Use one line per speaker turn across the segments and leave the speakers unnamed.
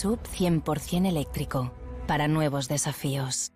Sub 100% eléctrico. Para nuevos desafíos.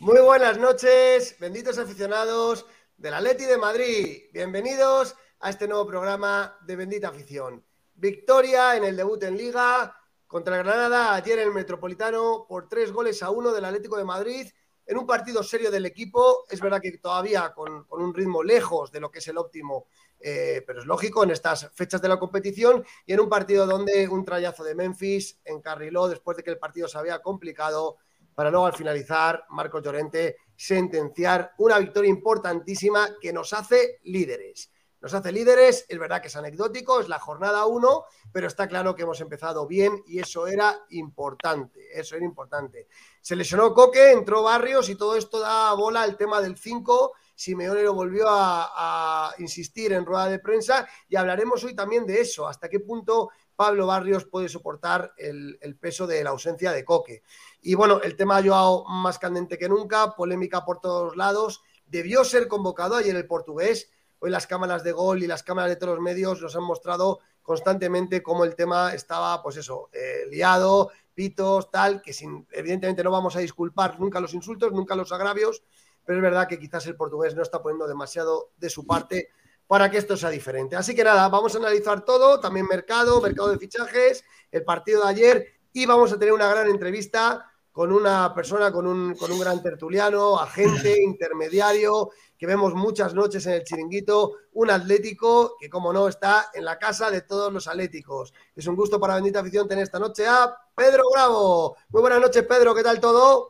Muy buenas noches, benditos aficionados del Atleti de Madrid. Bienvenidos a este nuevo programa de Bendita Afición. Victoria en el debut en Liga contra Granada ayer en el Metropolitano por tres goles a uno del Atlético de Madrid en un partido serio del equipo. Es verdad que todavía con un ritmo lejos de lo que es el óptimo eh, pero es lógico en estas fechas de la competición y en un partido donde un trayazo de Memphis encarriló después de que el partido se había complicado para luego al finalizar Marco Llorente sentenciar una victoria importantísima que nos hace líderes. Nos hace líderes, es verdad que es anecdótico, es la jornada 1, pero está claro que hemos empezado bien y eso era importante, eso era importante. Se lesionó Coque, entró Barrios y todo esto da bola al tema del 5 Simeone lo volvió a, insistir en rueda de prensa y hablaremos hoy también de eso, hasta qué punto Pablo Barrios puede soportar el, peso de la ausencia de Coque. Y bueno, el tema ha Joao más candente que nunca, polémica por todos lados, debió ser convocado ayer el portugués, hoy las cámaras de gol y las cámaras de todos los medios nos han mostrado constantemente cómo el tema estaba, pues eso, eh, liado, pitos, tal, que evidentemente no vamos a disculpar nunca los insultos, nunca los agravios, pero es verdad que quizás el portugués no está poniendo demasiado de su parte para que esto sea diferente. Así que nada, vamos a analizar todo, también mercado, mercado de fichajes, el partido de ayer y vamos a tener una gran entrevista con una persona, con un, con un gran tertuliano, agente, intermediario, que vemos muchas noches en el chiringuito, un atlético que, como no, está en la casa de todos los atléticos. Es un gusto para Bendita Afición tener esta noche a Pedro Bravo. Muy buenas noches, Pedro, ¿qué tal todo?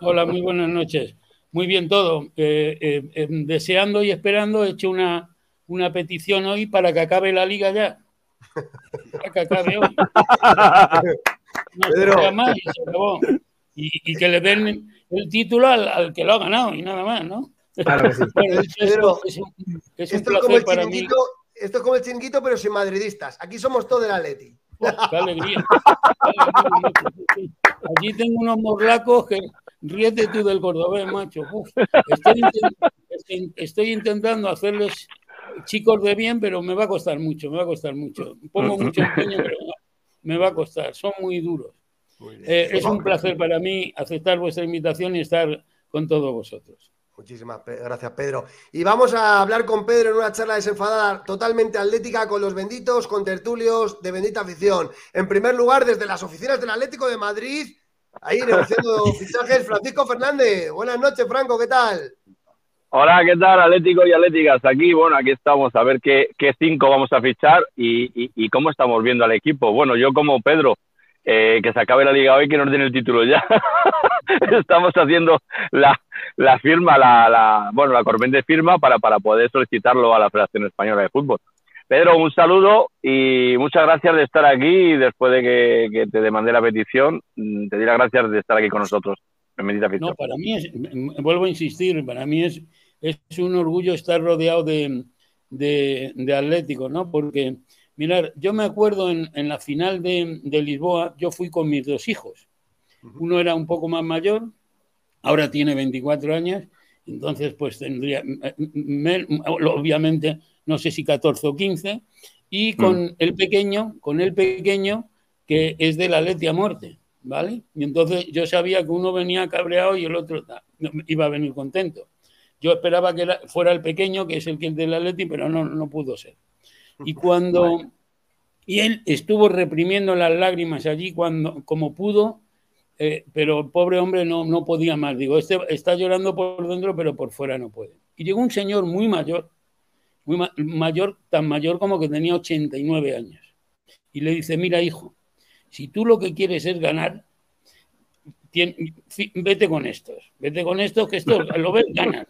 Hola, muy buenas noches muy bien todo. Eh, eh, eh, deseando y esperando, he hecho una, una petición hoy para que acabe la liga ya. Para que acabe hoy. y, y, que le den el título al, que lo ha ganado y nada más, ¿no?
Claro que sí. esto, es un, es un placer para mí. Esto es como el chinguito, pero sin madridistas. Aquí somos todos del Atleti.
qué alegría. Allí tengo unos morlacos que ríete tú del cordobés, macho. estoy, intentando hacerles chicos de bien, pero me va a costar mucho, me va a costar mucho. Pongo mucho empeño, pero me va a costar. Son muy duros. Eh, es un placer para mí aceptar vuestra invitación y estar con todos vosotros.
Muchísimas gracias, Pedro. Y vamos a hablar con Pedro en una charla desenfadada totalmente atlética con los benditos, con tertulios de bendita afición. En primer lugar, desde las oficinas del Atlético de Madrid, Ahí negociando fichajes, Francisco Fernández. Buenas noches, Franco, ¿qué tal?
Hola, ¿qué tal, Atlético y Atléticas? Aquí, bueno, aquí estamos a ver qué, qué cinco vamos a fichar y, cómo estamos viendo al equipo. Bueno, yo como Pedro, eh, que se acabe la liga hoy, que nos den el título ya. estamos haciendo la, la firma, la, la, bueno, la corriente firma para, para poder solicitarlo a la Federación Española de Fútbol. Pedro, un saludo y muchas gracias de estar aquí. Después de que, te demandé la petición, mm, te di las gracias de estar aquí con nosotros.
No, para mí es, vuelvo a insistir, para mí es, es un orgullo estar rodeado de, de, Atlético, ¿no? Porque, mirar, yo me acuerdo en, en la final de, de, Lisboa, yo fui con mis dos hijos. Uno era un poco más mayor, ahora tiene 24 años, entonces pues tendría, obviamente, no sé si 14 o 15, y con mm. el pequeño, con el pequeño que es de la Leti a muerte, ¿vale? Y entonces yo sabía que uno venía cabreado y el otro iba a venir contento. Yo esperaba que fuera el pequeño, que es el que es de la Leti, pero no, no pudo ser. Y cuando... Y él estuvo reprimiendo las lágrimas allí cuando, como pudo, eh, pero el pobre hombre no, no podía más. Digo, este está llorando por dentro, pero por fuera no puede. Y llegó un señor muy mayor, muy mayor, tan mayor como que tenía 89 años. Y le dice, mira hijo, si tú lo que quieres es ganar, vete con estos, vete con estos, que estos lo ves, ganan.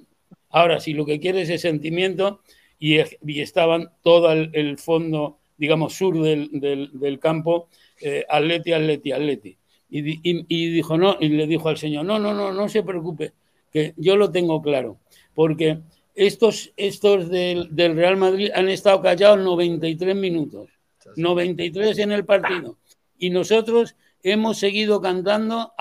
Ahora, si lo que quieres es sentimiento, y, estaban todo el, fondo, digamos, sur del, del, campo, eh, atleti, atleti, atleti. Y, y, dijo, no, y le dijo al señor, no, no, no, no se preocupe, que yo lo tengo claro, porque estos, estos del, Real Madrid han estado callados 93 minutos, 93 en el partido. Y nosotros hemos seguido cantando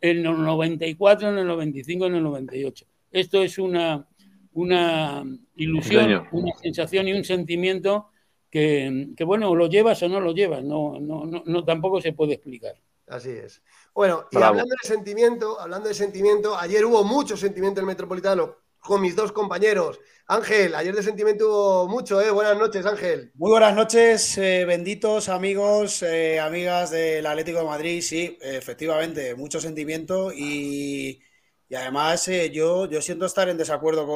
en el 94, en el 95, en el 98. Esto es una, una ilusión, una sensación y un sentimiento que, bueno, lo llevas o no lo llevas, no, no, no, tampoco se puede explicar.
Así es. Bueno, y hablando de sentimiento, hablando de sentimiento, ayer hubo mucho sentimiento en el Metropolitano con mis dos compañeros. Ángel, ayer de sentimiento hubo mucho, ¿eh? Buenas noches, Ángel.
Muy buenas noches, eh, benditos amigos, eh, amigas del Atlético de Madrid. Sí, efectivamente, mucho sentimiento y, además eh, yo, yo siento estar en desacuerdo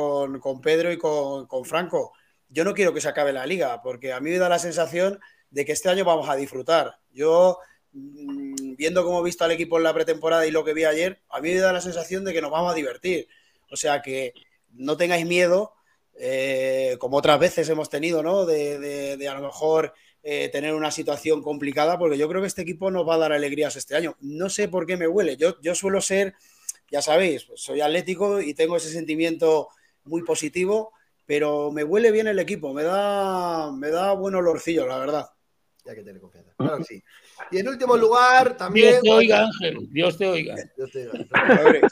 con, Pedro y con, con, Franco. Yo no quiero que se acabe la liga, porque a mí me da la sensación de que este año vamos a disfrutar. Yo, mm, viendo cómo he visto al equipo en la pretemporada y lo que vi ayer, a mí me da la sensación de que nos vamos a divertir. O sea que no tengáis miedo, eh, como otras veces hemos tenido, ¿no? De, a lo mejor eh, tener una situación complicada, porque yo creo que este equipo nos va a dar alegrías este año. No sé por qué me huele. Yo, yo suelo ser, ya sabéis, soy atlético y tengo ese sentimiento muy positivo, pero me huele bien el equipo, me da, me da buen olorcillo, la verdad.
Ya que tiene confianza. Claro sí. Y en último lugar, también.
Dios te oiga, Ángel. Dios te oiga. Dios te oiga.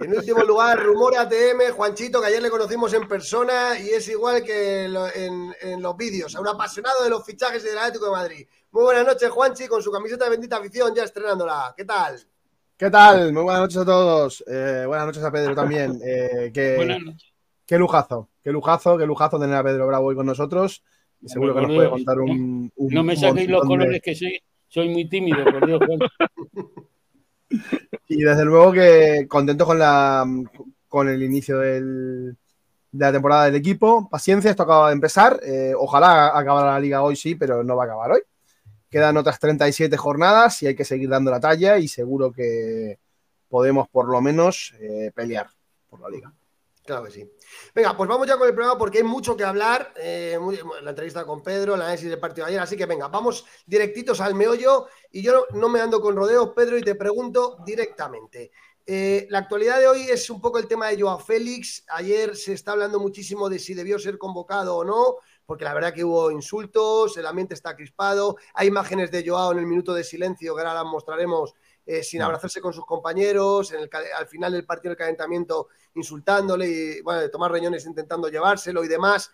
Y en último lugar, Rumor ATM, Juanchito, que ayer le conocimos en persona y es igual que en, los vídeos, un apasionado de los fichajes del Atlético de Madrid. Muy buenas noches, Juanchi, con su camiseta de bendita afición ya estrenándola. ¿Qué tal?
¿Qué tal? Muy buenas noches a todos. Eh, buenas noches a Pedro también. Eh, qué, buenas noches. Qué lujazo, qué lujazo, qué lujazo tener a Pedro Bravo hoy con nosotros. Y seguro que nos puede contar un.
no me saquéis los colores que soy, soy muy tímido, por Dios.
Y desde luego que contento con, la, con el inicio de la temporada del equipo. Paciencia, esto acaba de empezar. Eh, ojalá acabara la liga hoy, sí, pero no va a acabar hoy. Quedan otras 37 jornadas y hay que seguir dando la talla y seguro que podemos por lo menos eh, pelear por la liga.
Claro que sí. Venga, pues vamos ya con el programa porque hay mucho que hablar. Eh, la entrevista con Pedro, la análisis del partido de ayer. Así que venga, vamos directitos al meollo. Y yo no, me ando con rodeos, Pedro, y te pregunto directamente. Eh, la actualidad de hoy es un poco el tema de Joao Félix. Ayer se está hablando muchísimo de si debió ser convocado o no, porque la verdad que hubo insultos, el ambiente está crispado. Hay imágenes de Joao en el minuto de silencio que ahora las mostraremos eh, sin abrazarse con sus compañeros, en el, al final del partido del calentamiento insultándole y bueno, de tomar reñones intentando llevárselo y demás.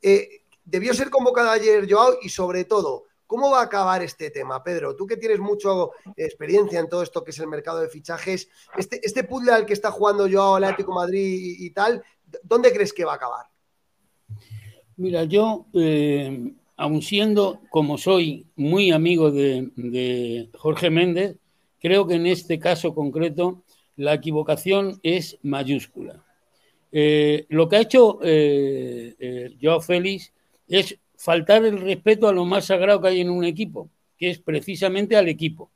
Eh, debió ser convocado ayer Joao y sobre todo, ¿cómo va a acabar este tema, Pedro? Tú que tienes mucha experiencia en todo esto que es el mercado de fichajes, este, este puzzle al que está jugando Joao el Atlético Madrid y, tal, ¿dónde crees que va a acabar?
Mira, yo, eh, aun siendo como soy muy amigo de Jorge Méndez, Creo que en este caso concreto la equivocación es mayúscula. Eh, lo que ha hecho eh, eh, Joao Félix es faltar el respeto a lo más sagrado que hay en un equipo, que es precisamente al equipo,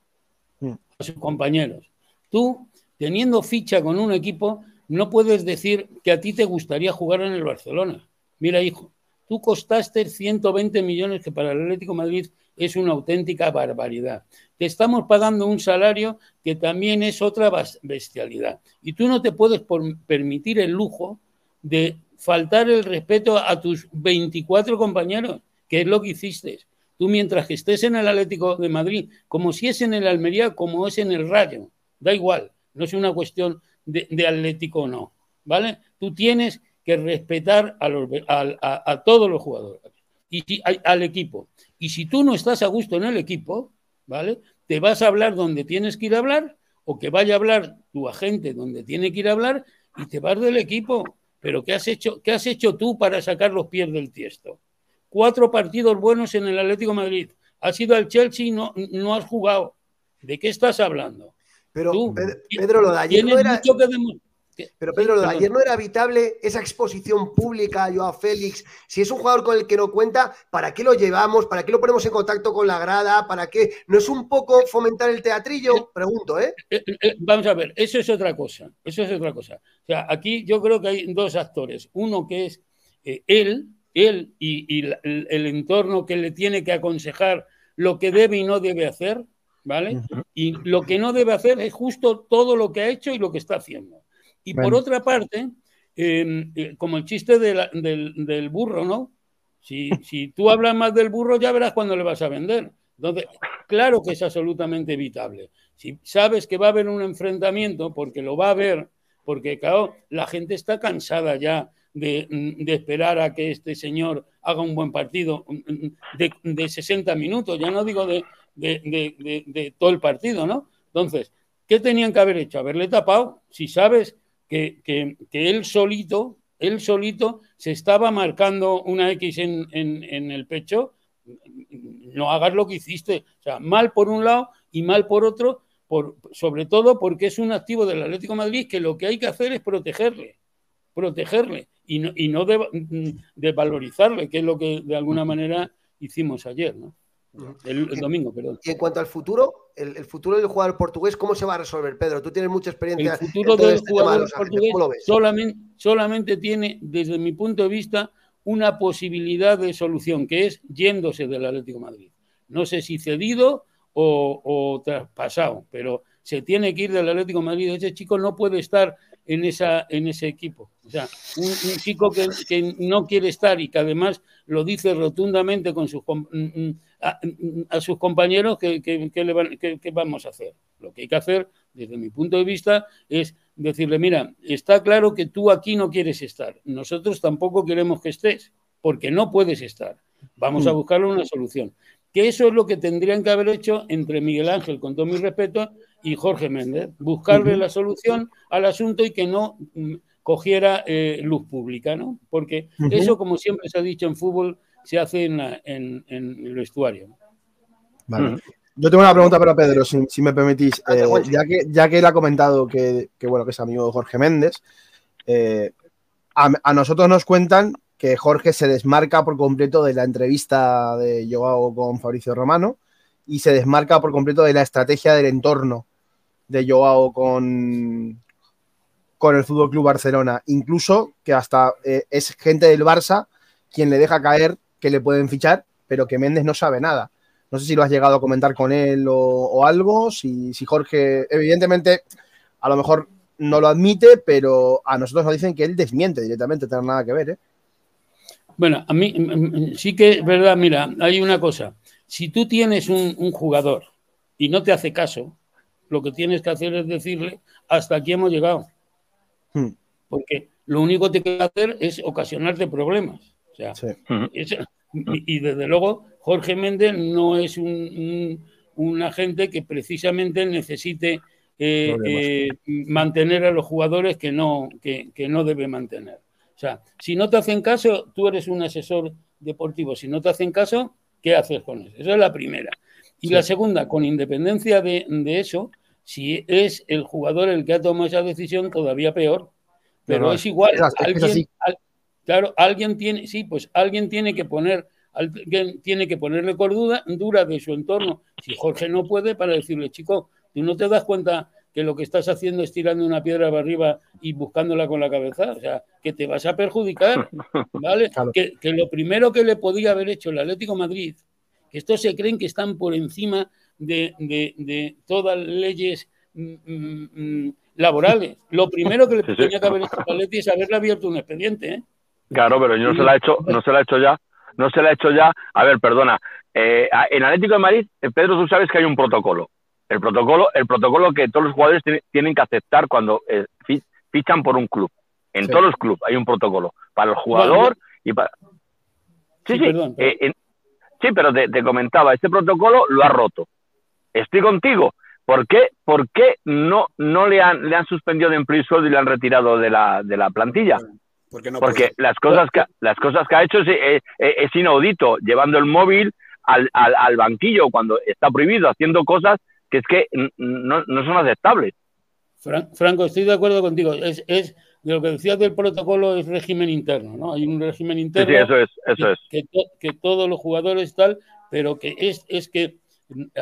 mm. a sus compañeros. Tú, teniendo ficha con un equipo, no puedes decir que a ti te gustaría jugar en el Barcelona. Mira, hijo, tú costaste 120 millones, que para el Atlético Madrid es una auténtica barbaridad. Te estamos pagando un salario que también es otra bestialidad. Y tú no te puedes permitir el lujo de faltar el respeto a tus 24 compañeros, que es lo que hiciste. Tú mientras que estés en el Atlético de Madrid, como si es en el Almería, como es en el Rayo, da igual, no es una cuestión de, Atlético o no, ¿vale? Tú tienes que respetar a, todos los jugadores y al equipo. Y si tú no estás a gusto en el equipo, ¿vale? Te vas a hablar donde tienes que ir a hablar o que vaya a hablar tu agente donde tiene que ir a hablar y te vas del equipo. Pero ¿qué has hecho, qué has hecho tú para sacar los pies del tiesto? Cuatro partidos buenos en el Atlético Madrid. Has ido al Chelsea y no, no has jugado. ¿De qué estás hablando?
Pero Pedro, lo de ayer no era... Pero Pedro, ayer no era habitable esa exposición pública a Joao Félix. Si es un jugador con el que no cuenta, ¿para qué lo llevamos? ¿Para qué lo ponemos en contacto con la grada? ¿Para qué? ¿No es un poco fomentar el teatrillo? Eh, Pregunto, ¿eh?
Eh, ¿eh? Vamos a ver, eso es otra cosa. Eso es otra cosa. O sea, aquí yo creo que hay dos actores. Uno que es él, él y, el, entorno que le tiene que aconsejar lo que debe y no debe hacer, ¿vale? Y lo que no debe hacer es justo todo lo que ha hecho y lo que está haciendo. Y por otra parte, em, eh, como el chiste del, burro, ¿no? Si, si, tú hablas más del burro, ya verás cuándo le vas a vender. Entonces, claro que es absolutamente evitable. Si sabes que va a haber un enfrentamiento, porque lo va a haber, porque claro, la gente está cansada ya de, esperar a que este señor haga un buen partido de, de 60 minutos, ya no digo de, de, todo el partido, ¿no? Entonces, ¿qué tenían que haber hecho? Haberle tapado, si sabes que, que, que él solito, él solito se estaba marcando una X en, en, el pecho, no hagas lo que hiciste. O sea, mal por un lado y mal por otro, por, sobre todo porque es un activo del Atlético Madrid que lo que hay que hacer es protegerle, protegerle y no, y no que es lo que de alguna manera hicimos ayer, ¿no? El, domingo, perdón.
Y en cuanto al futuro, el, futuro del jugador portugués, ¿cómo se va a resolver, Pedro? Tú tienes mucha experiencia.
El futuro del este jugador portugués solamente, solamente tiene, desde mi punto de vista, una posibilidad de solución, que es yéndose del Atlético Madrid. No sé si cedido o, traspasado, pero se tiene que ir del Atlético Madrid. Ese chico no puede estar en, esa, en ese equipo. O sea, un, chico que, que, no quiere estar y que además lo dice rotundamente con sus, mm, mm, a, sus compañeros, ¿qué, qué, vamos a hacer? Lo que hay que hacer, desde mi punto de vista, es decirle, mira, está claro que tú aquí no quieres estar, nosotros tampoco queremos que estés, porque no puedes estar. Vamos a mm. buscarle una solución. Que eso es lo que tendrían que haber hecho entre Miguel Ángel, con todo mi respeto, y Jorge Méndez, buscarle la solución al asunto y que no mm, cogiera eh, luz pública, ¿no? Porque eso, como siempre se ha dicho en fútbol, se hace en, en, el vestuario.
Vale. Yo tengo una pregunta para Pedro, si, me permitís. Eh, ya, que, ya que él ha comentado que, bueno, que es amigo de Jorge Méndez, eh, a, nosotros nos cuentan que Jorge se desmarca por completo de la entrevista de Joao con Fabricio Romano y se desmarca por completo de la estrategia del entorno de Joao con, con el Fútbol Club Barcelona. Incluso que hasta eh, es gente del Barça quien le deja caer que le pueden fichar, pero que Méndez no sabe nada. No sé si lo has llegado a comentar con él o, algo, si, Jorge, evidentemente, a lo mejor no lo admite, pero a nosotros nos dicen que él desmiente directamente, tener nada que ver. ¿eh?
Bueno, a mí mm, mm, sí que es verdad, mira, hay una cosa. Si tú tienes un, jugador y no te hace caso, lo que tienes que hacer es decirle, hasta aquí hemos llegado. Hmm. Porque lo único que te que hacer es ocasionarte problemas. O sea, y desde luego Jorge Méndez no es un, agente que precisamente necesite eh, eh, mantener a los jugadores que no, que, no debe mantener. O sea, si no te hacen caso, tú eres un asesor deportivo. Si no te hacen caso, ¿qué haces con eso? Esa es la primera. Y la segunda, con independencia de, eso, si es el jugador el que ha tomado esa decisión, todavía peor. Pero es igual. alguien, Claro, alguien tiene, sí, pues alguien tiene que poner, alguien tiene que ponerle cordura dura de su entorno. Si Jorge no puede, para decirle, chico, tú no te das cuenta que lo que estás haciendo es tirando una piedra para arriba y buscándola con la cabeza, o sea, que te vas a perjudicar, ¿vale? Que, lo primero que le podía haber hecho el Atlético Madrid, que estos se creen que están por encima de, de, todas las leyes mm, mm, mm, laborales. Lo primero que le tenía que haber hecho al Atlético es haberle abierto un expediente, ¿eh?
Claro, pero no se la ha hecho, no se la ha hecho ya, no se la ha hecho ya. A ver, perdona. Eh, en Atlético de Madrid, eh, Pedro, tú sabes que hay un protocolo. El protocolo, el protocolo que todos los jugadores tienen que aceptar cuando eh, fichan por un club. En todos los clubes hay un protocolo para el jugador y para. Sí, sí. sí, pero te, comentaba, este protocolo lo ha roto. Estoy contigo. ¿Por qué, ¿Por qué no, no le, han, le han suspendido de empleo y sueldo y le han retirado de la, de la plantilla? Porque, las cosas que las cosas que ha hecho es, es, inaudito, llevando el móvil al, al, banquillo cuando está prohibido, haciendo cosas que es que no, no son aceptables.
Franco, estoy de acuerdo contigo. Es, es de lo que decías del protocolo es régimen interno, ¿no? Hay un régimen interno.
Sí, eso es, eso
que,
es.
Que, todos los jugadores tal, pero que es, es que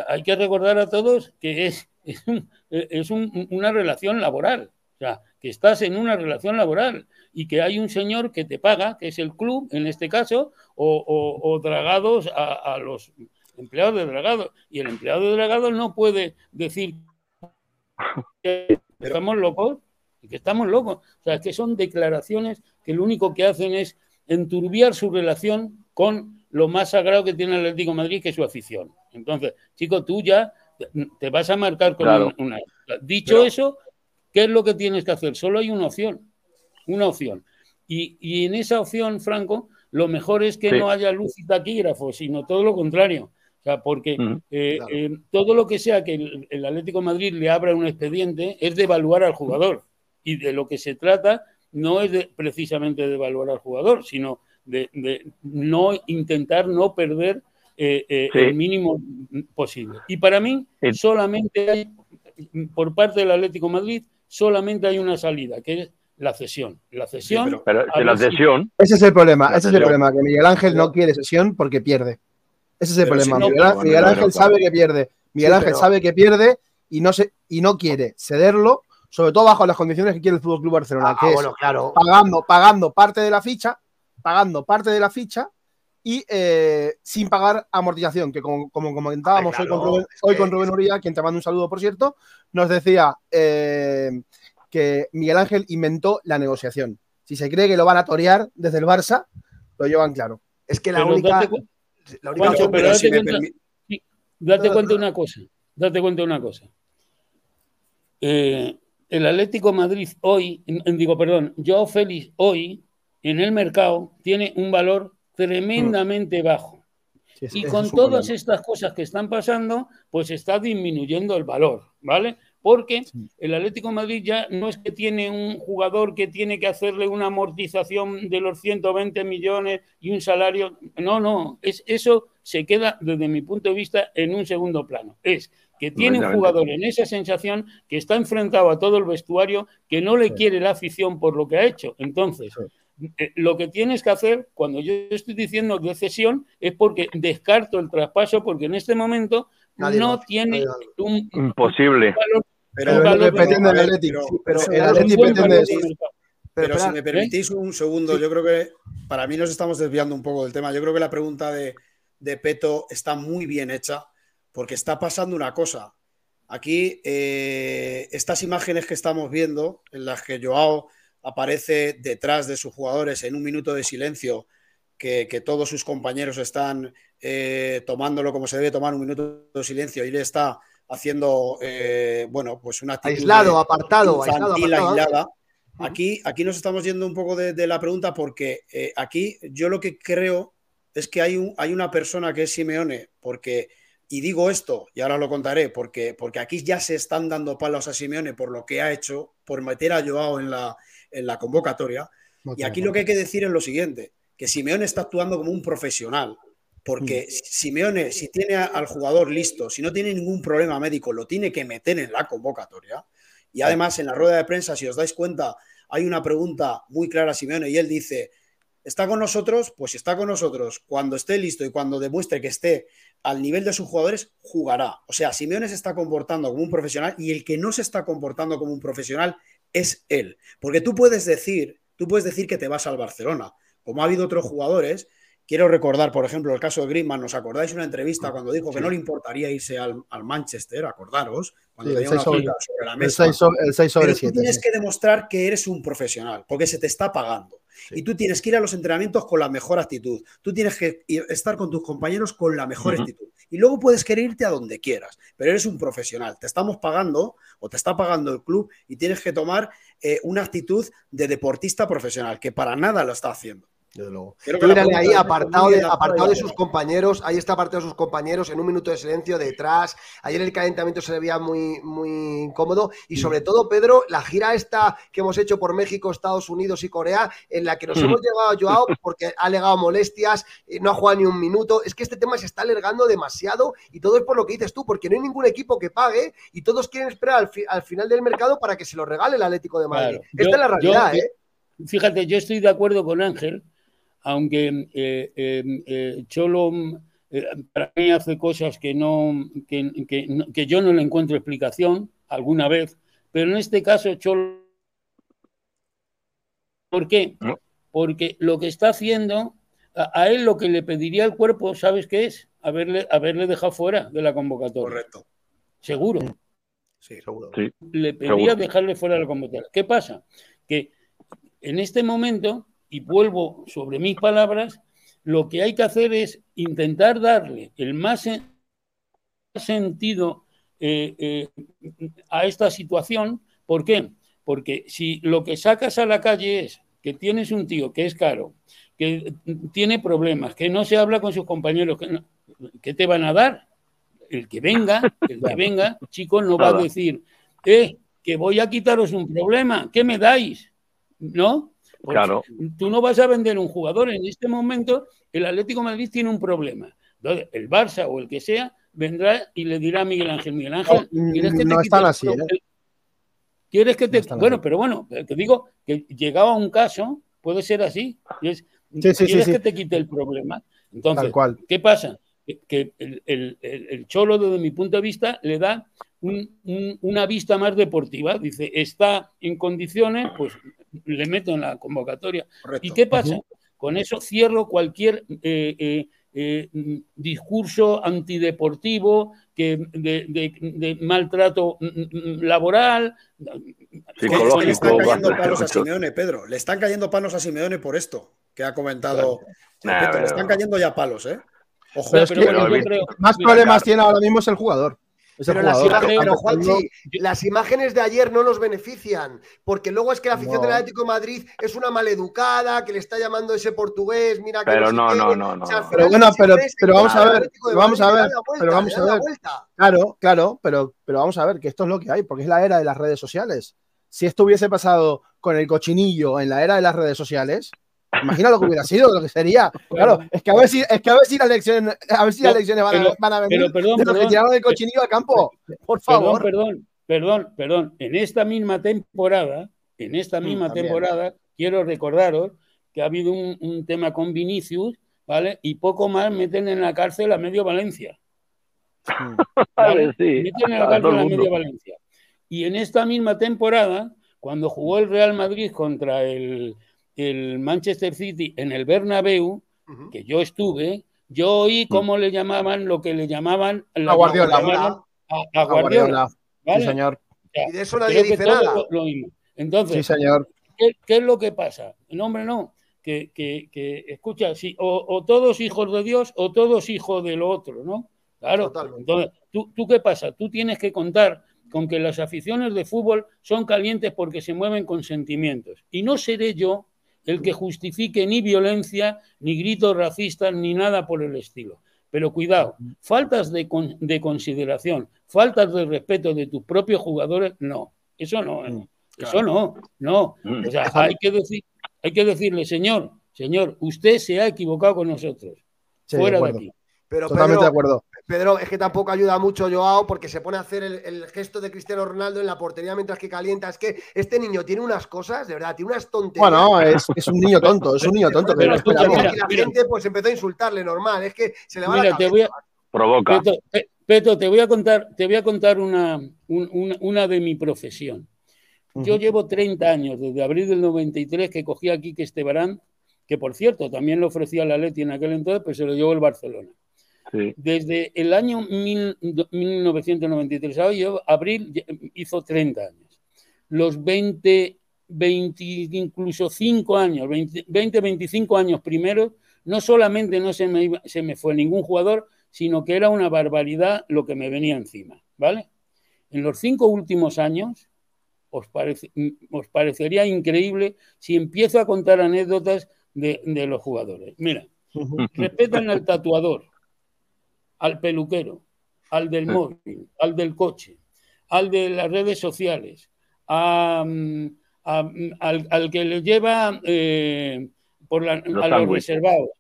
hay que recordar a todos que es, es, es una relación laboral. O sea, que estás en una relación laboral y que hay un señor que te paga, que es el club en este caso, o, dragados a, los empleados de dragados. Y el empleado de dragados no puede decir que estamos locos y que estamos locos. O sea, que son declaraciones que lo único que hacen es enturbiar su relación con lo más sagrado que tiene el Atlético de Madrid, que es su afición. Entonces, chico, tú ya te vas a marcar con una... Dicho eso, ¿qué es lo que tienes que hacer? Solo hay una opción una opción. Y, y en esa opción, Franco, lo mejor es que
Sí.
no haya luz y taquígrafo, sino todo lo contrario. O sea, porque eh,
Claro.
eh, todo lo que sea que el, el Atlético de Madrid le abra un expediente es de evaluar al jugador. Y de lo que se trata no es de, precisamente de evaluar al jugador, sino de, de no intentar no perder eh, eh,
Sí.
el mínimo posible. Y para mí,
Sí.
solamente hay, por parte del Atlético de Madrid, solamente hay una salida, que es la cesión. La cesión.
pero-
la cesión,
Ese es el problema, ese es el problema, que Miguel Ángel no quiere sesión porque pierde. Ese es el
Pero si
problema.
no,
Miguel, Ángel sabe que pierde. Miguel
Sí,
Ángel
pero-
sabe que pierde y no se y no quiere cederlo, sobre todo bajo las condiciones que quiere el Fútbol Club Barcelona,
Ah,
que es
claro.
pagando, pagando parte de la ficha, pagando parte de la ficha y eh, sin pagar amortización, que como, como comentábamos hoy, con
claro,
Rubén, hoy
que-
con Rubén Uría, quien te manda un saludo por cierto, nos decía eh, que Miguel Ángel inventó la negociación. Si se cree que lo van a torear desde el Barça, lo llevan claro.
Es que la
Pero
única. La única
Juancho, pero date
si
cuenta-
permi-
Sí, date cuenta una cosa. Date cuenta de una cosa. Eh, el Atlético Madrid hoy, digo, perdón, Joao Félix hoy en el mercado tiene un valor tremendamente bajo.
Sí, sí,
Y con
es
todas
problema.
estas cosas que están pasando, pues está disminuyendo el valor, ¿vale? Porque el Atlético de Madrid ya no es que tiene un jugador que tiene que hacerle una amortización de los 120 millones y un salario. No, no, es, eso se queda desde mi punto de vista en un segundo plano. Es que tiene un jugador en esa sensación que está enfrentado a todo el vestuario, que no le
Sí.
quiere la afición por lo que ha hecho. Entonces, lo que tienes que hacer cuando yo estoy diciendo de cesión es porque descarto el traspaso porque en este momento
Nadie
no tiene un,
imposible.
valor
pero-
valor
el el pretende
si me permitís un segundo, yo creo que para mí nos estamos desviando un poco del tema. Yo creo que la pregunta de, de Peto está muy bien hecha porque está pasando una cosa. Aquí, eh, estas imágenes que estamos viendo, en las que Joao aparece detrás de sus jugadores en un minuto de silencio, que, que todos sus compañeros están eh, tomándolo como se debe tomar un minuto de silencio y él está haciendo, eh, bueno, pues una actitud
aislado,
de-
apartado, aislado,
infantil,
apartado.
aislada. Aquí, aquí nos estamos yendo un poco de, de la pregunta porque eh, aquí yo lo que creo es que hay, un, hay una persona que es Simeone, porque, y digo esto, y ahora lo contaré, porque, porque aquí ya se están dando palos a Simeone por lo que ha hecho, por meter a Joao en la, en la convocatoria. Y aquí lo que hay que decir es lo siguiente, que Simeone está actuando como un profesional, porque Simeone, si tiene al jugador listo, si no tiene ningún problema médico, lo tiene que meter en la convocatoria. Y además, en la rueda de prensa, si os dais cuenta, hay una pregunta muy clara a Simeone y él dice, ¿está con nosotros? Pues si está con nosotros. Cuando esté listo y cuando demuestre que esté al nivel de sus jugadores, jugará. O sea, Simeone se está comportando como un profesional y el que no se está comportando como un profesional es él. Porque tú puedes decir, tú puedes decir que te vas al Barcelona, como ha habido otros jugadores. Quiero recordar, por ejemplo, el caso de Griezmann. ¿Os acordáis una entrevista cuando dijo que no le importaría irse al, al Manchester? Acordaros, cuando
Sí, el
tenía una
seis sobre-
la
El
mesa.
6 sobre, el seis sobre
Pero tú
7.
tienes que demostrar que eres un profesional, porque se te está pagando. Y tú tienes que ir a los entrenamientos con la mejor actitud. Tú tienes que ir- estar con tus compañeros con la mejor actitud. Y luego puedes querer irte a donde quieras, pero eres un profesional. Te estamos pagando o te está pagando el club y tienes que tomar eh, una actitud de deportista profesional, que para nada lo está haciendo.
Desde luego. Tú mírale ahí, apartado de, apartado de sus compañeros, ahí está apartado de sus compañeros en un minuto de silencio detrás. Ayer el calentamiento se le veía muy, muy incómodo y sobre todo, Pedro, la gira esta que hemos hecho por México, Estados Unidos y Corea, en la que nos hemos llegado a Joao porque ha alegado molestias, eh, no ha jugado ni un minuto. Es que este tema se está alargando demasiado y todo es por lo que dices tú, porque no hay ningún equipo que pague y todos quieren esperar al, fi- al final del mercado para que se lo regale el Atlético de Madrid.
Claro.
Esta
Yo-
es la realidad,
yo-
¿eh?
Fíjate, yo estoy de acuerdo con Ángel, aunque eh, eh, eh, Cholo eh, para mí hace cosas que, no, que, que que yo no le encuentro explicación alguna vez, pero en este caso Cholo... ¿Por qué? Porque lo que está haciendo, a, a él lo que le pediría el cuerpo, ¿sabes qué es? Haberle, haberle dejado fuera de la convocatoria.
Correcto.
Seguro
Sí.
Seguro.
Sí.
le pedía
Seguro.
dejarle fuera de la convocatoria. ¿Qué pasa? Que en este momento, y vuelvo sobre mis palabras, lo que hay que hacer es intentar darle el más sen- sentido eh, eh, a esta situación. ¿Por qué? Porque si lo que sacas a la calle es que tienes un tío que es caro, que tiene problemas, que no se habla con sus compañeros, que ¿qué te van a dar? El que venga, el que venga, chicos, no va a decir, eh, que voy a quitaros un problema, ¿qué me dais? ¿No?
Claro.
Tú no vas a vender un jugador. En este momento, el Atlético de Madrid tiene un problema. Entonces, el Barça o el que sea vendrá y le dirá a Miguel Ángel, Miguel Ángel,
¿quieres que te no están así, ¿eh?
¿Quieres que te.? bueno, pero bueno, te digo que llegaba a un caso, puede ser así. ¿Quieres que te quite el problema? Entonces, ¿qué pasa? Que, el, Cholo, desde mi punto de vista, le da una vista más deportiva. Dice, está en condiciones, pues le meto en la convocatoria. ¿Y qué pasa? Con eso cierro cualquier eh, eh, eh, discurso antideportivo, que de, maltrato laboral.
Psicológico.
Le están cayendo palos a Simeone, Pedro. Le están cayendo palos a Simeone por esto que ha comentado. le están cayendo ya palos, ¿eh?
Ojo, pero, más problemas tiene ahora mismo es el jugador.
Pero, las imágenes, las imágenes, de ayer no nos benefician, porque luego es que la afición del Atlético de Madrid es una maleducada, que le está llamando ese portugués, mira que
Pero no, no, no, no.
pero bueno, pero, pero vamos a ver, vamos a ver, pero vamos a ver. Claro, claro, pero, pero vamos a ver que esto es lo que hay, porque es la era de las redes sociales. Si esto hubiese pasado con el cochinillo en la era de las redes sociales, Imagina lo que hubiera sido, lo que sería. Claro, es que a ver si, es que a ver si las elecciones, a ver si las elecciones van, a, van a venir
pero perdón,
de los que tiraron el cochinillo al campo. Por favor.
Perdón, perdón, perdón. En esta misma temporada, en esta mm, misma temporada, quiero recordaros que ha habido un, tema con Vinicius, ¿vale? Y poco más meten en la cárcel a medio Valencia.
¿vale? sí,
meten en la cárcel a medio Valencia. Y en esta misma temporada, cuando jugó el Real Madrid contra el el Manchester City en el Bernabéu, que yo estuve, yo oí mm. cómo le llamaban lo que le llamaban
a Guardiola.
A, Guardiola.
Sí, señor.
y de eso nadie dice nada.
Entonces,
sí, señor.
¿qué, es lo que pasa? No, hombre, no. Que, que, que escucha, sí, o, todos hijos de Dios o todos hijos del otro, ¿no? Claro. Entonces, ¿tú, ¿tú qué pasa? Tú tienes que contar con que las aficiones de fútbol son calientes porque se mueven con sentimientos. Y no seré yo el que justifique ni violencia, ni gritos racistas, ni nada por el estilo. Pero cuidado, faltas de, consideración, faltas de respeto de tus propios jugadores, no. Eso no, ¿eh? mm, eso no, no. Mm. O sea, hay que, decir, hay que decirle, señor, señor, usted se ha equivocado con nosotros. Fuera de aquí.
Pero Totalmente de acuerdo. Pedro, es que tampoco ayuda mucho Joao porque se pone a hacer el, gesto de Cristiano Ronaldo en la portería mientras que calienta. Es que este niño tiene unas cosas, de verdad, tiene unas tonterías.
Bueno, es, es un niño tonto, es un niño tonto.
Pero, y la gente pues empezó a insultarle, normal. Es que se le va la cabeza.
Provoca.
Peto, te voy a contar, te voy a contar una, una, de mi profesión. Yo llevo 30 años, desde abril del 93, que cogí aquí que este Barán, que por cierto también lo ofrecía la Leti en aquel entonces, pues se lo llevó el Barcelona. Desde el año 1993 a hoy, abril hizo 30 años. Los 20, 20 incluso 5 años, 20, 25 años primeros, no solamente no se me, se me fue ningún jugador, sino que era una barbaridad lo que me venía encima, ¿vale? En los cinco últimos años, os, os parecería increíble si empiezo a contar anécdotas de, de los jugadores. Mira, respetan al tatuador, al peluquero, al del móvil, al del coche, al de las redes sociales, mm, al, que le lleva eh, por a los reservados.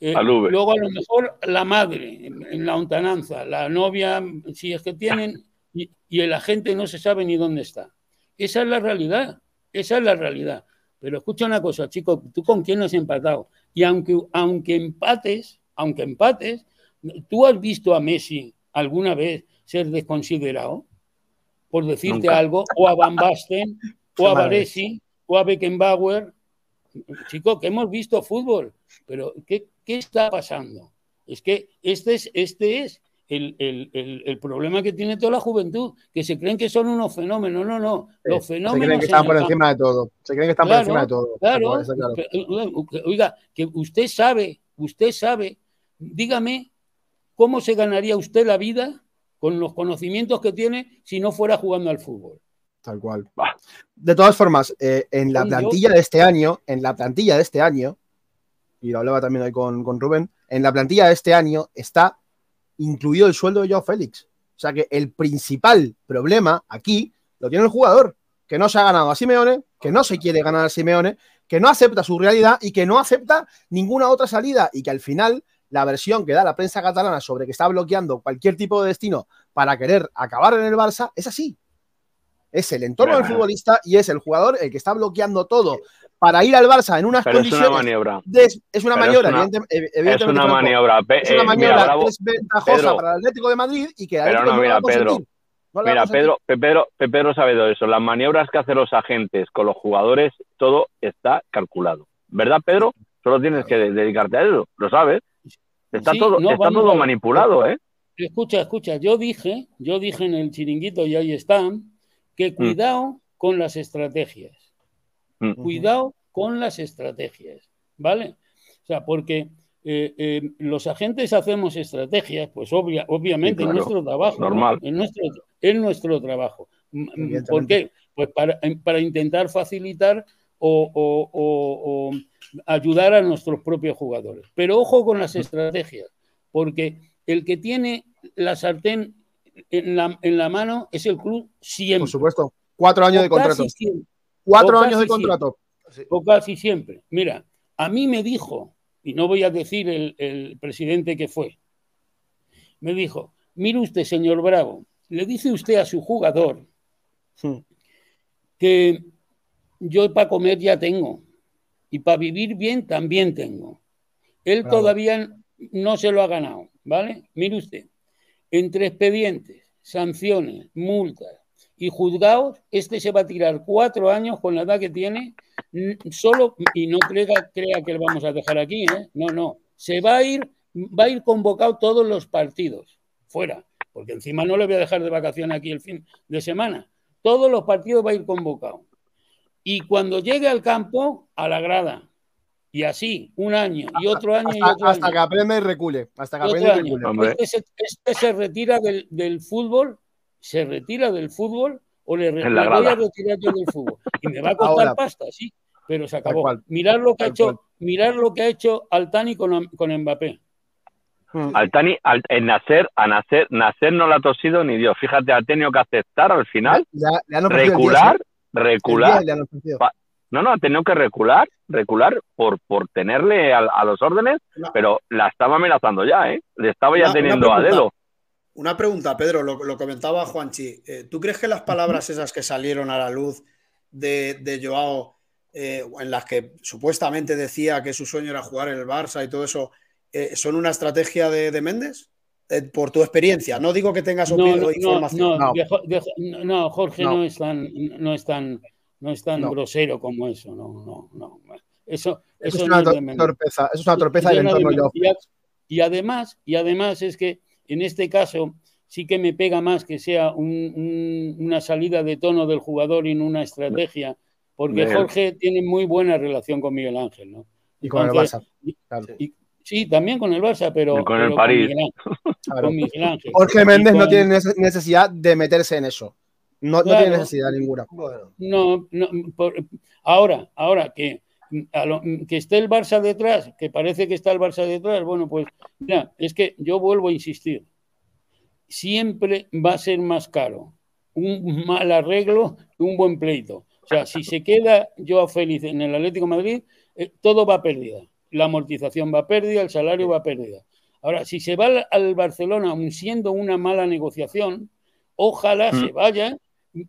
Eh, luego a lo mejor la madre en la ontananza, la novia, si es que tienen, y, el agente no se sabe ni dónde está. Esa es la realidad, esa es la realidad. Pero escucha una cosa, chico, tú con quién has empatado. Y aunque, aunque empates, aunque empates, ¿Tú has visto a Messi alguna vez ser desconsiderado? Por decirte algo, o a Van Basten, o a Varesi, o a Beckenbauer. Chico, que hemos visto fútbol, pero ¿qué, está pasando? Es que este es, este es el, problema que tiene toda la juventud, que se creen que son unos fenómenos. No, no, los fenómenos. Se
creen que están por encima de todo. Se creen que están por encima de todo.
Claro, oiga, que usted sabe, usted sabe, dígame ¿Cómo se ganaría usted la vida con los conocimientos que tiene si no fuera jugando al fútbol?
Tal cual. De todas formas, eh, en la plantilla de este año, en la plantilla de este año, y lo hablaba también hoy con, con Rubén, en la plantilla de este año está incluido el sueldo de Joao Félix. O sea que el principal problema aquí lo tiene el jugador, que no se ha ganado a Simeone, que no se quiere ganar a Simeone, que no acepta su realidad y que no acepta ninguna otra salida y que al final la versión que da la prensa catalana sobre que está bloqueando cualquier tipo de destino para querer acabar en el Barça es así. Es el entorno del futbolista y es el jugador el que está bloqueando todo para ir al Barça en unas condiciones.
Es una maniobra.
es una maniobra,
es una maniobra.
Es una maniobra desventajosa para el Atlético de Madrid y que
Pero no, mira, Pedro. mira, Pedro, Pedro, Pedro sabe todo eso. Las maniobras que hacen los agentes con los jugadores, todo está calculado. ¿Verdad, Pedro? Solo tienes que dedicarte a eso, lo sabes. Está todo, está todo manipulado, ¿eh?
Escucha, escucha, yo dije, yo dije en el chiringuito y ahí están, que mm. cuidado con las estrategias. Mm. Cuidado con las estrategias, ¿vale? O sea, porque eh, eh, los agentes hacemos estrategias, pues obviamente en nuestro trabajo.
Normal.
En, nuestro, en nuestro trabajo. ¿Por qué? Pues para, para intentar facilitar o, ayudar a nuestros propios jugadores. Pero ojo con las estrategias, porque el que tiene la sartén en la, en la mano es el club siempre.
Por supuesto. Cuatro años de contrato. Cuatro años de contrato.
O casi siempre. Mira, a mí me dijo, y no voy a decir el, presidente que fue, me dijo, mire usted, señor Bravo, le dice usted a su jugador que yo para comer ya tengo y para vivir bien también tengo. Él todavía no se lo ha ganado, ¿vale? Mire usted, entre expedientes, sanciones, multas y juzgados, este se va a tirar cuatro años con la edad que tiene, solo, y no crea, crea que lo vamos a dejar aquí, ¿eh? no, no, se va a ir, va a ir convocado todos los partidos, fuera, porque encima no le voy a dejar de vacaciones aquí el fin de semana, todos los partidos va a ir convocado. Y cuando llegue al campo, a la grada, y así, un año y otro año
hasta,
y otro
hasta que aprenda y recule. Hasta que aprenda y recule.
Este, se, este se retira del, del, fútbol, se retira del fútbol o le, le voy a retirar yo del fútbol. Y me va a costar pasta, sí, pero se acabó. Mirar lo que ha hecho, mirar lo que ha hecho Altani con, con Mbappé.
Hmm. Altani, al, en nacer, a nacer, nacer no la ha tosido ni Dios. Fíjate, ha tenido que aceptar al final, ya, ya no recular, recular, no, no, ha tenido que recular, recular por, por tenerle a, los órdenes, pero la estaba amenazando ya, ¿eh? Le estaba ya teniendo a dedo.
Una pregunta, Pedro, lo, lo comentaba Juanchi. Eh, ¿Tú crees que las palabras esas que salieron a la luz de, de Joao, eh, en las que supuestamente decía que su sueño era jugar en el Barça y todo eso, eh, son una estrategia de, de Méndez? Por tu experiencia, no digo que tengas opinión
no,
o información.
No, no, Jorge no es tan, no es tan no es tan grosero como eso, no, no, no. Eso, eso,
es una torpeza, es una torpeza del entorno.
Y, además, y además es que en este caso sí que me pega más que sea una salida de tono del jugador y no una estrategia, porque Jorge tiene muy buena relación con Miguel Ángel, ¿no?
Y con el Barça.
Sí, también con el Barça, pero.
con el París.
Con Miguel Ángel,
Jorge Méndez no tiene necesidad de meterse en eso. No, tiene necesidad ninguna.
No, no ahora, ahora que, que esté el Barça detrás, que parece que está el Barça detrás, bueno, pues mira, es que yo vuelvo a insistir. Siempre va a ser más caro un mal arreglo que un buen pleito. O sea, si se queda yo feliz en el Atlético de Madrid, eh, todo va a pérdida. La amortización va a pérdida, el salario va a pérdida. Ahora, si se va al Barcelona, aun siendo una mala negociación, ojalá mm. se vaya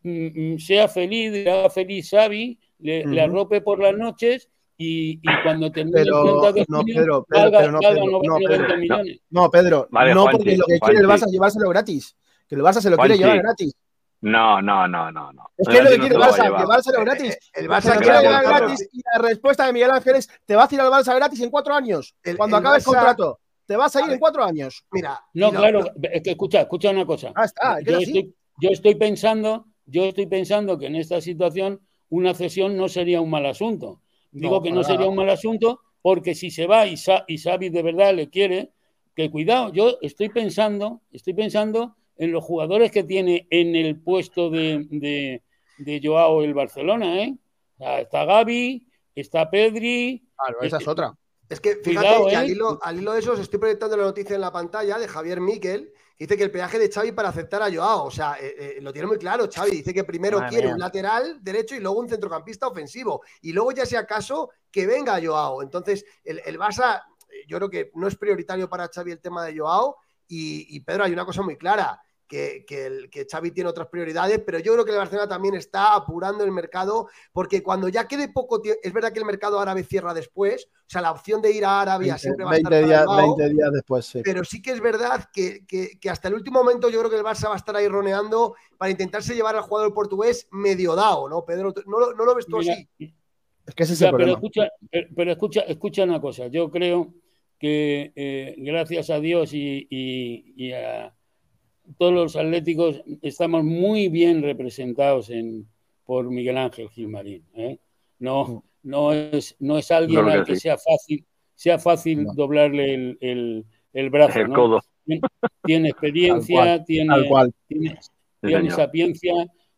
Mm, mm, sea feliz, haga feliz Xavi, le, le, arrope por las noches y, y cuando termine
pero, el cuenta de no, Pedro, Pedro, valga, no, Pedro, no, 90 Pedro, millones. No, Pedro, vale, no porque lo que quiere el Barça es llevárselo gratis. Que el Barça se lo quiere llevar gratis.
No, no, no, no, no.
Es que lo que quiere el Barça, llevárselo gratis. El Barça se lo quiere llevar gratis y la respuesta de Miguel Ángel es te vas a ir al Barça gratis en cuatro años. El, cuando el acabe Barça... el contrato. Te vas a ir a en cuatro años.
Mira. No, claro, es que escucha, escucha una cosa.
Ah, está,
yo, estoy, yo estoy pensando yo estoy pensando que en esta situación una cesión no sería un mal asunto. Digo no, que no sería un mal asunto porque si se va y, Sa y Xavi de verdad le quiere, que cuidado, yo estoy pensando, estoy pensando en los jugadores que tiene en el puesto de, de, de Joao el Barcelona, ¿eh? está Gaby, está Pedri.
Claro, esa es otra.
Es que fíjate que al, ¿eh? hilo, al hilo de eso os estoy proyectando la noticia en la pantalla de Javier Miquel, que dice que el peaje de Xavi para aceptar a Joao, o sea, eh, eh, lo tiene muy claro Xavi, dice que primero quiere un lateral derecho y luego un centrocampista ofensivo, y luego ya sea caso que venga Joao. Entonces, el, el Barça, yo creo que no es prioritario para Xavi el tema de Joao, y, y Pedro, hay una cosa muy clara, que, el, que Xavi tiene otras prioridades, pero yo creo que el Barcelona también está apurando el mercado, porque cuando ya quede poco tiempo, es verdad que el mercado árabe cierra después, o sea, la opción de ir a Arabia siempre va a estar
días, 20 días después, sí.
Pero sí que es verdad que, hasta el último momento yo creo que el Barça va a estar ahí roneando para intentarse llevar al jugador portugués medio dado, ¿no, Pedro? ¿No, lo ves tú así?
Es que ese es el
pero, escucha, pero escucha, escucha una cosa, yo creo que eh, gracias a Dios y a todos los atléticos estamos muy bien representados en, por Miguel Ángel Gilmarín. ¿eh? No, no, es, no es alguien al que, sea fácil, sea fácil doblarle el, el, el brazo.
El codo.
Tiene, experiencia, tiene, tiene, sapiencia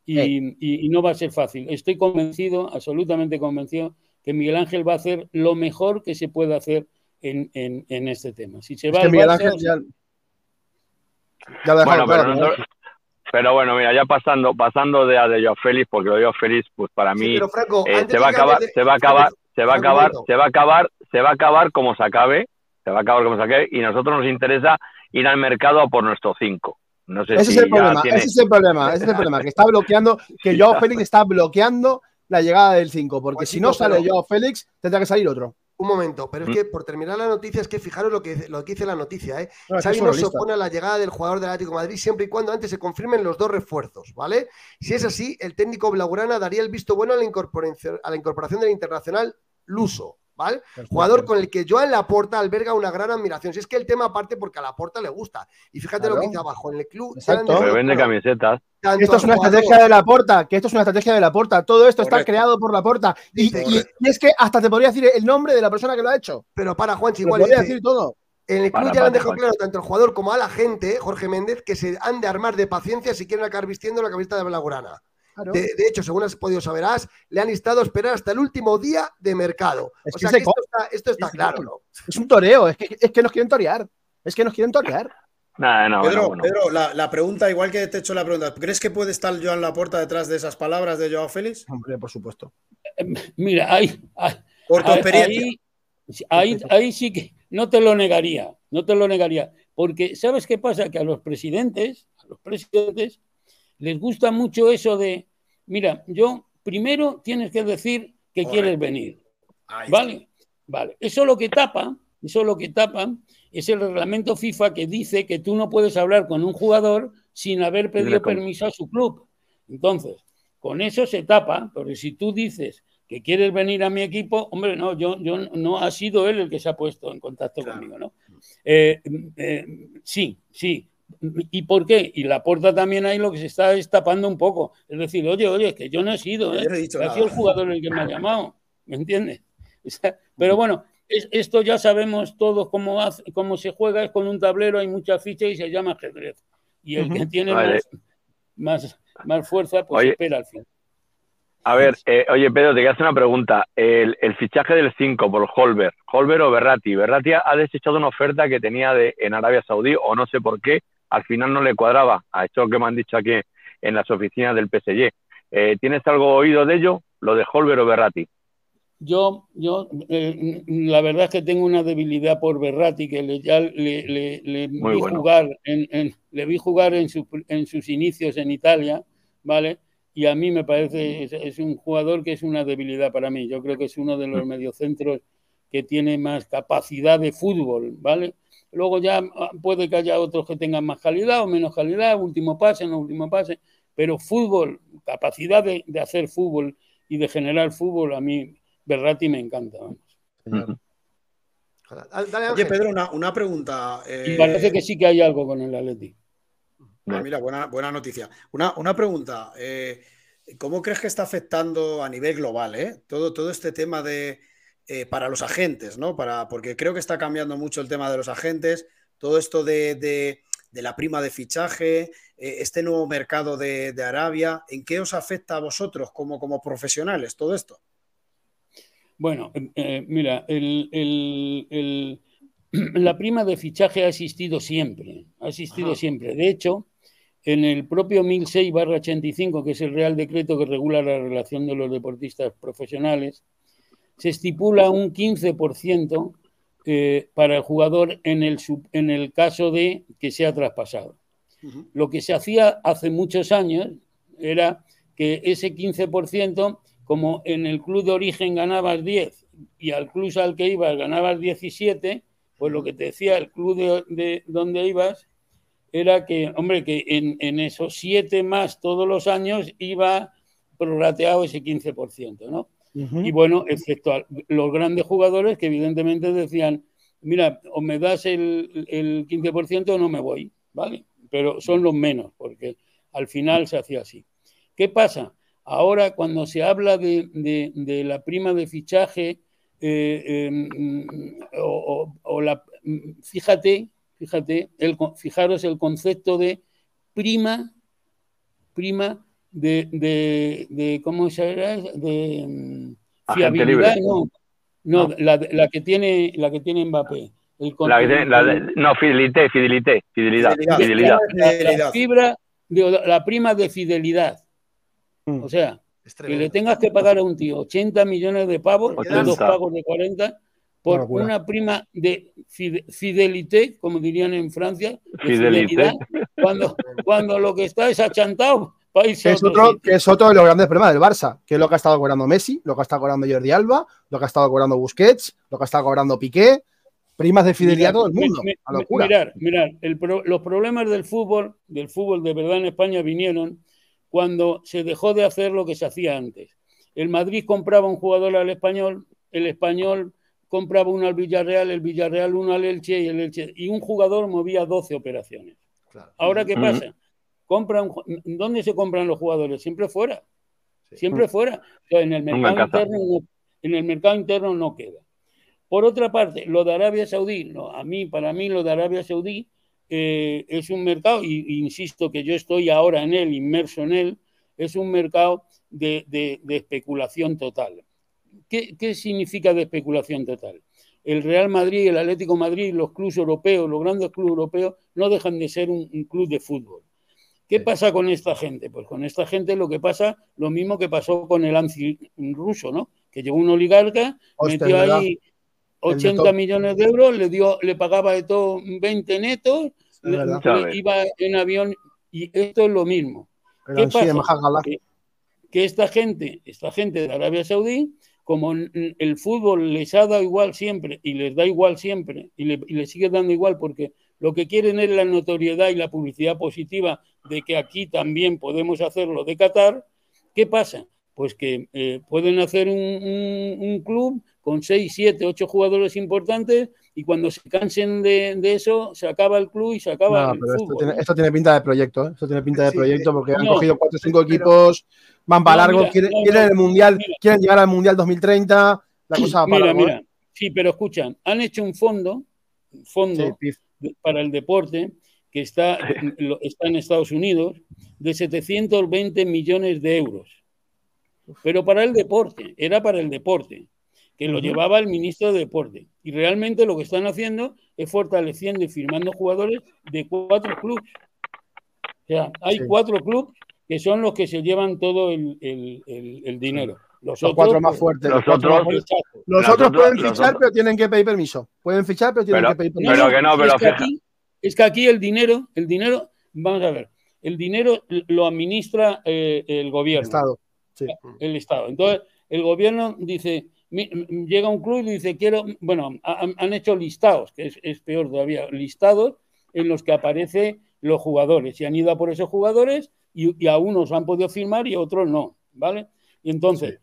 y, y, no va a ser fácil. Estoy convencido, absolutamente convencido, que Miguel Ángel va a hacer lo mejor que se puede hacer en, en, en este tema. Si se va
Miguel Ángel ya
bueno, pero, bueno, mira, ya pasando, pasando de a de Joao Félix, porque lo de Joao Félix, pues para mí eh, se va a acabar, se va a acabar, se va a acabar, se va a acabar, se va a acabar como se acabe, se va a acabar como se acabe, y a nosotros nos interesa ir al mercado a por nuestro 5. No sé
ese,
si
es el problema, ese es el problema, ese es el problema, que está bloqueando, que Joao Félix está bloqueando la llegada del 5, porque pues si no sale Joao Félix, tendrá que salir otro.
Un momento, pero es mm. que por terminar la noticia, es que fijaros lo que, lo que dice la noticia, ¿eh? Xavi no se opone a la llegada del jugador del Atlético de Madrid siempre y cuando antes se confirmen los dos refuerzos, ¿vale? Si es así, el técnico blaugrana daría el visto bueno a la incorporación, a la incorporación del internacional Luso. ¿Vale? Jugador con el que Joan Laporta alberga una gran admiración. Si es que el tema aparte porque a Laporta le gusta. Y fíjate lo que dice abajo, en el club...
Se vende camisetas.
Esto es una estrategia de Laporta, que esto es una estrategia de Laporta. Todo esto está creado por Laporta. Y, y, es que hasta te podría decir el nombre de la persona que lo ha hecho.
Pero para Juan, igual...
Podría decir todo.
En el club ya han dejado claro tanto el jugador como a la gente, Jorge Méndez, que se han de armar de paciencia si quieren acabar vistiendo la camiseta de Blaugrana. De, hecho, según has podido saber, le han instado a esperar hasta el último día de mercado. o sea, que esto está, claro, ¿no?
Es un toreo, es que, es que nos quieren torear. Es que nos quieren torear.
Pedro, Pedro la, pregunta, igual que te he hecho la pregunta, ¿crees que puede estar Joan Laporta detrás de esas palabras de Joao Félix?
Hombre, por supuesto.
Mira, ahí,
por tu experiencia.
Ahí, ahí, sí que no te lo negaría, no te lo negaría. Porque, ¿sabes qué pasa? Que a los presidentes, a los presidentes, les gusta mucho eso de, mira, yo primero tienes que decir que quieres venir. ¿Vale? Vale. Eso lo que tapa, eso lo que tapa es el reglamento FIFA que dice que tú no puedes hablar con un jugador sin haber pedido permiso a su club. Entonces, con eso se tapa, porque si tú dices que quieres venir a mi equipo, hombre, no, yo, yo no ha sido él el que se ha puesto en contacto conmigo, ¿no? Eh, eh, sí, sí, ¿Y por qué? Y la puerta también ahí lo que se está destapando un poco. Es decir, oye, oye, es que yo no he sido, ¿eh? ha sido el jugador el que me ha llamado, ¿me entiendes? pero bueno, esto ya sabemos todos cómo, hace, cómo se juega, es con un tablero, hay mucha ficha y se llama ajedrez. Y el que tiene más, más, fuerza, pues espera al fin.
A ver, eh, oye Pedro, te quiero hacer una pregunta. El, fichaje del 5 por Holber, Holber o Berrati. Berrati ha desechado una oferta que tenía de, en Arabia Saudí, o no sé por qué, al final no le cuadraba a esto que me han dicho aquí en las oficinas del PSG. Eh, ¿Tienes algo oído de ello? Lo de Holber o Berratti.
Yo, yo eh, la verdad es que tengo una debilidad por Berratti, que le, ya le, vi jugar en, le vi jugar en, en, sus inicios en Italia, ¿vale? Y a mí me parece, es, es, un jugador que es una debilidad para mí. Yo creo que es uno de los mediocentros que tiene más capacidad de fútbol, ¿vale? Luego ya ah, puede que haya otros que tengan más calidad o menos calidad, último pase, no último pase, pero fútbol, capacidad de, hacer fútbol y de generar fútbol, a mí Berrati me encanta.
Oye, Pedro, una, pregunta.
Y parece eh, que sí que hay algo con el Atleti.
Ah, mira, buena, buena noticia. Una, una pregunta. Eh, ¿Cómo crees que está afectando a nivel global eh? todo, todo este tema de, eh, para los agentes, ¿no? Para, porque creo que está cambiando mucho el tema de los agentes, todo esto de, de la prima de fichaje, eh, este nuevo mercado de, Arabia, ¿en qué os afecta a vosotros como, como profesionales todo esto?
Bueno, eh, mira, la prima de fichaje ha existido siempre, ha existido siempre. De hecho, en el propio 1006-85, que es el Real Decreto que regula la relación de los deportistas profesionales, se estipula un 15% eh, para el jugador en el, en el caso de que sea traspasado. Lo que se hacía hace muchos años era que ese 15%, como en el club de origen ganabas 10 y al club al que ibas ganabas 17, pues lo que te decía el club de, de donde ibas era que, hombre, que en, esos siete más todos los años iba prorrateado ese 15%, ¿no? Y bueno, excepto los grandes jugadores que evidentemente decían, mira, o me das el, el 15% o no me voy, ¿vale? Pero son los menos, porque al final se hacía así. ¿Qué pasa? Ahora, cuando se habla de, la prima de fichaje, eh, em, o, la, fíjate fíjate, el, fijaros el concepto de prima, prima de, de, de ¿cómo se llama? De mm, fiabilidad, no, no, La, la, que tiene, la que tiene Mbappé.
la, la no, fidelité, fidelité, fidelidad, fidelidad.
La, fibra, la prima de fidelidad. Mm. O sea, que le tengas que pagar a un tío 80 millones de pavos, dos pagos de 40, por una prima de fidelité, como dirían en Francia, fidelidad, cuando, cuando lo que está es achantado.
Es otro, que es otro de los grandes problemas del Barça, que es lo que ha estado cobrando Messi, lo que ha estado cobrando Jordi Alba, lo que ha estado cobrando Busquets, lo que ha estado cobrando Piqué, primas de fidelidad a todo el mundo.
mirar, mirar, los problemas del fútbol, del fútbol de verdad en España vinieron cuando se dejó de hacer lo que se hacía antes. El Madrid compraba un jugador al español, el español compraba uno al Villarreal, el Villarreal uno al Elche y el Elche. Y un jugador movía 12 operaciones. Ahora, ¿qué pasa? Compran, ¿Dónde se compran los jugadores? Siempre fuera. Siempre fuera. en, el mercado interno no, en el mercado interno no queda. Por otra parte, lo de Arabia Saudí, a mí, para mí, lo de Arabia Saudí eh, es un mercado, y, insisto que yo estoy ahora en él, inmerso en él, es un mercado de especulación total. ¿Qué, significa de especulación total? El Real Madrid, el Atlético Madrid, los clubes europeos, los grandes clubes europeos, no dejan de ser un, club de fútbol. ¿Qué pasa con esta gente? Pues con esta gente lo que pasa, lo mismo que pasó con el ANSI ruso, ¿no? Que llegó un oligarca, metió ahí 80 millones de euros, le dio, le pagaba de todo 20 netos, iba en avión y esto es lo mismo. ¿Qué pasa? que, esta gente, esta gente de Arabia Saudí, como el fútbol les ha dado igual siempre y les da igual siempre y le, sigue dando igual porque lo que quieren es la notoriedad y la publicidad positiva de que aquí también podemos hacerlo de Qatar, ¿qué pasa? Pues que eh, pueden hacer un, club con 6, 7, 8 jugadores importantes y cuando se cansen de, eso, se acaba el club y se acaba el fútbol.
Esto tiene, pinta de proyecto, ¿eh? esto tiene pinta de proyecto porque han cogido 4 o 5 equipos van para largo, quieren, el mundial, quieren llegar al mundial 2030, la cosa va para.
Mira, ¿eh? sí, pero escuchan, han hecho un fondo, fondo para el deporte que está, está en Estados Unidos de 720 millones de euros. Pero para el deporte, era para el deporte, que lo llevaba el ministro de Deporte. Y realmente lo que están haciendo es fortaleciendo y firmando jugadores de cuatro clubes. O sea, hay cuatro clubes que son los que se llevan todo el, dinero.
Los, cuatro más fuertes.
Los, otros,
los otros pueden fichar, pero tienen que pedir permiso. Pueden fichar, pero tienen que pedir permiso.
Pero que no, pero
es que, aquí, es que aquí el dinero, el dinero, vamos a ver, el dinero lo administra eh, el gobierno.
El Estado. Sí.
El Estado. Entonces, el gobierno dice, llega un club y dice, quiero, bueno, han, hecho listados, que es, es, peor todavía, listados en los que aparecen los jugadores y han ido a por esos jugadores y, a unos han podido firmar y a otros no, ¿vale? Y entonces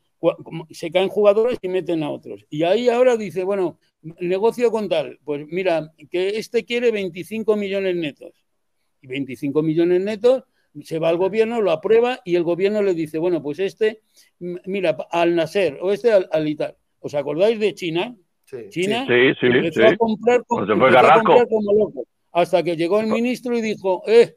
se caen jugadores y meten a otros. Y ahí ahora dice, bueno, negocio con tal, pues mira, que este quiere 25 millones netos. Y 25 millones netos se va al gobierno, lo aprueba y el gobierno le dice, bueno, pues este, mira, al nacer o este al, al Ital. ¿Os acordáis de China? China
sí, sí,
empezó, a comprar, como, como loco hasta que llegó el ministro y dijo, eh,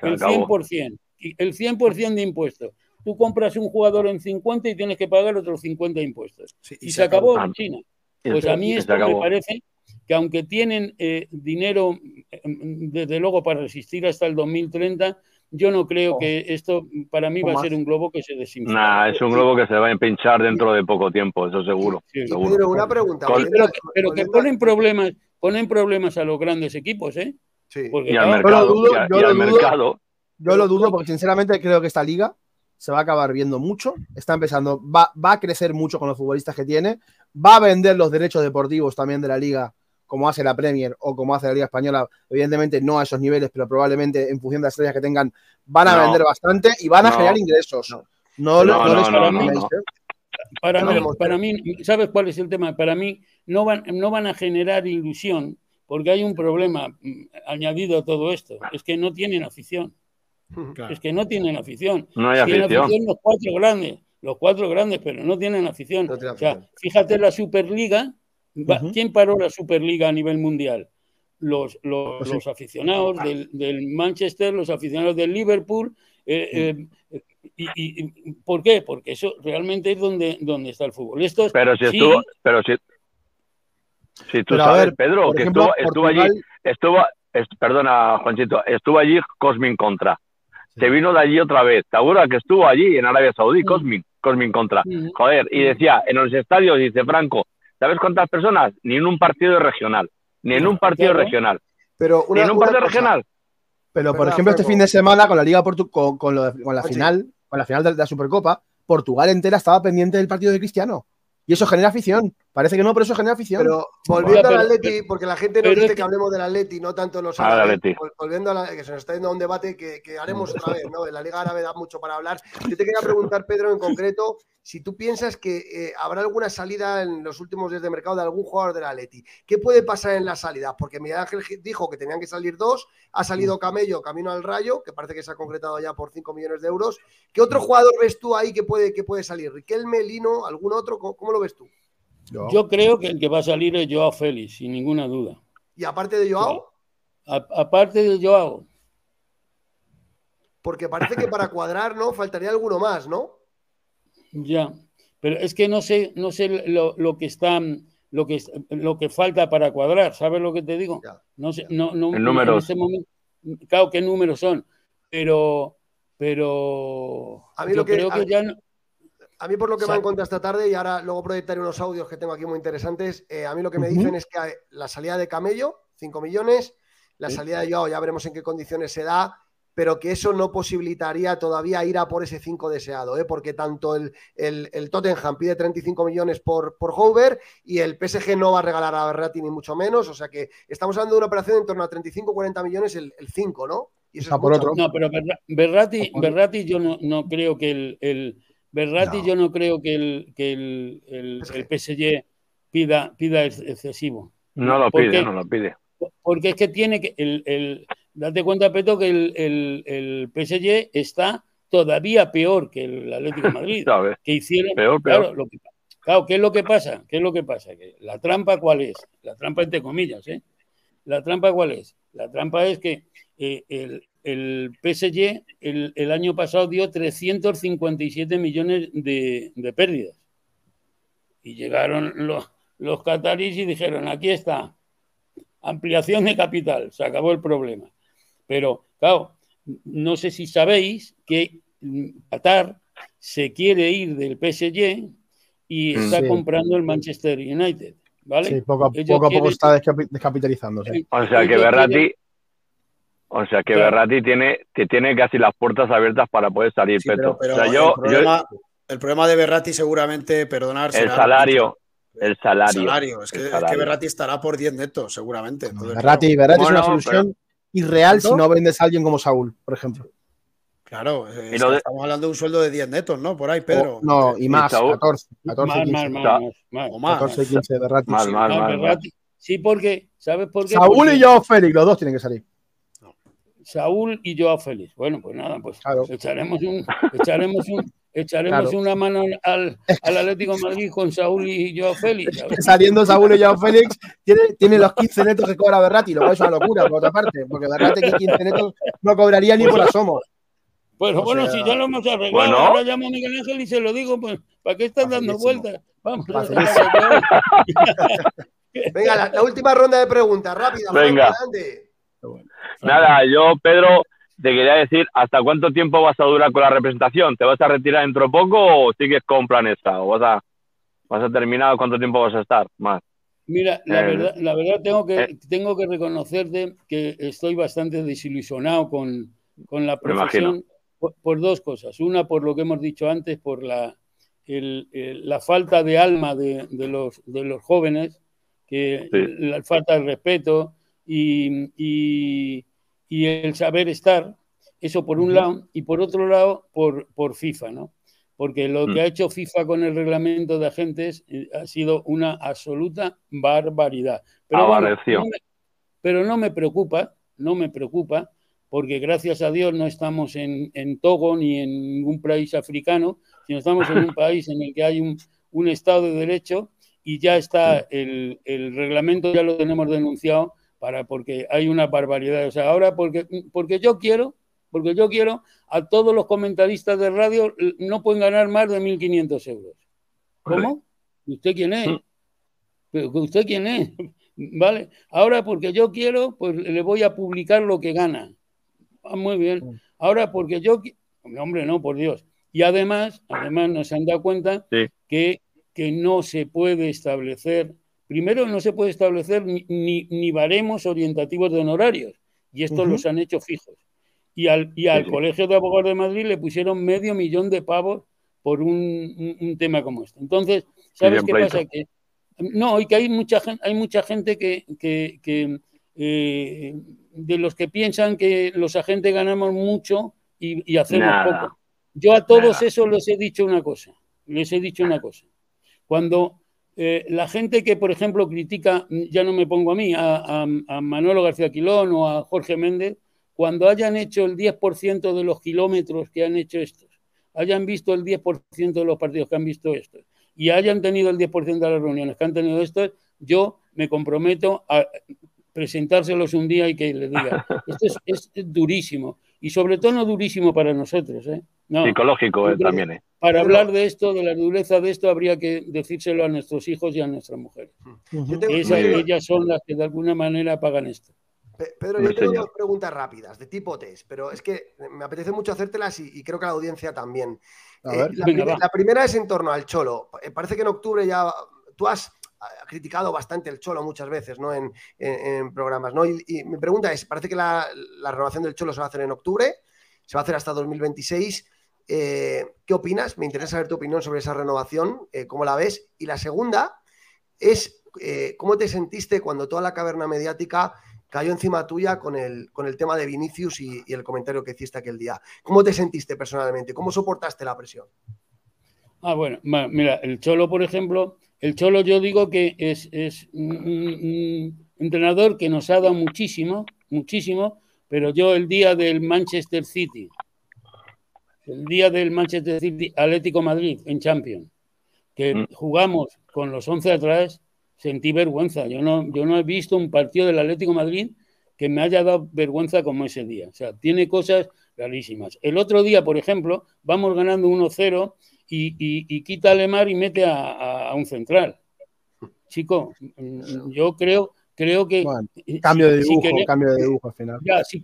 Se
el
acabó.
100%, y el 100% de impuestos. Tú compras un jugador en 50 y tienes que pagar otros 50 impuestos.
Sí,
Y, se, acabó en China. Pues a mí esto me parece que aunque tienen eh, dinero, eh, desde luego, para resistir hasta el 2030, yo no creo
Oh.
que esto para mí va a ser un globo que se desinfla.
Nah, es un globo que se va a empinchar dentro de poco tiempo, eso seguro.
Sí.
Y
seguro.
Pedro, una pregunta.
Con-
Pero, que- pero ponen problemas, ponen problemas a los grandes equipos, ¿eh?
Sí.
Porque
Y al
claro,
mercado.
dudo,
y a-
yo
y
lo
al
dudo.
mercado.
Yo lo dudo porque sinceramente creo que esta liga se va a acabar viendo mucho. Está empezando, va, va a crecer mucho con los futbolistas que tiene. Va a vender los derechos deportivos también de la liga, como hace la Premier o como hace la Liga Española. Evidentemente no a esos niveles, pero probablemente en función de las estrellas que tengan, van a
No.
vender bastante y van a
No.
generar ingresos.
No.
No,
No,
no
no,
les
no,
engañéis,
no.
para
No
mí, para mí, ¿sabes cuál es el tema? Para mí no van, no van a generar ilusión porque hay un problema mm, añadido a todo esto. Es que no tienen afición.
Claro.
Es que no tienen afición.
No hay
Tienen
afición.
los cuatro grandes, los cuatro grandes, pero no tienen afición.
No
O sea,
afición.
fíjate la Superliga. ¿Quién paró la Superliga a nivel mundial? Los, los,
Pues sí.
los aficionados del, del Manchester, los aficionados del Liverpool. eh, eh, y, y- y- ¿Por qué? Porque eso realmente es donde, donde está el fútbol. Estos,
Pero si
sí,
estuvo, pero si, si tú sabes,
ver,
Pedro, que
ejemplo,
estuvo, estuvo allí, estuvo, es- perdona, Juanchito, estuvo allí Cosmin Contra. Se vino de allí otra vez. ¿Te acuerdas que estuvo allí en Arabia Saudí. Cosmin, Cosmin Contra? Joder, y decía, en los estadios, dice Franco, ¿sabes cuántas personas? Ni en un partido regional. Ni en un partido
Claro.
regional.
Pero
Ni
una,
en un partido
cosa.
regional.
Pero, por
Verdad,
ejemplo, este fin de semana con la Liga Portu con, con lo de- con la final, con la final de la Supercopa, Portugal entera estaba pendiente del partido de Cristiano. Y eso genera afición. Parece que no, pero eso genera afición.
Pero volviendo
Pero-
al Atleti, porque la gente nos dice que
que-
hablemos del Atleti, no tanto los árabes. Volviendo a la, que se nos está yendo a un debate que, que haremos otra vez, ¿no? En la Liga Árabe da mucho para hablar. Yo te quería preguntar, Pedro, en concreto, si tú piensas que eh, habrá alguna salida en los últimos días de mercado de algún jugador del Atleti. ¿Qué puede pasar en la salida? Porque Miguel Ángel dijo que tenían que salir dos, ha salido Camello camino al Rayo, que parece que se ha concretado ya por 5 millones de euros. ¿Qué otro jugador ves tú ahí que puede, que puede salir? ¿Riquelme, Lino, algún otro? ¿Cómo, cómo lo ves tú?
Yo-
Yo creo que el que va a salir es Joao Félix, sin ninguna duda.
Y aparte de Joao,
aparte de Joao,
porque parece que para cuadrar, ¿no? Faltaría alguno más, ¿no?
ya. Pero es que no sé, no sé lo, lo que está, lo que, lo que falta para cuadrar. ¿Sabes lo que te digo?
Ya.
No sé, no, no,
En números.
este momento, claro, qué números son, pero, pero
A mí
yo
lo que-
creo
a-
que ya no-
A mí, por lo que me han contado esta tarde, y ahora luego proyectaré unos audios que tengo aquí muy interesantes, eh, a mí lo que me dicen es que eh, la salida de Camello, 5 millones, la
Sí.
salida de Joao, ya veremos en qué condiciones se da, pero que eso no posibilitaría todavía ir a por ese 5 deseado, ¿eh? porque tanto el, el- el Tottenham pide 35 millones por, por Hover y el PSG no va a regalar a Berratti ni mucho menos, o sea que estamos hablando de una operación en torno a 35-40 millones el, el 5, ¿no? Y eso
O sea,
es
por otro.
No, pero Berra- Berratti. Berratti yo no, no creo que el, el Berratti
No.
yo no creo que el, que el, el-
PSG.
el PSG pida, pida ex- excesivo.
No lo
Porque-
pide, no lo pide.
Porque es que tiene que el, el- date cuenta, Peto, que el, el, el PSG está todavía peor que el Atlético de Madrid,
¿Sabes?
que hicieron.
Peor, peor.
Claro, lo que- claro, ¿qué es lo que pasa? ¿Qué es lo que pasa? Que la trampa cuál es? La trampa entre comillas, ¿eh? La trampa cuál es? La trampa es que eh, el, el PSG el, el año pasado dio 357 millones de, de pérdidas. Y llegaron los, los catarís y dijeron, aquí está, ampliación de capital, se acabó el problema. Pero, claro, no sé si sabéis que mm, Qatar se quiere ir del PSG y está
Sí.
comprando el Manchester United, ¿vale?
Sí, poco a, poco, a poco
quieren-
está descapi- descapitalizando. sí.
O sea que Berratti, o sea que
Claro.
Berratti tiene, que tiene casi las puertas abiertas para poder salir,
Sí,
Petro.
pero, pero
o sea,
el,
yo, yo-
problema, el problema de Berratti seguramente, perdonar,
el salario, el
el
salario.
salario. Es que,
El
es
salario.
que Berratti estará por 10 netos, seguramente. Entonces,
Berratti
Bueno,
es una solución irreal si
¿Cuánto?
no vendes a alguien como Saúl, por ejemplo.
Claro, es
de-
estamos hablando de un sueldo de 10 netos, ¿no? Por ahí, Pedro.
O- no, y más,
Saúl.
14, 14,
más,
15.
más, más, más, más.
O más.
14, 15 de Berratti.
Mal,
sí.
mal,
Más,
mal, mal.
Berratti. Sí, porque, ¿sabes por qué?
Saúl
Porque
y Joao Félix, los dos tienen que salir.
Saúl y Joao Félix. Bueno, pues nada, pues
Claro.
echaremos un, echaremos un, echaremos una mano al, al, Atlético de Madrid con Saúl y Joao Félix.
Saliendo Saúl y Joao Félix, tiene, tiene los 15 netos que cobra Berrati, lo cual es una locura, por otra parte, porque Berrati que 15 netos no cobraría ni por asomos.
Pues bueno, si ya lo hemos arreglado, ahora llamo a Miguel Ángel y se lo digo, pues, ¿para qué estás dando vueltas? Vamos.
Venga, la, última ronda de preguntas, rápida.
Venga. Nada, yo, Pedro, te quería decir, ¿hasta cuánto tiempo vas a durar con la representación? ¿Te vas a retirar dentro de poco o sigues con Planesta? ¿O vas a, vas a terminar? ¿Cuánto tiempo vas a estar más?
Mira, la, eh, verdad, la verdad tengo que, eh. tengo que reconocerte que estoy bastante desilusionado con, con la profesión por, dos cosas. Una, por lo que hemos dicho antes, por la, la falta de alma de, de, los, de los jóvenes, que la falta de respeto y, y, y, el saber estar, eso por un lado, y por otro lado, por, por FIFA, ¿no? Porque lo que mm. ha hecho FIFA con el reglamento de agentes eh, ha sido una absoluta barbaridad. Pero, pero no me preocupa, no me preocupa, porque gracias a Dios no estamos en, Togo ni en ningún país africano, sino estamos en un país en el que hay un, Estado de Derecho y ya está el, reglamento, ya lo tenemos denunciado, para, porque hay una barbaridad. O sea, ahora porque, porque yo quiero, porque yo quiero, a todos los comentaristas de radio no pueden ganar más de 1.500 euros. ¿Cómo? ¿Usted quién es? Mm. ¿Usted quién es? ¿Vale? Ahora porque yo quiero, pues le voy a publicar lo que gana. Ah, muy bien. Mm. Ahora, porque yo, hombre, no, por Dios. Y además, además nos han dado cuenta que, que no se puede establecer, primero no se puede establecer ni, ni, baremos orientativos de honorarios, y estos los han hecho fijos. Y al, y al Colegio de Abogados de Madrid le pusieron medio millón de pavos por un, un, tema como este. Entonces, ¿sabes qué pasa? Que, no, y que hay mucha, hay mucha gente que, que, que eh, de los que piensan que los agentes ganamos mucho y, hacemos poco. Yo a todos esos les he dicho una cosa, les he dicho una cosa. Cuando eh, la gente que, por ejemplo, critica, ya no me pongo a mí, a, a, Manolo García Quilón o a Jorge Méndez, cuando hayan hecho el 10% de los kilómetros que han hecho estos, hayan visto el 10% de los partidos que han visto estos y hayan tenido el 10% de las reuniones que han tenido estos, yo me comprometo a presentárselos un día y que les diga, esto es, durísimo. Y sobre todo no durísimo para nosotros. ¿eh?
Psicológico eh, también. ¿eh?
Para hablar de esto, de la dureza de esto, habría que decírselo a nuestros hijos y a nuestras mujeres. ellas son las que de alguna manera pagan esto.
Pedro, yo tengo dos preguntas rápidas, de tipo test, pero es que me apetece mucho hacértelas y, creo que la audiencia también. Eh, la, primera es en torno al Cholo. Parece que en octubre ya tú has ha criticado bastante el Cholo muchas veces ¿no? en, programas. ¿no? Y, mi pregunta es, parece que la, renovación del Cholo se va a hacer en octubre, se va a hacer hasta 2026. Eh, ¿Qué opinas? Me interesa saber tu opinión sobre esa renovación, eh, cómo la ves. Y la segunda es, eh, ¿cómo te sentiste cuando toda la caverna mediática cayó encima tuya con el, con el tema de Vinicius y, y el comentario que hiciste aquel día? ¿Cómo te sentiste personalmente? ¿Cómo soportaste la presión?
Ah, bueno, mira, el Cholo, por ejemplo, el Cholo yo digo que es, un, entrenador que nos ha dado muchísimo, muchísimo, pero yo el día del Manchester City, el día del Manchester City Atlético Madrid en Champions, que mm. jugamos con los 11 atrás, sentí vergüenza. Yo no, yo no he visto un partido del Atlético Madrid que me haya dado vergüenza como ese día. O sea, tiene cosas rarísimas. El otro día, por ejemplo, vamos ganando 1-0 y, quita a Lemar y mete a, un central. Chico, yo creo, creo que.
cambio de dibujo, cambio de dibujo al final.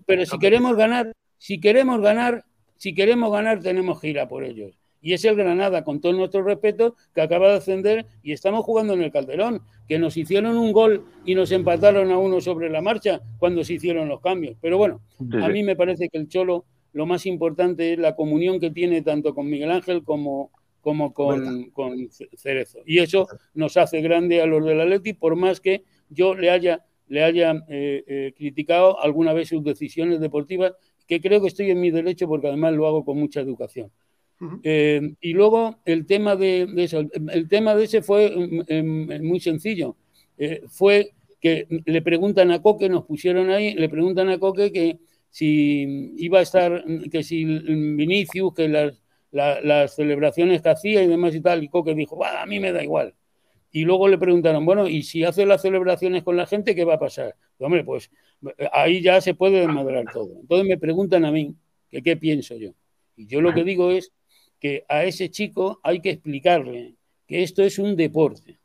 pero si queremos ganar, si queremos ganar, si queremos ganar, tenemos que ir a por ellos. Y es el Granada, con todo nuestro respeto, que acaba de ascender y estamos jugando en el Calderón, que nos hicieron un gol y nos empataron a uno sobre la marcha cuando se hicieron los cambios. Pero bueno, a mí me parece que el Cholo, lo más importante es la comunión que tiene tanto con Miguel Ángel como, como con, Cerezo. Y eso nos hace grande a los del Atleti, por más que yo le haya, le haya eh, eh, criticado alguna vez sus decisiones deportivas, que creo que estoy en mi derecho porque además lo hago con mucha educación. Eh, y luego el tema de, eso, el tema de ese fue mm, mm, muy sencillo. fue que le preguntan a Coque, nos pusieron ahí, le preguntan a Coque que si iba a estar, que si Vinicius, que las las celebraciones que hacía y demás y tal. Y Coque dijo, a mí me da igual. Y luego le preguntaron, bueno, ¿y si hace las celebraciones con la gente, qué va a pasar? hombre, pues ahí ya se puede desmadrar todo. Entonces me preguntan a mí qué pienso yo. Y yo lo que digo es que a ese chico hay que explicarle que esto es un deporte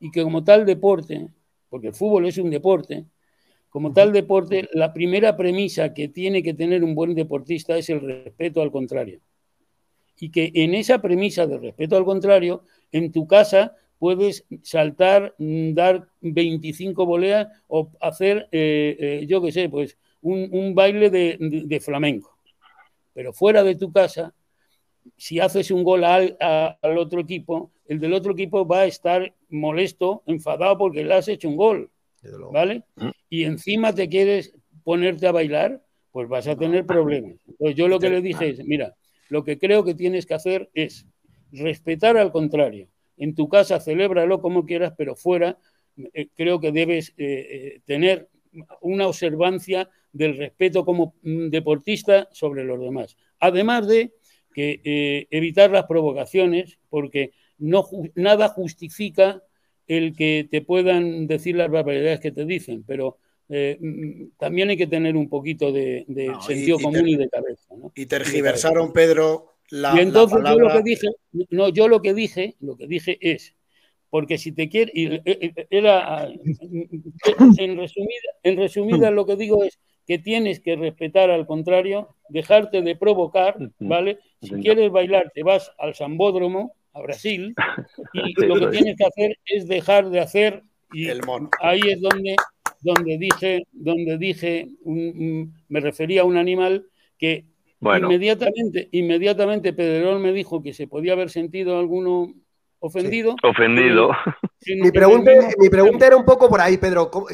y que como tal deporte, porque el fútbol es un deporte, como tal deporte, la primera premisa que tiene que tener un buen deportista es el respeto al contrario. Y que en esa premisa de respeto al contrario, en tu casa puedes saltar, mm, dar 25 voleas o hacer, eh, eh, yo qué sé, pues un, baile de, flamenco. Pero fuera de tu casa, si haces un gol al, al, otro equipo, el del otro equipo va a estar molesto, enfadado porque le has hecho un gol. ¿Vale? Mm. Y encima te quieres ponerte a bailar, pues vas a tener problemas. Entonces yo lo que le dije es, mira, lo que creo que tienes que hacer es respetar al contrario. En tu casa celébralo como quieras, pero fuera eh, creo que debes eh, eh, tener una observancia del respeto como mm, deportista sobre los demás. Además de que evitar las provocaciones, porque no, nada justifica el que te puedan decir las barbaridades que te dicen, pero mm, también hay que tener un poquito de, sentido común y de cabeza.
Y tergiversaron, Pedro,
y entonces yo lo que dije, no, yo lo que dije, lo que dije es, porque si te quiere, eh, eh, era, en resumida, en resumida lo que digo es que tienes que respetar al contrario, dejarte de provocar, ¿vale? Si quieres bailar, te vas al Sambódromo, a Brasil, y lo que tienes que hacer es dejar de hacer, y el ahí es donde, donde dije, donde dije, me refería a un animal que Inmediatamente, inmediatamente Pedrerol me dijo que se podía haber sentido alguno ofendido.
Ofendido.
mi, pregunta, mi pregunta era un poco por ahí, Pedro. ¿Cómo,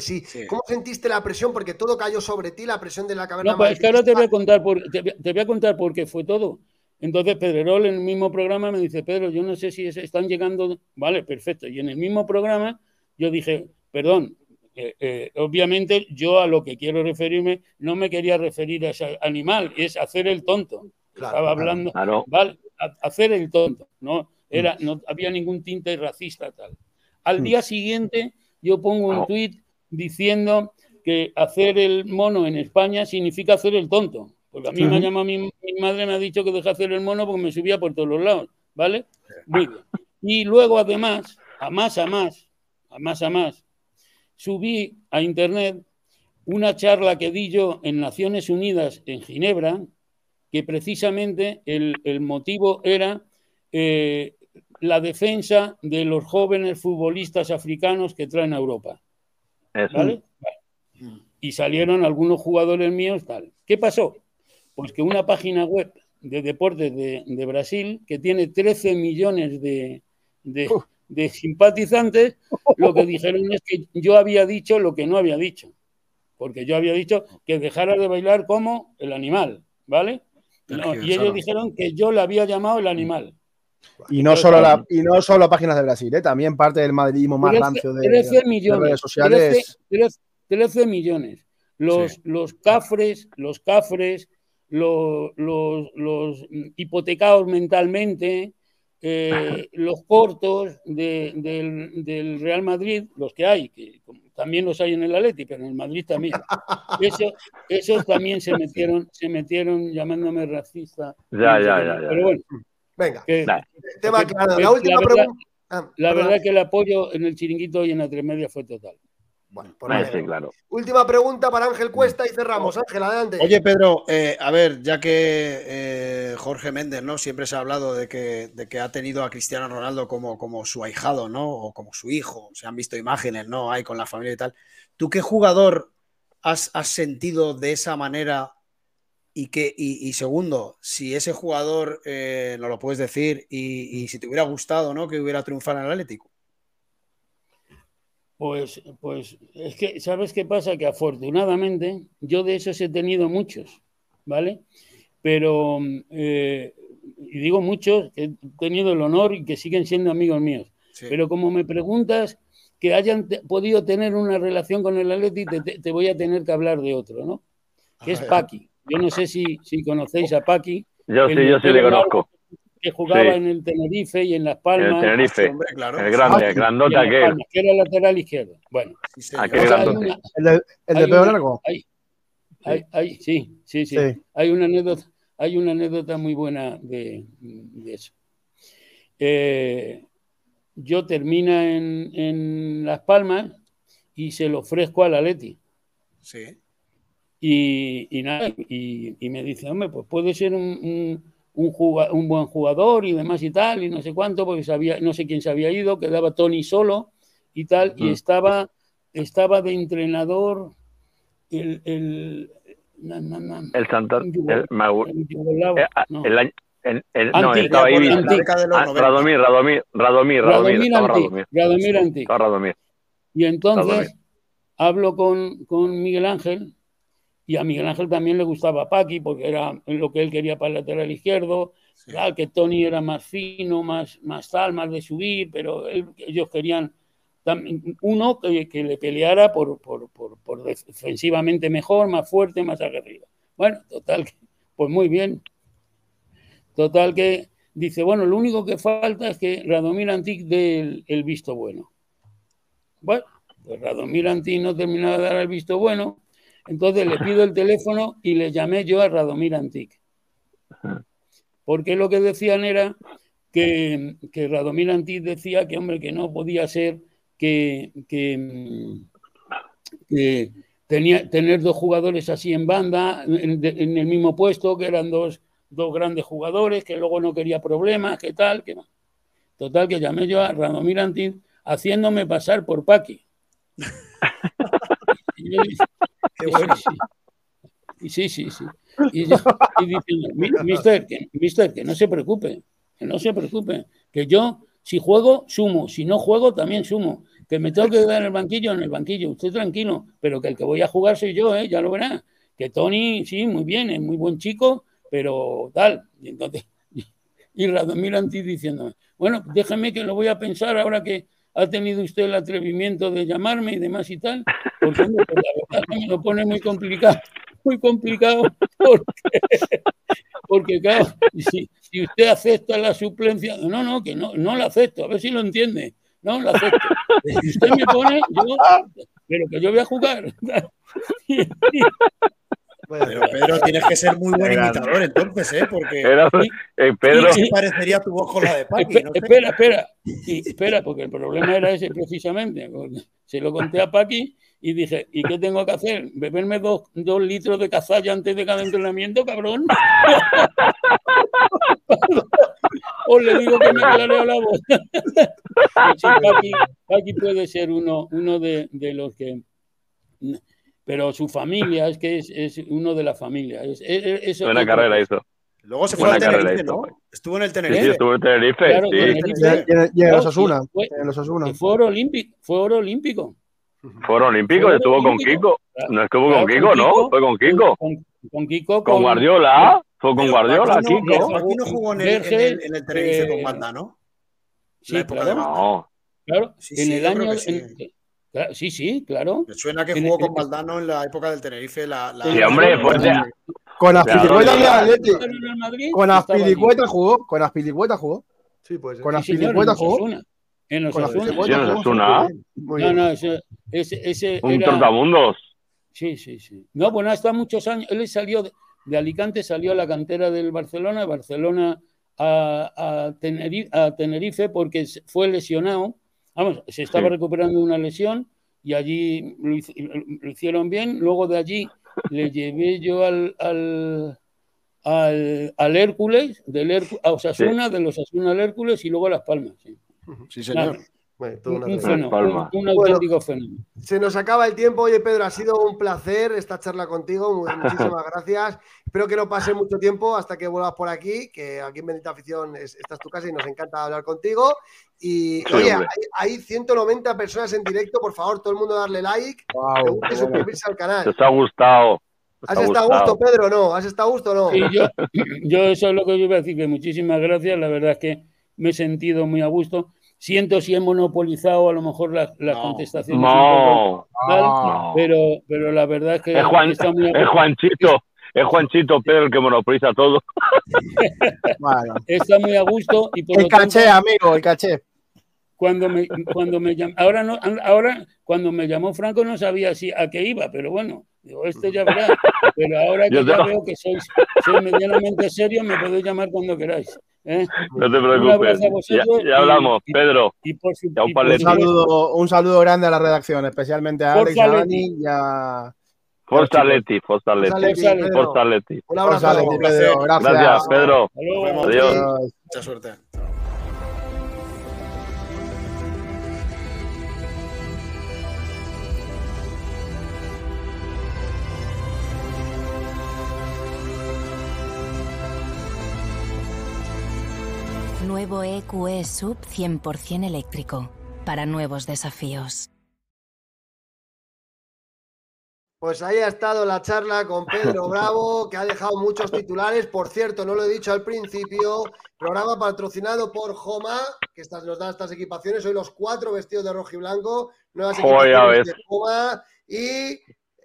¿Cómo sentiste la presión? Porque todo cayó sobre ti, la presión de la caverna.
No, pues es que ahora te voy a contar por, te, voy a contar por qué fue todo. Entonces Pedrerol en el mismo programa me dice, Pedro, yo no sé si están llegando. Vale, perfecto. Y en el mismo programa yo dije, perdón, eh, obviamente yo a lo que quiero referirme no me quería referir a ese animal, es hacer el tonto. Estaba hablando, ¿vale? hacer el tonto, no era, no había ningún tinte racista tal. Al día siguiente yo pongo un tuit diciendo que hacer el mono en España significa hacer el tonto. Porque a mí me ha llamado mi, madre, me ha dicho que deje hacer el mono porque me subía por todos los lados, ¿vale? Muy bien. Y luego además, a más a más, a más a más, subí a internet una charla que di yo en Naciones Unidas en Ginebra, que precisamente el, motivo era eh, la defensa de los jóvenes futbolistas africanos que traen a Europa. Y salieron algunos jugadores míos, tal. ¿Qué pasó? Pues que una página web de deportes de, Brasil, que tiene 13 millones de, de simpatizantes, lo que dijeron es que yo había dicho lo que no había dicho. Porque yo había dicho que dejara de bailar como el animal, ¿vale? y ellos dijeron que yo le había llamado el animal.
Y no, solo la, y no solo páginas de Brasil, ¿eh? también parte del madridismo más rancio de,
millones, redes sociales. 13, millones. Los, los cafres, los cafres, los, los, los hipotecados mentalmente, eh, los cortos del, Real Madrid, los que hay, que también los hay en el Atleti, pero en el Madrid también. Eso, esos también se metieron, se metieron llamándome racista.
Ya, ya, ya,
Pero bueno. Venga, tema claro. La última pregunta.
Ah, la verdad que el apoyo en el chiringuito y en la tres media fue total.
Bueno, por ah, claro. Última pregunta para Ángel Cuesta y cerramos. Ángel, adelante.
Oye, Pedro, eh, a ver, ya que eh, Jorge Méndez, ¿no? Siempre se ha hablado de que, de que ha tenido a Cristiano Ronaldo como, como su ahijado, ¿no? O como su hijo. Se han visto imágenes, ¿no? Hay con la familia y tal. ¿Tú qué jugador has, sentido de esa manera? Y, que, y, segundo, si ese jugador, eh, nos lo puedes decir, y, y, si te hubiera gustado, ¿no? Que hubiera triunfado en el Atlético.
Pues, pues es que, ¿sabes qué pasa? Que afortunadamente yo de esos he tenido muchos, ¿vale? Pero, eh, y digo muchos, he tenido el honor y que siguen siendo amigos míos. Pero como me preguntas que hayan podido tener una relación con el Atleti, te, voy a tener que hablar de otro, ¿no? Que es Paqui. Yo no sé si, si conocéis a Paqui.
Yo sí, yo sí le conozco.
Que jugaba
Sí.
en el Tenerife y en Las
El
Palmas.
Tenerife.
Hombre, claro.
El grande,
Ah,
el
en
grandote
Las
aquel.
Palmas, que era lateral izquierdo. Bueno,
Sí,
o sea, hay
grandote.
una-
El de, el de
una-
largo.
hay- hay- hay- sí, sí, sí,
Sí.
Hay una anécdota, hay una anécdota muy buena de, de eso. Eh, yo termina en, en Las Palmas y se lo ofrezco al Atleti.
Sí.
Y, y nada, y, y me dice, hombre, pues puede ser un, un, un juga- un buen jugador y demás y tal, y no sé cuánto, porque sabía, no sé quién se había ido, quedaba Tony solo y tal, y estaba, estaba de entrenador el, el, na- na- na-
El
yugo-
El, me acu-
el
eh, ah,
no.
el año- el- no,
Antic,
estaba
década de los
Ah,
90.
Radomir, Radomir, Radomir, Radomir.
Radomir
Estaba
Antic,
Radomir.
Radomir Antic.
Estaba Radomir.
Y entonces
Radomir.
hablo con, con Miguel Ángel y a Miguel Ángel también le gustaba Paqui porque era lo que él quería para el lateral izquierdo.
Sí.
Claro, que Tony era más fino, más, más tal, más de subir, pero él- ellos querían tam- uno que, que le peleara por, por, por- por defensivamente mejor, más fuerte, más aguerrido. Bueno, total, pues muy bien. Total que dice, bueno, lo único que falta es que Radomir Antic dé el, el visto bueno. Bueno, pues Radomir Antic no terminaba de dar el visto bueno, entonces le pido el teléfono y le llamé yo a Radomir Antic. Porque lo que decían era que, que Radomir Antic decía que, hombre, que no podía ser que, que, que tenía, tener dos jugadores así en banda, en, el mismo puesto, que eran dos, dos grandes jugadores, que luego no quería problemas, que tal, que. Total, que llamé yo a Radomir Antic haciéndome pasar por Paqui.
Qué
Sí,
bueno.
sí. Sí, sí, sí. Y, y diciendo, "Mi- mister, que, mister, que no se preocupe, que no se preocupe, que yo, si juego, sumo, si no juego, también sumo, que me tengo que quedar en el banquillo, en el banquillo, usted tranquilo, pero que el que voy a jugar soy yo, ¿eh? ya lo verá. Que Tony, sí, muy bien, es muy buen chico, pero tal. Y entonces, y Radomir Antic diciéndome, bueno, déjeme que lo voy a pensar ahora que ha tenido usted el atrevimiento de llamarme y demás y tal, porque la verdad me lo pone muy complicado, muy complicado, porque, claro, si, usted acepta la suplencia, no, no, que no, no la acepto, a ver si lo entiende, no la acepto. Si usted me pone, pero que yo voy a jugar.
Pero Pedro, tienes que ser muy buen imitador entonces, ¿eh? Porque
Era, eh, Pedro,
¿qué parecería tu voz con la de Paqui?
Espe-
No sé.
espera, espera, y espera, porque el problema era ese precisamente. Se lo conté a Paqui y dije, ¿y qué tengo que hacer? ¿Beberme dos, dos litros de cazalla antes de cada entrenamiento, cabrón? o le digo que me clareo la voz. Sí, Paqui, Paqui puede ser uno, uno de, de los que... Pero su familia, es que es, es uno de la familia. Es, es- es- es
buena carrera hizo.
Luego se fue
Buena
al
carrera
Tenerife, ¿no? Estuvo en el
Sí,
Tenerife.
sí, estuvo en Tenerife,
Claro,
sí.
Tenerife.
Y en- y en- y en
Claro,
los Osasuna.
y fue-
los
fue oro olímpico, fue oro olímpico. Fue
estuvo con. Kiko.
Claro,
No estuvo
claro,
con Kiko, ¿no? Fue con Kiko.
Con, con Kiko,
Con Guardiola. Fue con Guardiola,
no-
Kiko.
Paqui no jugó en el, en el- en el Tenerife
eh,
con banda, ¿no?
Sí,
la época
claro,
de Banda.
No.
claro.
Sí,
en
sí,
el año.
Sí.
claro, sí, sí, claro.
Me suena que jugó con Valdano en la época del Tenerife. La, la-
Sí, hombre, fuerte.
Con
Claro,
Aspilicueta
claro.
Madrid,
Con. Aspilicueta jugó. Con Aspilicueta jugó.
sí, pues.
Con
Sí,
Aspilicueta jugó.
Osasuna. En los
Con
Osasuna.
Sí,
jugó.
No, no, ese, ese,
Un
era-. Sí, sí, sí. No, bueno, hasta muchos años. Él salió de, de Alicante, salió a la cantera del Barcelona, Barcelona a, a, Tenerife, a Tenerife porque fue lesionado. Vamos, se estaba
Sí.
recuperando una lesión y allí lo, hic- lo hicieron bien. Luego de allí le llevé yo al, al, al, al Hércules, del Hércu- a Osasuna, de los Osasuna al Hércules y luego a Las Palmas. sí.
Sí, señor.
Nada,
Bueno, una
un fenómeno, un, un auténtico fenómeno.
Se nos acaba el tiempo. Oye, Pedro, ha sido un placer esta charla contigo. Muchísimas gracias. Espero que no pase mucho tiempo hasta que vuelvas por aquí, que aquí en Bendita Afición es, esta es tu casa y nos encanta hablar contigo. Y
Sí,
oye, hay, hay 190 personas en directo. Por favor, todo el mundo darle like,
Wow,
y suscribirse al canal.
¿Te ha gustado? ¿Te
¿Has
ha
estado a gusto, Pedro? No, ¿has estado a gusto o no?
Sí, yo, yo eso es lo que yo iba a decir, que muchísimas gracias. La verdad es que me he sentido muy a gusto. Siento si he monopolizado a lo mejor las, las
No.
contestaciones.
No, no.
pero, pero la verdad es que
Es, Juan,
está muy a
es. Juanchito. es Juanchito Pedro el que monopoliza todo.
Bueno. Está muy a gusto y
por el caché, amigo, el caché.
Cuando me, cuando me llamó, ahora no, ahora cuando me llamó Franco no sabía si a qué iba, pero bueno, digo, esto ya verá. Pero ahora que ya veo que sois, sois medianamente serio, me podéis llamar cuando queráis. ¿Eh?
No te preocupes. Ya, hablamos, Pedro.
un, saludo, un, saludo, grande a la redacción, especialmente a Alex, a Dani y a.
Forza Leti, Forza Leti. Forza Leti.
Un abrazo.
Pedro. Gracias. Gracias, Pedro. Adiós.
Mucha suerte.
Nuevo EQE Sub 100% eléctrico para nuevos desafíos.
Pues ahí ha estado la charla con Pedro Bravo, que ha dejado muchos titulares. Por cierto, no lo he dicho al principio, programa patrocinado por Joma, que nos da estas equipaciones. Hoy los cuatro vestidos de rojo y blanco, nuevas equipaciones de Joma y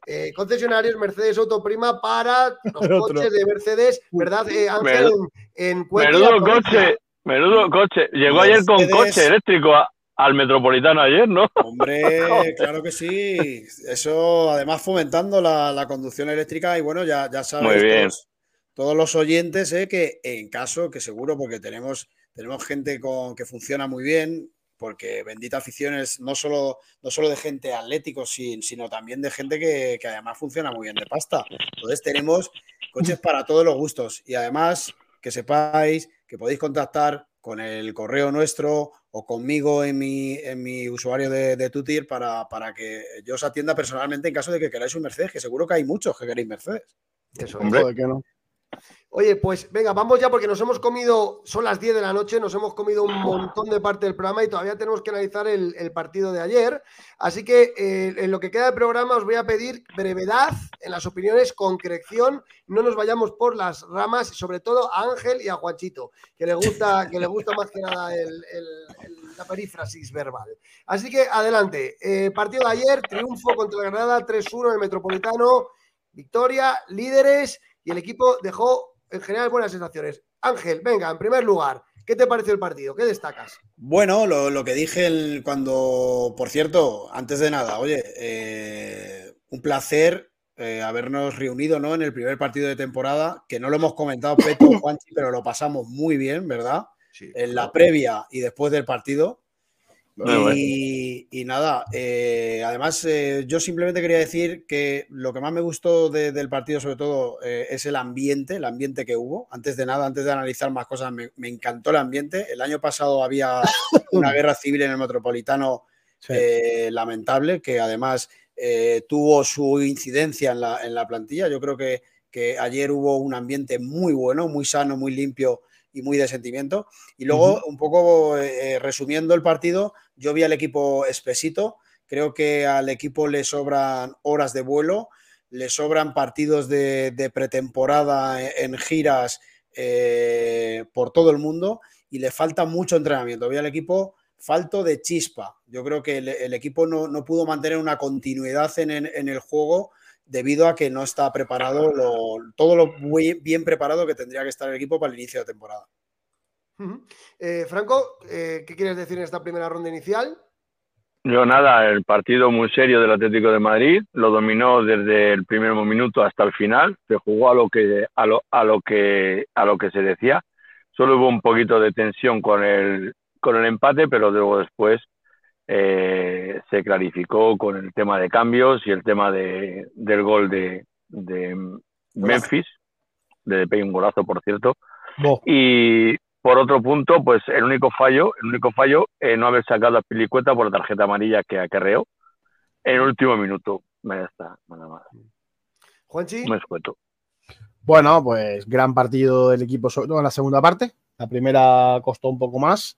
eh, concesionarios Mercedes Autoprima para los coches de Mercedes, ¿verdad, eh, Ángel?
En, en coche, Menudo coche. Llegó ayer con coche eléctrico al Metropolitano ayer, ¿no?
Hombre, claro que sí. Eso, además, fomentando la, conducción eléctrica. Y bueno, ya, ya sabes, Todos, los oyentes, ¿eh? que en caso, que seguro, porque tenemos, tenemos gente con, que funciona muy bien, porque bendita afición es no solo, no solo de gente atlético, sino también de gente que, que además funciona muy bien de pasta. Entonces tenemos coches para todos los gustos. Y además, que sepáis que podéis contactar con el correo nuestro o conmigo en mi, en mi usuario de, de Tutir para, para, que yo os atienda personalmente en caso de que queráis un Mercedes, que seguro que hay muchos que queréis Mercedes.
Eso, Hombre. que no. Oye, pues venga, vamos ya porque nos hemos comido, son las 10 de la noche, nos hemos comido un montón de parte del programa y todavía tenemos que analizar el, partido de ayer. Así que eh, en lo que queda de programa os voy a pedir brevedad en las opiniones, concreción, no nos vayamos por las ramas, sobre todo a Ángel y a Juanchito, que le gusta, que le gusta más que nada la perífrasis verbal. Así que adelante, eh, partido de ayer, triunfo contra Granada 3-1 en el Metropolitano, victoria, líderes y el equipo dejó en general buenas sensaciones. Ángel, venga, en primer lugar, ¿qué te pareció el partido? ¿Qué destacas?
Bueno, lo, que dije cuando, por cierto, antes de nada, oye, eh, un placer eh, habernos reunido ¿no? en el primer partido de temporada, que no lo hemos comentado Peto, Juanchi, pero lo pasamos muy bien, ¿verdad? en la previa y después del partido. Y, nada, eh, además eh, yo simplemente quería decir que lo que más me gustó del partido sobre todo eh, es el ambiente, el ambiente que hubo. Antes de nada, antes de analizar más cosas, me, encantó el ambiente. El año pasado había una guerra civil en el Metropolitano lamentable, que además tuvo su incidencia en la, en la plantilla. Yo creo que, que ayer hubo un ambiente muy bueno, muy sano, muy limpio y muy de sentimiento. Y luego, un poco eh, resumiendo el partido, yo vi al equipo espesito, creo que al equipo le sobran horas de vuelo, le sobran partidos de, pretemporada en, giras eh, por todo el mundo y le falta mucho entrenamiento. Vi al equipo falto de chispa. Yo creo que el, equipo no, pudo mantener una continuidad en, en el juego debido a que no está preparado todo lo muy bien preparado que tendría que estar el equipo para el inicio de temporada.
Eh, Franco, eh, ¿qué quieres decir en esta primera ronda inicial?
Yo nada, el partido muy serio del Atlético de Madrid, lo dominó desde el primer minuto hasta el final, se jugó a lo que a lo, a lo que a lo que se decía. Solo hubo un poquito de tensión con el con el empate, pero luego después eh, se clarificó con el tema de cambios y el tema de, del gol de, Memphis, de Pei, un golazo, por cierto. Y por otro punto, pues el único fallo, el único fallo, eh, no haber sacado a Pilicueta por la tarjeta amarilla que acarreó en el último minuto. Ya está, nada más.
Juanchi.
Me escueto.
Bueno, pues gran partido del equipo, sobre todo en la segunda parte. La primera costó un poco más.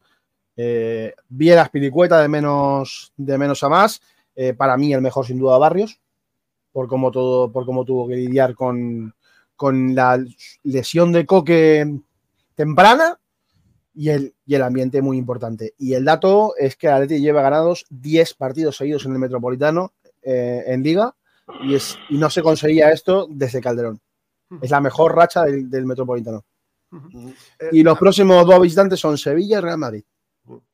Eh, Vieras Piricueta de menos, de menos a más. Eh, para mí, el mejor sin duda Barrios, por cómo, todo, por cómo tuvo que lidiar con, la lesión de Coque temprana y el, y el ambiente muy importante. Y el dato es que Atleti lleva ganados 10 partidos seguidos en el Metropolitano eh, en Liga y, es, y no se conseguía esto desde Calderón. Es la mejor racha del, Metropolitano. y los próximos dos visitantes son Sevilla y Real Madrid.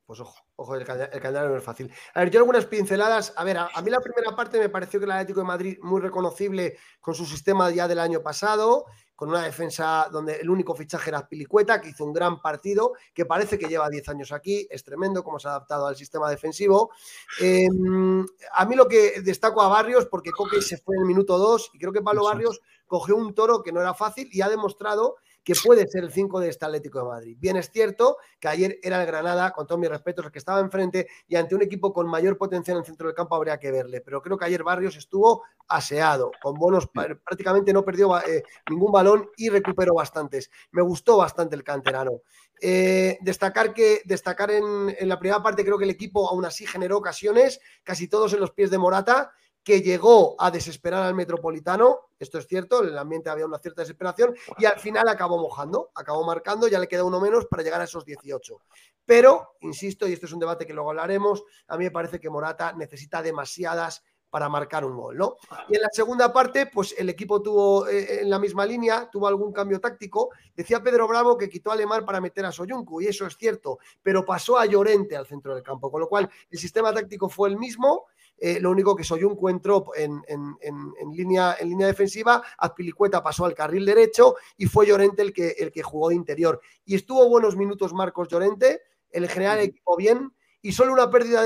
Pues ojo, ojo, el, calendario no es fácil. A ver, yo algunas pinceladas. A ver, a, mí la primera parte me pareció que el Atlético de Madrid muy reconocible con su sistema ya del año pasado, con una defensa donde el único fichaje era Pilicueta, que hizo un gran partido, que parece que lleva 10 años aquí, es tremendo cómo se ha adaptado al sistema defensivo. Em, a mí lo que destaco a Barrios, porque Coque se fue en el minuto 2 y creo que Pablo Barrios cogió un toro que no era fácil y ha demostrado que puede ser el 5 de este Atlético de Madrid. Bien es cierto que ayer era el Granada, con todos mis respetos, el que estaba enfrente y ante un equipo con mayor potencial en el centro del campo habría que verle, pero creo que ayer Barrios estuvo aseado, con bonos, prácticamente no perdió eh, ningún balón y recuperó bastantes. Me gustó bastante el canterano. Eh, destacar que destacar en, en la primera parte creo que el equipo aún así generó ocasiones, casi todos en los pies de Morata, que llegó a desesperar al Metropolitano, esto es cierto, en el ambiente había una cierta desesperación, y al final acabó mojando, acabó marcando, ya le queda uno menos para llegar a esos 18. Pero, insisto, y esto es un debate que luego hablaremos, a mí me parece que Morata necesita demasiadas para marcar un gol, ¿no? Y en la segunda parte, pues el equipo tuvo eh, en la misma línea, tuvo algún cambio táctico. Decía Pedro Bravo que quitó a Alemán para meter a Soyuncu, y eso es cierto, pero pasó a Llorente al centro del campo, con lo cual el sistema táctico fue el mismo eh, lo único que Soyuncu entró en, en, línea, en línea defensiva, Azpilicueta pasó al carril derecho y fue Llorente el que, el que jugó de interior. Y estuvo buenos minutos Marcos Llorente, el general equipo bien, y solo una pérdida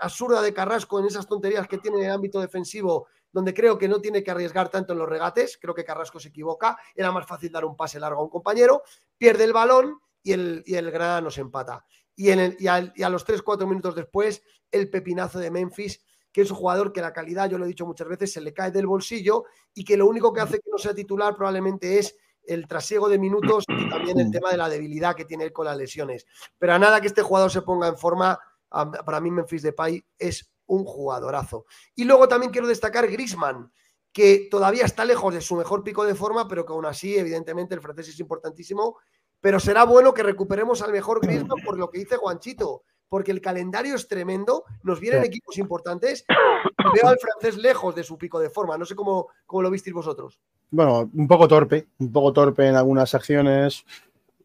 absurda de Carrasco en esas tonterías que tiene en el ámbito defensivo, donde creo que no tiene que arriesgar tanto en los regates, creo que Carrasco se equivoca, era más fácil dar un pase largo a un compañero, pierde el balón y el, y el Granada nos empata. Y, en el, y, a, y a los 3-4 minutos después, el pepinazo de Memphis que es un jugador que la calidad, yo lo he dicho muchas veces, se le cae del bolsillo y que lo único que hace que no sea titular probablemente es el trasiego de minutos y también el tema de la debilidad que tiene él con las lesiones. Pero a nada que este jugador se ponga en forma, para mí Memphis Depay es un jugadorazo. Y luego también quiero destacar Grisman, que todavía está lejos de su mejor pico de forma, pero que aún así, evidentemente, el francés es importantísimo. Pero será bueno que recuperemos al mejor Grisman por lo que dice Juanchito porque el calendario es tremendo, nos vienen equipos importantes veo al francés lejos de su pico de forma. No sé cómo, cómo lo visteis vosotros.
Bueno, un poco torpe, un poco torpe en algunas acciones,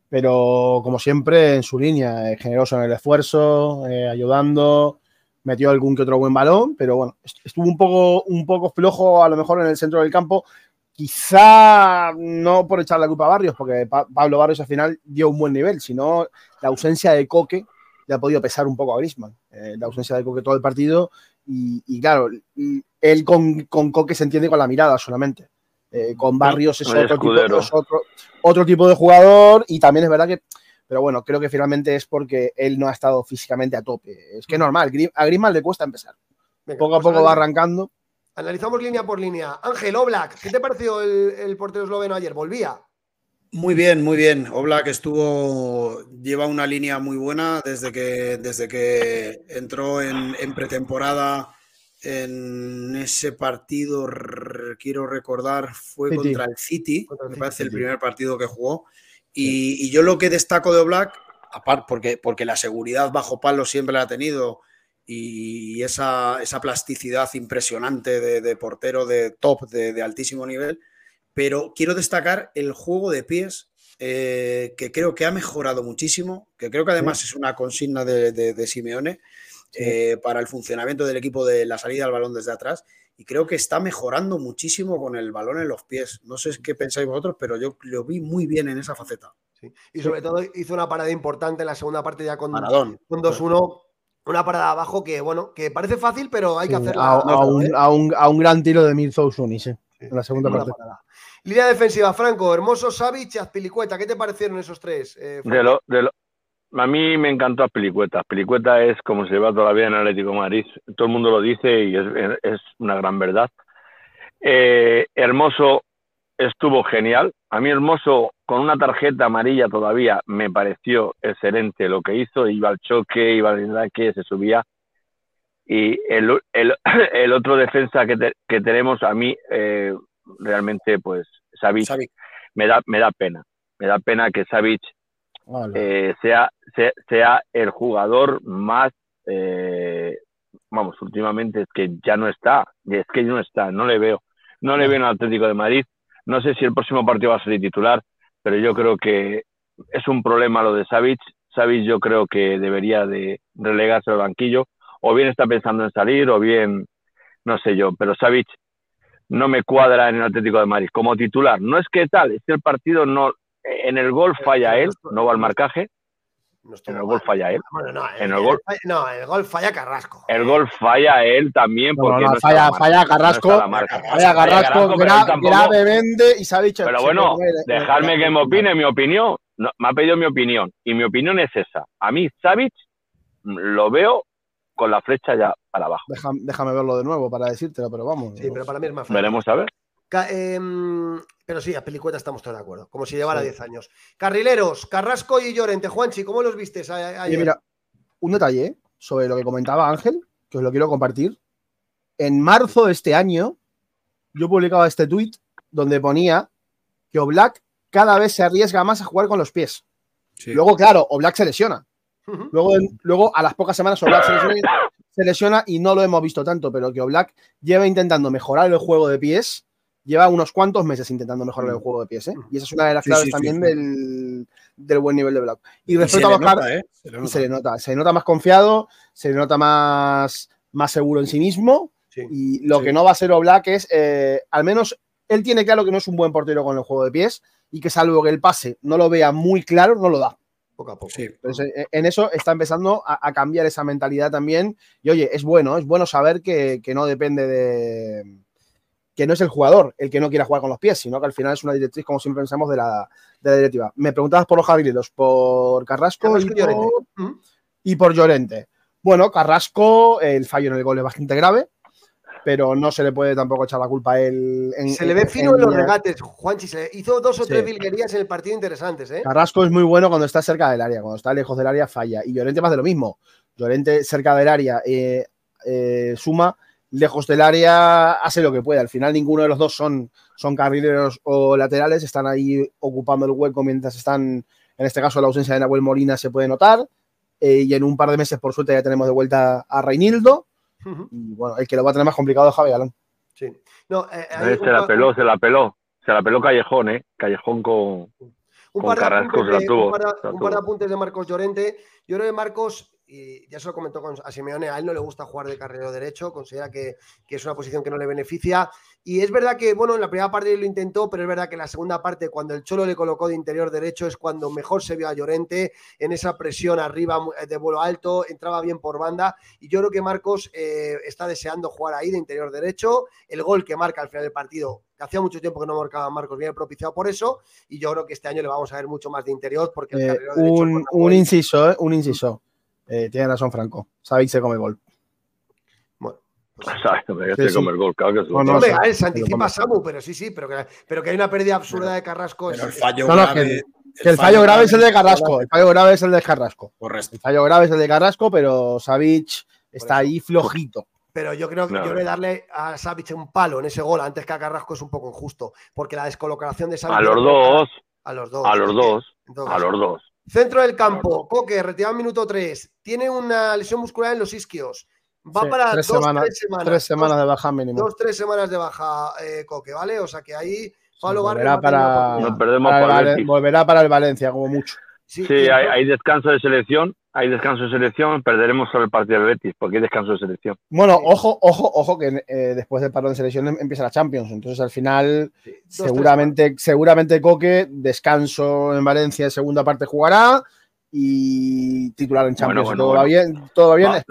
pero como siempre en su línea, eh, generoso en el esfuerzo, eh, ayudando, metió algún que otro buen balón, pero bueno, estuvo un poco, un poco flojo a lo mejor en el centro del campo. Quizá no por echar la culpa a Barrios, porque Pablo Barrios al final dio un buen nivel, sino la ausencia de Coque le ha podido pesar un poco a Grisman, eh, la ausencia de Coque todo el partido. Y, claro, él con, con, Coque se entiende con la mirada solamente. Eh, con Barrios es, otro tipo, otro, tipo, de jugador y también es verdad que, pero bueno, creo que finalmente es porque él no ha estado físicamente a tope. Es que es normal, a Grisman le cuesta empezar. poco a pues poco va arrancando.
Analizamos línea por línea. Ángel Oblak, ¿qué te pareció el, el portero esloveno ayer? ¿Volvía?
Muy bien, muy bien. Oblak estuvo, lleva una línea muy buena desde que, desde que entró en, pretemporada en ese partido, quiero recordar, fue contra el City, me parece el primer partido que jugó. Y, yo lo que destaco de Oblak, aparte porque, porque la seguridad bajo palo siempre la ha tenido y esa, esa plasticidad impresionante de, portero de top, de altísimo nivel, pero quiero destacar el juego de pies, eh, que creo que ha mejorado muchísimo, que creo que además es una consigna de, Simeone eh, para el funcionamiento del equipo de la salida al balón desde atrás. Y creo que está mejorando muchísimo con el balón en los pies. No sé qué pensáis vosotros, pero yo lo vi muy bien en esa faceta.
Y sobre todo hizo una parada importante en la segunda parte ya con, con 2-1 una parada abajo que, bueno, que parece fácil, pero hay que hacerla.
A, un, a, un, gran tiro de Mirzo Unis, en la segunda parte.
Línea defensiva, Franco, Hermoso, Savic y Azpilicueta. ¿Qué te parecieron esos tres?
Eh, de lo, de lo, a mí me encantó Azpilicueta. Azpilicueta es como se lleva toda la vida en Atlético Madrid. Todo el mundo lo dice y es, una gran verdad. Eh, Hermoso estuvo genial. A mí Hermoso, con una tarjeta amarilla todavía, me pareció excelente lo que hizo. Iba al choque, iba al ataque, se subía. Y el, el, otro defensa que, que, tenemos, a mí, eh, realmente, pues, Savic, Me, da, me da pena. Me da pena que Savic eh, sea, sea, el jugador más, eh, vamos, últimamente es que ya no está, es que no está, no le veo, no le veo en el Atlético de Madrid. No sé si el próximo partido va a ser titular, pero yo creo que es un problema lo de Savic. Savic yo creo que debería de relegarse al banquillo, o bien está pensando en salir, o bien no sé yo, pero Savic no me cuadra en el Atlético de Madrid como titular. No es que tal, es que el partido no en el gol falla él, no va al marcaje. en el gol falla él. en el, gol,
no, el gol falla Carrasco.
El gol falla él también porque no,
falla, falla Carrasco. falla Carrasco, grave vende y Savic.
Pero bueno, dejarme que me opine mi opinión. me ha pedido mi opinión y mi opinión es esa. A mí Savic lo veo con la flecha ya para abajo.
Déjame, verlo de nuevo para decírtelo, pero vamos.
Sí, pero para mí es más fácil.
Veremos a ver.
Em, pero sí, a Pelicueta estamos todos de acuerdo, como si llevara 10 años. Carrileros, Carrasco y Llorente. Juanchi, ¿cómo los vistes ayer?
mira, un detalle ¿eh? sobre lo que comentaba Ángel, que os lo quiero compartir. En marzo de este año, yo publicaba este tweet donde ponía que Oblak cada vez se arriesga más a jugar con los pies. Luego, claro, Oblak se lesiona. Luego, luego, a las pocas semanas, Oblak se lesiona, y no lo hemos visto tanto, pero que Oblak lleva intentando mejorar el juego de pies, lleva unos cuantos meses intentando mejorar el juego de pies, ¿eh? Y esa es una de las claves también Del, buen nivel de Black. Y respecto a los ¿eh? se, le nota. se le nota más confiado, se le nota más, más seguro en sí mismo. y lo que no va a ser Oblak es, eh, al menos él tiene claro que no es un buen portero con el juego de pies y que salvo que el pase no lo vea muy claro, no lo da
poco a poco.
Sí. Eh, en eso está empezando a, cambiar esa mentalidad también. Y oye, es bueno, es bueno saber que, no depende de. que no es el jugador el que no quiera jugar con los pies, sino que al final es una directriz, como siempre pensamos, de la, directiva. Me preguntabas por los Javileros, por Carrasco, y, por, y por Llorente. Bueno, Carrasco, el fallo en el gol es bastante grave pero no se le puede tampoco echar la culpa a él.
se le ve fino en, los regates, Juanchi. Se hizo dos o tres vilguerías en el partido interesantes. ¿eh?
Carrasco es muy bueno cuando está cerca del área, cuando está lejos del área falla. Y Llorente más de lo mismo. Llorente cerca del área eh, eh, suma, lejos del área hace lo que puede. Al final ninguno de los dos son, son carrileros o laterales, están ahí ocupando el hueco mientras están, en este caso la ausencia de Nahuel Molina se puede notar. Eh, y en un par de meses, por suerte, ya tenemos de vuelta a Reinildo y bueno, el que lo va a tener más complicado es Javi Galán.
Sí. No,
eh, se la peló, se la peló. Se la peló Callejón, ¿eh? Callejón con, con Carrasco se la tuvo.
Un par, de apuntes de Marcos Llorente. Yo creo que Marcos y ya se lo comentó con, a Simeone, a él no le gusta jugar de carrero derecho, considera que, que, es una posición que no le beneficia. Y es verdad que, bueno, en la primera parte lo intentó, pero es verdad que en la segunda parte, cuando el Cholo le colocó de interior derecho, es cuando mejor se vio a Llorente en esa presión arriba eh, de vuelo alto, entraba bien por banda. Y yo creo que Marcos eh, está deseando jugar ahí de interior derecho. El gol que marca al final del partido que hacía mucho tiempo que no marcaba Marcos, viene propiciado por eso, y yo creo que este año le vamos a ver mucho más de interior porque
el eh, un, un inciso, eh, un inciso. Eh, tiene razón Franco. Sabéis se come gol.
Bueno.
Pues, se come el gol, claro que
no, no, se anticipa Samu, pero sí, sí, pero que, pero que hay una pérdida absurda de Carrasco.
Pero el fallo grave,
que, el, fallo, grave es el de Carrasco. El fallo grave es el de Carrasco. Correcto. El fallo grave es el de Carrasco, pero Savic está ahí flojito.
Pero yo creo que yo voy darle a Savic un palo en ese gol antes que a Carrasco es un poco injusto. Porque la descolocación de Savic.
A los dos.
A los dos.
A los dos. A los dos.
Centro del campo, Coque, retirado minuto 3. Tiene una lesión muscular en los isquios. Va para tres dos,
semanas,
tres semanas.
Tres semanas de baja mínimo.
Dos, tres semanas de baja, eh, Coque, ¿vale? O sea que ahí
Pablo volverá para, volverá para el Valencia, como mucho.
Sí, hay, descanso de selección, hay descanso de selección, perderemos solo el partido del Betis, porque hay descanso de selección.
Bueno, ojo, ojo, ojo, que eh, después del parón de selección em, empieza la Champions, entonces al final seguramente, seguramente Coque, descanso en Valencia, segunda parte jugará y titular en Champions. todo va bien, todo bien.
nos,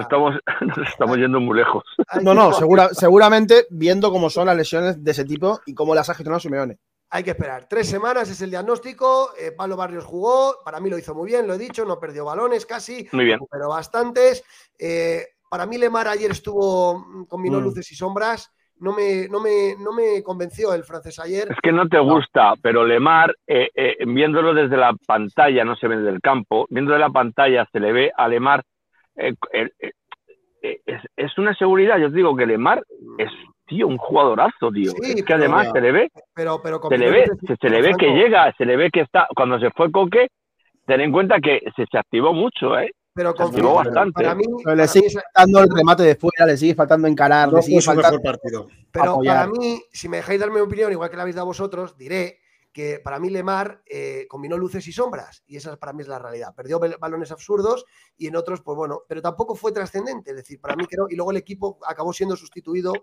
estamos, nos, estamos, yendo muy lejos.
No, no, segura, seguramente viendo cómo son las lesiones de ese tipo y cómo las ha gestionado Simeone.
Hay que esperar. Tres semanas es el diagnóstico. Eh, Pablo Barrios jugó. Para mí lo hizo muy bien, lo he dicho. No perdió balones casi.
Muy bien.
Pero bastantes. Eh, para mí Lemar ayer estuvo, mm, combinó mm. luces y sombras. No me, no, me, no me convenció el francés ayer.
Es que no te gusta, pero Lemar, eh, viéndolo desde la pantalla, no se ve desde el campo, viendo de la pantalla se le ve a Lemar. Es, es, una seguridad. Yo os digo que Lemar es tío, un jugadorazo, tío. es que además se le ve,
pero, pero
se le ve, se, le ve que llega, se le ve que está, cuando se fue Coque, ten en cuenta que se, se activó mucho, ¿eh?
Pero
Se activó bastante.
para mí,
Pero
para
le sigue faltando el remate de fuera, le sigue faltando encarar,
No
le sigue faltando.
mejor partido.
Pero
apoyar.
para mí, si me dejáis darme mi opinión, igual que la habéis dado vosotros, diré que para mí Lemar eh, combinó luces y sombras, y esa para mí es la realidad. Perdió bal- balones absurdos y en otros, pues bueno, pero tampoco fue trascendente, es decir, para mí creo, y luego el equipo acabó siendo sustituido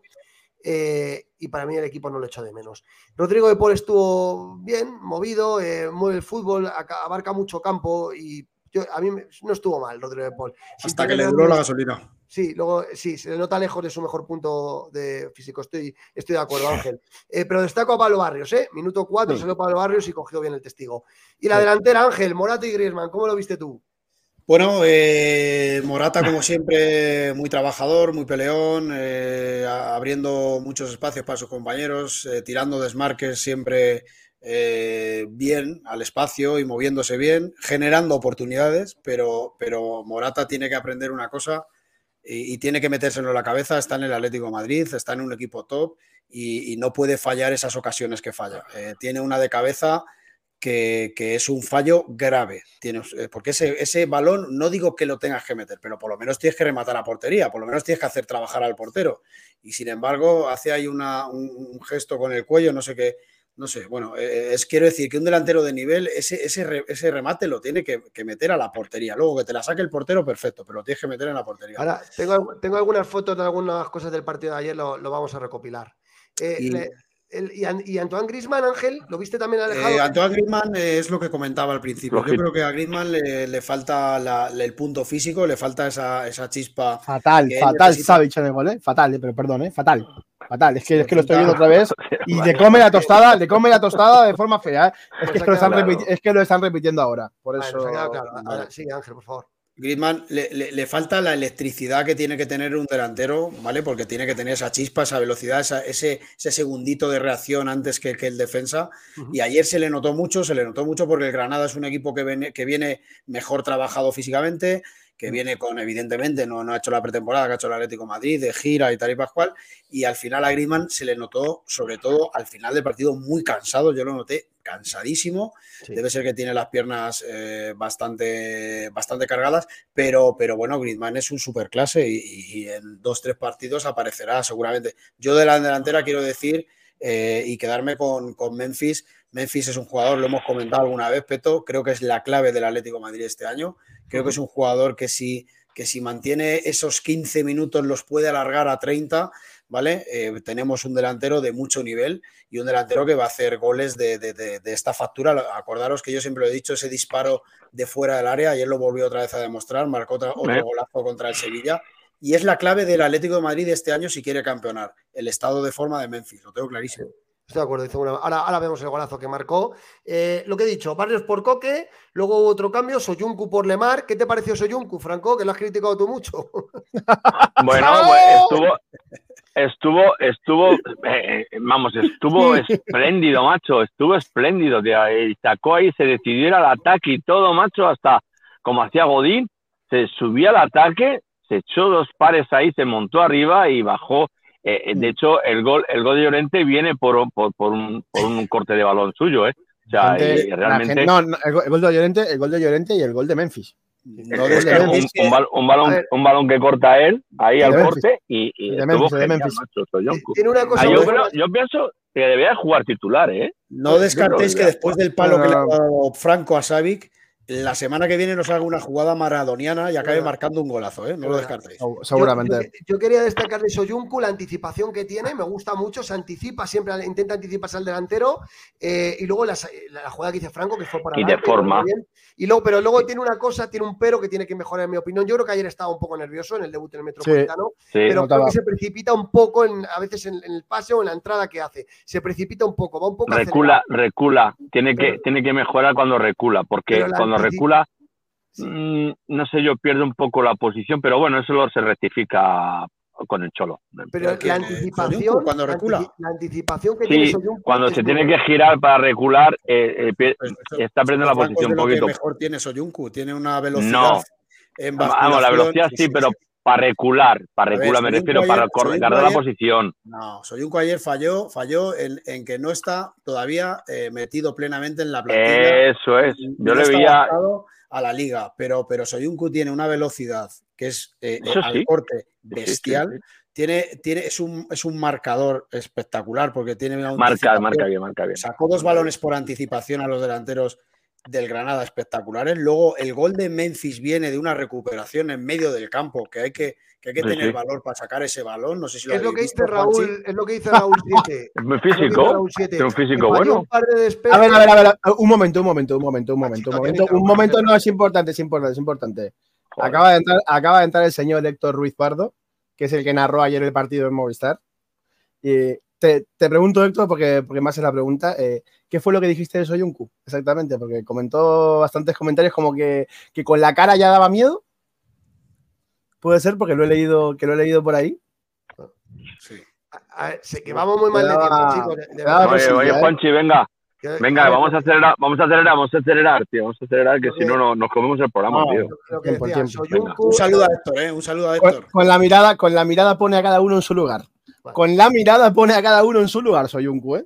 eh, y para mí el equipo no lo echó de menos. Rodrigo de Paul estuvo bien, movido, eh, mueve el fútbol, abarca mucho campo y yo, a mí no estuvo mal Rodrigo de Paul.
Hasta que le duró la gasolina.
Sí, luego sí, se le nota lejos de su mejor punto de físico. Estoy, estoy de acuerdo, Ángel. Eh, pero destaco a Pablo Barrios, ¿eh? Minuto 4
Sí.
salió Pablo Barrios y cogió bien el testigo. Y la
Sí.
delantera, Ángel, Morata y Griezmann, ¿cómo lo viste tú?
Bueno, eh, Morata, como siempre, muy trabajador, muy peleón, eh, abriendo muchos espacios para sus compañeros, eh, tirando desmarques siempre bien al espacio y moviéndose bien, generando oportunidades, pero, pero Morata tiene que aprender una cosa y, tiene que metérselo en la cabeza. Está en el Atlético Madrid, está en un equipo top y, no puede fallar esas ocasiones que falla. Tiene una de cabeza que, que es un fallo grave. Tienes, eh, porque ese, ese balón, no digo que lo tengas que meter, pero por lo menos tienes que rematar a portería, por lo menos tienes que hacer trabajar al portero. Y sin embargo, hace ahí una, un, un gesto con el cuello, no sé qué. No sé, bueno, eh, es, quiero decir que un delantero de nivel, ese, ese, ese remate lo tiene que, que meter a la portería. Luego que te la saque el portero, perfecto, pero lo tienes que meter en la portería.
Ahora, tengo, tengo algunas fotos de algunas cosas del partido de ayer, lo, lo vamos a recopilar. Eh,
Y-
le- el- y, y Antoine Grisman, Ángel, ¿lo viste también alejado?
Eh, Antoine Griezmann eh, es lo que comentaba al principio. Yo creo que a Griezmann le, le falta la- el punto físico, le falta esa, esa chispa.
Fatal, fatal Savic en el gol, ¿eh? Fatal, eh, pero perdón, ¿eh? Fatal. Fatal. Es que, es que lo estoy viendo otra vez y le come la tostada, le come la tostada de forma fea, ¿eh? Es
Pues
que, es que lo están es que lo están repitiendo ahora. Por
Vale,
eso.
claro. Ahora, sí, Ángel, por favor.
Griezmann le, le- le falta la electricidad que tiene que tener un delantero, ¿vale? Porque tiene que tener esa chispa, esa velocidad, esa- ese, ese segundito de reacción antes que, que el defensa. Y ayer se le notó mucho, se le notó mucho porque el Granada es un equipo que viene, que viene mejor trabajado físicamente, que viene con, evidentemente, no, no ha hecho la pretemporada que ha hecho el Atlético de Madrid, de gira y tal y pascual. Y al final a Griezmann se le notó, sobre todo al final del partido, muy cansado. Yo lo noté cansadísimo.
Sí.
Debe ser que tiene las piernas eh, bastante, bastante cargadas, pero, pero bueno, Griezmann es un superclase y, y- y en dos, tres partidos aparecerá seguramente. Yo de la delantera quiero decir eh, y quedarme con, con Memphis. Memphis es un jugador, lo hemos comentado alguna vez, Peto, creo que es la clave del Atlético de Madrid este año. Creo que es un jugador que si, que si mantiene esos 15 minutos los puede alargar a 30, ¿vale? Eh, tenemos un delantero de mucho nivel y un delantero que va a hacer goles de, de- de- de esta factura. Acordaros que yo siempre lo he dicho, ese disparo de fuera del área, ayer lo volvió otra vez a demostrar, marcó otra- otro golazo contra el Sevilla. Y es la clave del Atlético de Madrid este año si quiere campeonar, el estado de forma de Memphis, lo tengo clarísimo.
Estoy de acuerdo. hizo una- Ahora, ahora vemos el golazo que marcó. Eh, lo que he dicho, Barrios por Coque, luego hubo otro cambio, Soyuncu por Lemar. ¿Qué te pareció Soyuncu, Franco? Que lo has criticado tú mucho.
Bueno, pues estuvo, estuvo, estuvo, eh, eh, vamos, estuvo espléndido, macho, estuvo espléndido, tío, y sacó ahí, se decidió ir al ataque y todo, macho, hasta como hacía Godín, se subió al ataque, se echó dos pares ahí, se montó arriba y bajó. Eh, eh, de hecho, el gol, el gol de Llorente viene por, por, por un, por un corte de balón suyo, ¿eh? O sea,
Gente-
y
la
realmente
gente- no, no, el, gol- de Llorente, el gol de Llorente y el gol de Memphis.
No
es
de
que
Memphis,
un, un bal- un balón, un que corta él ahí al corte y, y
De Memphis, de Memphis.
macho, Soyuncu.
Tiene una cosa
Ah, yo,
buena.
creo- yo pienso que debería jugar titular, ¿eh?
No descartéis que después del palo
No,
que le ha
no.
dado Franco a Savic, la semana que viene nos haga una jugada maradoniana y acabe
Bueno.
marcando un golazo, ¿eh? No lo descartéis.
Seguramente.
Yo, yo quería destacar de Soyuncu la anticipación que tiene, me gusta mucho, se anticipa siempre, intenta anticiparse al delantero eh, y luego la, la jugada que dice Franco, que fue para
Y de forma.
bien. Y luego, pero luego tiene una cosa, tiene un pero que tiene que mejorar en mi opinión. Yo creo que ayer estaba un poco nervioso en el debut en el Metropolitano,
Sí.
pero
notaba.
creo que se precipita un poco en- a veces en, en el pase o en la entrada que hace. Se precipita un poco, va un poco
recula,
acelerado.
recula. Tiene que,
Pero-
tiene que mejorar cuando recula, porque cuando recula,
Sí.
mm, no sé, yo pierde un poco la posición, pero bueno, eso lo se rectifica con el cholo.
Pero
¿Quién,
la anticipación,
cuando
la
recula?
la anticipación que tiene Soyuncu
cuando se tiene que girar para recular, eh, eh, pie-
Pues eso-
está perdiendo la posición un
lo que
poquito.
mejor tiene Soyuncu, tiene una velocidad
No.
en
Vamos, la velocidad sí, pero para recular, para recular, me refiero, para
ayer-
ganar la posición.
No, Soyuncu ayer falló, falló en, en que no está todavía eh, metido plenamente en la plantilla.
Eso es. Yo
no
le veía.
a la liga, pero, pero Soyuncu tiene una velocidad que es eh,
Eso
al
sí.
corte
sí,
bestial.
sí.
Tiene, tiene, es, un, es un marcador espectacular porque tiene una
Marca, marca bien, marca bien.
Sacó dos balones por anticipación a los delanteros del Granada espectaculares. Luego el gol de Memphis viene de una recuperación en medio del campo, que hay que, que, hay que
Sí,
tener
sí.
valor para sacar ese balón. No sé si lo
Es lo que dice. Raúl, es lo que dice Raúl 7.
Es muy físico. Tiene un físico bueno.
Un par de despejes.
A ver, a ver, a ver, un momento, un momento, un momento, un momento, un momento, un momento no es importante, es importante, es importante.
Joder.
Acaba de, entrar, acaba de entrar el señor Héctor Ruiz Pardo, que es el que narró ayer el partido en Movistar. Y te, te pregunto, Héctor, porque, porque más es la pregunta, eh, ¿qué fue lo que dijiste de Soyuncu? Exactamente, porque comentó bastantes comentarios como que, que con la cara ya daba miedo. Puede ser, porque lo he leído, que lo he leído por ahí.
Sí.
A- a ver, sí, que vamos muy mal de tiempo, chicos. de-.
Oye, oye,
¿eh?
Juanchi, venga, venga, vamos a acelerar, vamos a acelerar, vamos a acelerar, tío, vamos a acelerar, que si no, no nos comemos el programa,
No.
tío.
Que decía,
Un saludo a Héctor, ¿eh? Un saludo a
Con,
Héctor.
con la mirada, con la mirada pone a cada uno en su lugar.
Vale.
Con la mirada pone a cada uno en su lugar, Soyuncu, ¿eh?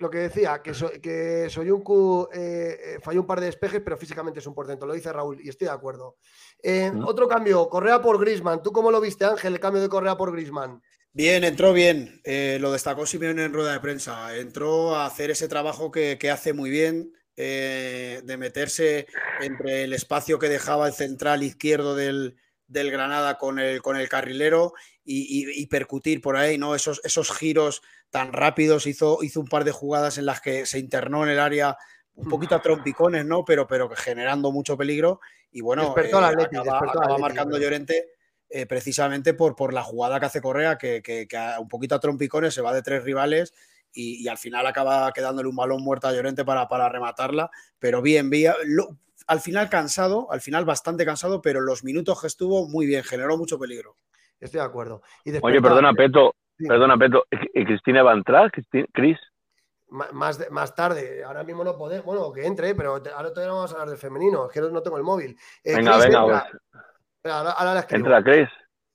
Lo que decía, que, so- que Soyuncu eh, eh, falló un par de despejes, pero físicamente es un portento. Lo dice Raúl y estoy de acuerdo. Eh. Otro cambio, Correa por Grisman. ¿Tú cómo lo viste, Ángel, el cambio de Correa por Grisman?
Bien, entró bien. Eh, lo destacó Simeone en rueda de prensa. Entró a hacer ese trabajo que, que hace muy bien, eh, de meterse entre el espacio que dejaba el central izquierdo del, del Granada con el, con el carrilero y, y- y percutir por ahí, ¿no? Esos, esos giros tan rápidos. Hizo, hizo un par de jugadas en las que se internó en el área un poquito a trompicones, ¿no? Pero, pero generando mucho peligro. Y bueno,
al Atleti,
acaba, acaba marcando. Llorente eh, precisamente por, por la jugada que hace Correa, que, que- que a un poquito a trompicones se va de tres rivales y, y al final acaba quedándole un balón muerto a Llorente para, para rematarla. Pero bien, bien, lo- al final cansado, al final bastante cansado, pero los minutos que estuvo muy bien, generó mucho peligro.
Estoy de acuerdo. Y
Oye, perdona, Peto,
Sí.
perdona, Peto, ¿y Cristina va a entrar? ¿Cris?
Más, de- más tarde, ahora mismo no podemos, bueno, que entre, pero te- ahora todavía no vamos a hablar del femenino, es que no, no tengo el móvil. Eh,
Venga,
Chris,
venga,
entra.
pues,
ahora, ahora la escribo.
entra, Cris.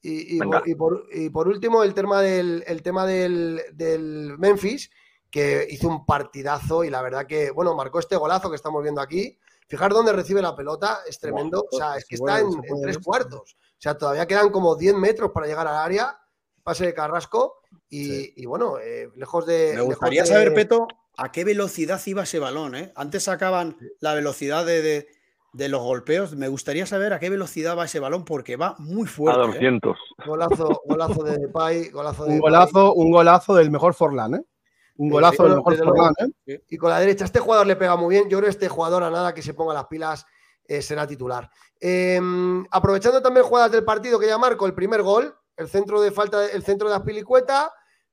Y, por, y por- y por último, el tema del, el tema del, del Memphis, que hizo un partidazo y la verdad que, bueno, marcó este golazo que estamos viendo aquí. Fijar dónde recibe la pelota, es tremendo. O sea, es que está en, tres cuartos. O sea, todavía quedan como 10 metros para llegar al área. Pase de Carrasco. Y, y bueno, eh, lejos de.
Me gustaría
de-
saber, Peto, a qué velocidad iba ese balón. ¿eh? Antes sacaban la velocidad de, de- de los golpeos. Me gustaría saber a qué velocidad va ese balón porque va muy
A
fuerte. ¿eh?
200.
Golazo, golazo de Depay, golazo de
Un
Depay.
golazo, un golazo del mejor Forlán, ¿eh? Un golazo
desde luego.
Forlán, ¿eh?
y con la derecha. Este jugador le pega muy bien. Yo creo que este jugador a nada que se ponga las pilas eh, será titular. Eh, aprovechando también jugadas del partido que ya marco, el primer gol, el centro de falta, el centro de Aspilicueta,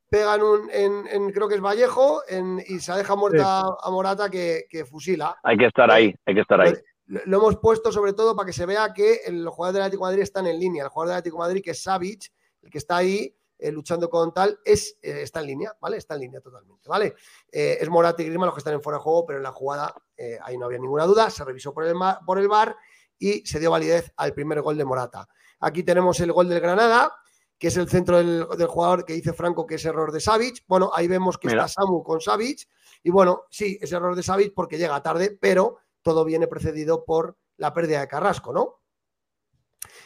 pegan un, en, en- creo que es Vallejo, en- y se deja muerta a Morata que, que fusila.
Hay que estar ahí, hay que estar ahí.
Lo, lo hemos puesto sobre todo para que se vea que el- los jugadores del Atlético de Madrid están en línea. El jugador del Atlético de Madrid, que es Savic, el que está ahí eh, luchando con tal, es, eh, está en línea, ¿vale? Está en línea totalmente, ¿vale? Eh, es Morata y Griezmann los que están en fuera de juego, pero en la jugada ahí no había ninguna duda. Se revisó por el, por el VAR y se dio validez al primer gol de Morata. Aquí tenemos el gol del Granada, que es el centro del, del jugador que dice Franco que es error de Savic. Bueno, ahí vemos que
Mira.
está Samu con Savic. Y bueno, sí, es error de Savic porque llega tarde, pero todo viene precedido por la pérdida de Carrasco, ¿no?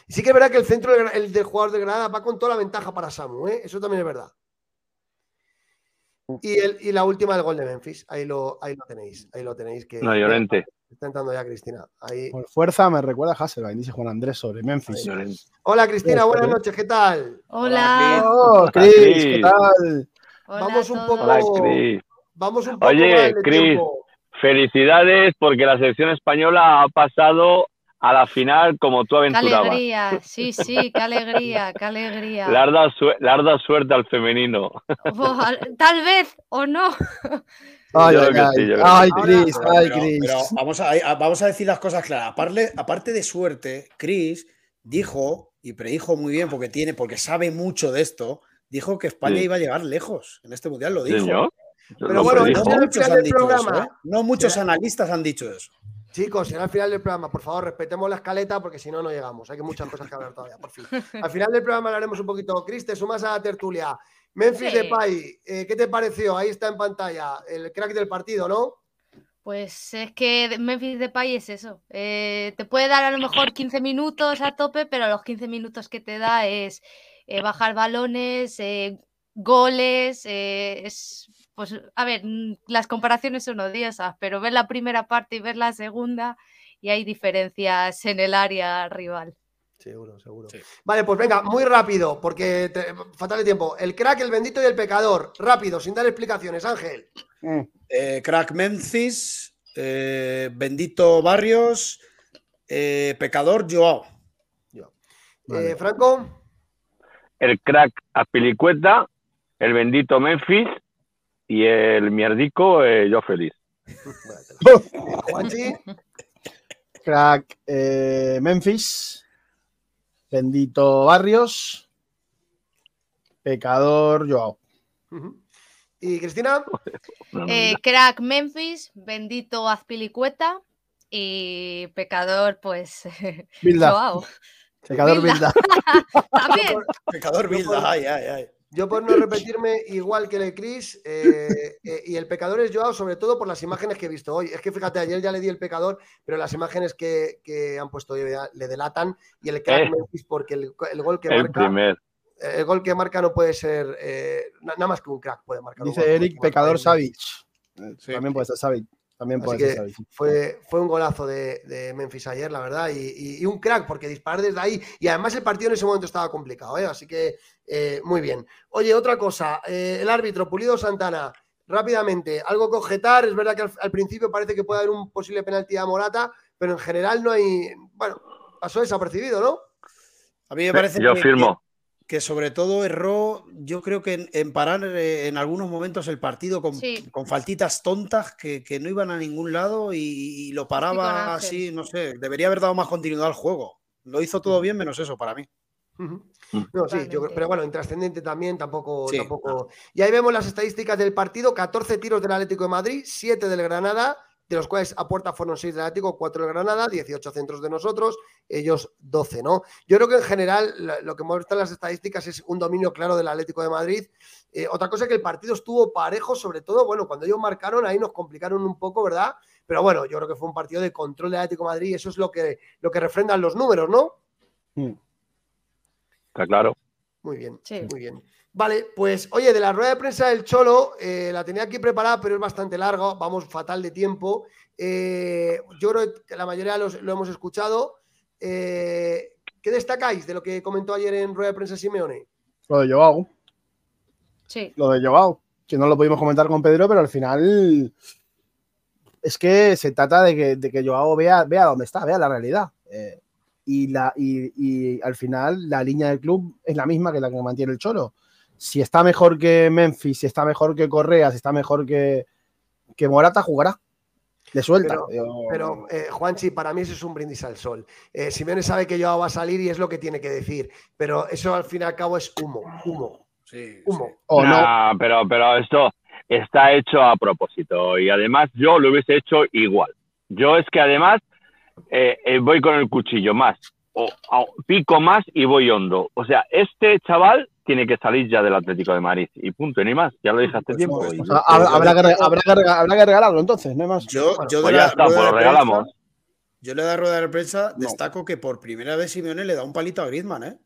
Y sí que es verdad que el centro del, el del jugador de Granada va con toda la ventaja para Samu, ¿eh? Eso también es verdad. Y, el, y la última, el gol de Memphis. Ahí lo, ahí lo tenéis. Ahí lo tenéis. Que,
No, Llorente.
Está entrando ya Cristina. Ahí.
Por fuerza me recuerda a Hasselbein, dice Juan Andrés sobre Memphis.
Hola Cristina,
Hola,
buenas noches, ¿qué tal?
Hola.
Oh,
Cris.
Chris, ¿qué tal?
Hola
Vamos un poco-
Hola.
Vamos un poco
Oye,
tiempo.
Felicidades porque la selección española ha pasado a la final como tú
Qué
aventurabas.
alegría, sí, sí, qué alegría, qué alegría.
Le has dado, sue- le has dado suerte al femenino.
Oh, tal vez o no.
Ay, ay, ay, ay. Chris,
Pero- pero- vamos, a, a- vamos a decir las cosas claras. Aparte, aparte de suerte, Chris dijo y predijo muy bien porque tiene, porque sabe mucho de esto, dijo que España
Sí.
iba a llegar lejos en este mundial. Lo dijo.
Señor.
Pero
Lo
bueno,
predijo.
No muchos han dicho eso. ¿eh? No muchos analistas han dicho eso.
Chicos, será al final del programa. Por favor, respetemos la escaleta porque si no, no llegamos. Hay que muchas cosas que hablar todavía, por fin. Al final del programa hablaremos un poquito. Cris, te sumas a la tertulia. Memphis
Sí.
Depay, eh, ¿qué te pareció? Ahí está en pantalla, el crack del partido, ¿no?
Pues es que Memphis Depay es eso. eh, te puede dar a lo mejor 15 minutos a tope, pero los 15 minutos que te da es eh, bajar balones, goles, es pues a ver, mm, las comparaciones son odiosas, pero ver la primera parte y ver la segunda y hay diferencias en el área rival.
Seguro, seguro.
Sí.
Vale, pues venga, muy rápido, porque te- fatal de tiempo. El crack, el bendito y el pecador. Rápido, sin dar explicaciones, Ángel.
Eh, crack Memphis, eh, Bendito Barrios, eh, Pecador Joao.
Vale.
Eh, Franco.
El crack Apilicueta, el bendito Memphis y el mierdico eh, yo feliz.
Juanchi.
Crack eh, Memphis. Bendito Barrios. Pecador Joao.
¿Y Cristina?
Eh, crack Memphis, bendito Azpilicueta y pecador, pues
Bilda.
Joao.
Pecador
Bilda.
Bilda.
También.
Pecador Bilda, ay, ay, ay.
Yo por no repetirme igual que el Cris, eh, eh, y el pecador es Joao, sobre todo por las imágenes que he visto hoy. Es que fíjate, ayer ya le di el pecador, pero las imágenes que, que han puesto hoy le delatan. Y el crack
Eh.
Memphis, porque el, el gol que
el
marca,
primer.
el gol que marca no puede ser eh, na- nada más que un crack puede marcar. un
Dice
gol,
Eric, Pecador. Savic.
Sí.
También puede ser Savic. También
Así
puede
que
ser Savic.
Fue, fue un golazo de, de Memphis ayer, la verdad, y, y- y un crack, porque disparar desde ahí. Y además el partido en ese momento estaba complicado, ¿eh? así que eh, muy bien. Oye, otra cosa, eh, el árbitro Pulido Santana, rápidamente, algo que objetar. Es verdad que al, al principio parece que puede haber un posible penalti a Morata, pero en general no hay. Bueno, pasó desapercibido, ¿no?
A mí me parece
Yo
que,
firmo.
Que sobre todo erró, yo creo que en, en parar eh, en algunos momentos el partido con,
Sí.
con faltitas tontas que, que no iban a ningún lado y, y lo paraba así, no sé, debería haber dado más continuidad al juego. Lo hizo todo bien menos eso para mí.
Mm.
No, sí, yo pero bueno, intrascendente también, tampoco,
Sí.
tampoco. Y ahí vemos las estadísticas del partido: 14 tiros del Atlético de Madrid, 7 del Granada, de los cuales a puerta fueron 6 del Atlético, 4 del Granada, 18 centros de nosotros, ellos 12, ¿no? Yo creo que en general lo que muestran las estadísticas es un dominio claro del Atlético de Madrid. Eh, otra cosa es que el partido estuvo parejo, sobre todo, bueno, cuando ellos marcaron, ahí nos complicaron un poco, ¿verdad? Pero bueno, yo creo que fue un partido de control del Atlético de Madrid y eso es lo que, lo que refrendan los números, ¿no?
Está claro.
Muy bien,
Sí.
muy bien. Vale, pues oye, de la rueda de prensa del Cholo, eh, la tenía aquí preparada, pero es bastante larga, vamos fatal de tiempo. Eh, yo creo que la mayoría los- lo hemos escuchado. Eh, ¿Qué destacáis de lo que comentó ayer en rueda de prensa Simeone?
Lo de Joao.
Sí.
Lo de Joao. Que no lo pudimos comentar con Pedro, pero al final es que se trata de que, de que Joao vea, vea dónde está, vea la realidad. Eh, y, la, y, y al final la línea del club es la misma que la que mantiene el Cholo. Si está mejor que Memphis, si está mejor que Correa, si está mejor que, que Morata, jugará. Le suelta.
Pero- Pero, eh, Juanchi, para mí eso es un brindis al sol. Eh, Simeone sabe que Joao va a salir y es lo que tiene que decir, pero eso al fin y al cabo es humo, humo,
Sí,
humo.
o no.
Pero, pero esto está hecho a propósito y además yo lo hubiese hecho igual. Yo es que además eh, eh, voy con el cuchillo más, o, o pico más y voy hondo. O sea, este chaval tiene que salir ya del Atlético de Madrid y punto, y ni más. Ya lo dije hace
Pues
tiempo.
no,
y-
O sea, habrá, que, re- habrá que re- habrá que regalarlo entonces, no hay más.
Yo, yo
pues ya está, pues
de
lo
prensa-
regalamos.
Yo le da rueda de prensa, destaco que por primera vez Simeone le da un palito a Griezmann, ¿eh?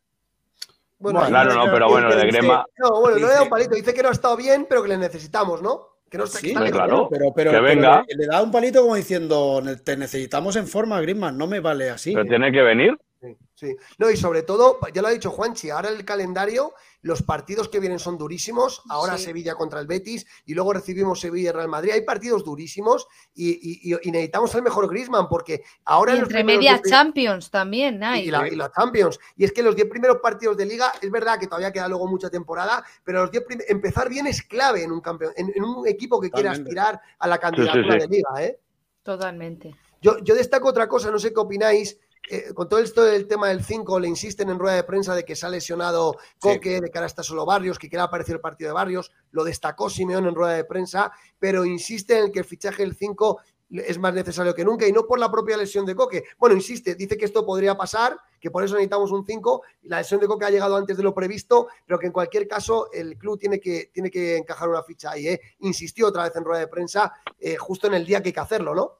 Bueno,
Bueno,
hay
claro, no, pero bueno, de Grema-
No, bueno, no le da un palito, dice que no ha estado bien, pero que le necesitamos, ¿no? Que no está
Sí,
que
claro.
Pero, pero,
Que
pero
venga.
le, le da un palito como diciendo, "Ne- te necesitamos en forma, Griezmann, no me vale así.
Pero tiene que venir.
Sí, sí. No, y sobre todo, ya lo ha dicho Juanchi, ahora el calendario, los partidos que vienen son durísimos. Ahora
Sí.
Sevilla contra el Betis y luego recibimos Sevilla y Real Madrid. Hay partidos durísimos y, y- y- y necesitamos al mejor Griezmann porque ahora
Y entre
diez-
Champions también,
y,
hay.
la, y la Champions. Y es que los 10 primeros partidos de liga, es verdad que todavía queda luego mucha temporada, pero los 10 prim- empezar bien es clave en un campeón, en, en un equipo que quiera aspirar a la candidatura
sí.
de liga, ¿eh?
Totalmente.
Yo, yo destaco otra cosa, no sé qué opináis. Eh, con todo esto del tema del 5, le insisten en rueda de prensa de que se ha lesionado Coque, de que ahora está solo Barrios, que quiera aparecer el partido de Barrios. Lo destacó Simeón en rueda de prensa, pero insiste en que el fichaje del 5 es más necesario que nunca y no por la propia lesión de Coque. Bueno, insiste, dice que esto podría pasar, que por eso necesitamos un 5. La lesión de Coque ha llegado antes de lo previsto, pero que en cualquier caso el club tiene que, tiene que encajar una ficha ahí. ¿eh? Insistió otra vez en rueda de prensa, eh, justo en el día que hay que hacerlo, ¿no?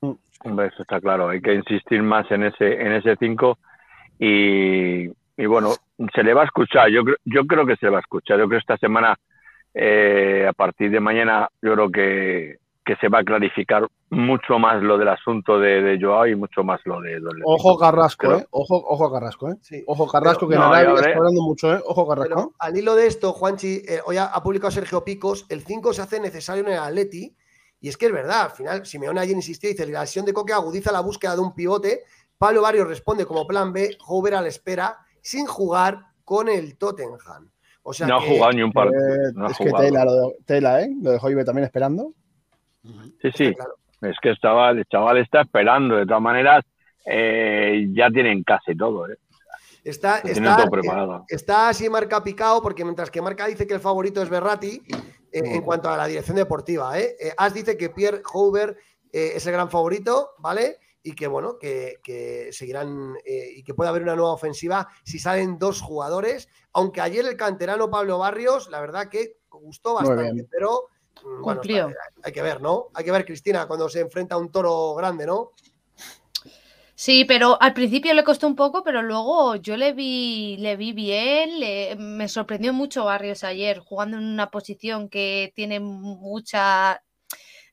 Hombre, eso está claro, hay que insistir más en ese en ese 5 y, bueno, se le va a escuchar, yo, yo creo que se le va a escuchar, yo creo que esta semana, eh, a partir de mañana, yo creo que, que se va a clarificar mucho más lo del asunto de, de Joao y mucho más lo de...
ojo Carrasco, ¿eh? Ojo, ojo Carrasco, ¿eh? Ojo Carrasco, que no, Arabia está hablando mucho, ¿eh? Ojo Carrasco.
al hilo de esto, Juanchi, eh, hoy ha, ha, publicado Sergio Picos, el 5 se hace necesario en el Atleti, y es que es verdad, al final, Simeone ayer insistió, dice, la lesión de Coque agudiza la búsqueda de un pivote, Pablo Barrios responde como plan B, Hover a la espera, sin jugar con el Tottenham. O sea
no ha jugado ni un partido.
Eh, es que tela, lo de, tela, ¿eh? Lo dejó Ibe también esperando.
Sí, sí. Es que estaba, el chaval está esperando. De todas maneras, eh, ya tienen casi todo. ¿eh?
Está, está, eh, está, así marca picado, porque mientras que marca dice que el favorito es Berrati, en cuanto a la dirección deportiva. ¿eh? As dice que Pierre Hoover es el gran favorito, ¿vale? y que bueno, que, seguirán eh, y que puede haber una nueva ofensiva si salen dos jugadores. Aunque ayer el canterano Pablo Barrios, la verdad que gustó bastante, pero mm, hay que ver, ¿no? Hay que ver, Cristina, cuando se enfrenta a un toro grande, ¿no?
Sí, pero al principio le costó un poco, pero luego yo le vi, le vi bien, me sorprendió mucho Barrios ayer, jugando en una posición que tiene mucha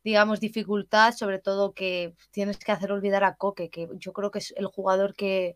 digamos, dificultad, sobre todo que tienes que hacer olvidar a Coque, que yo creo que es el jugador que,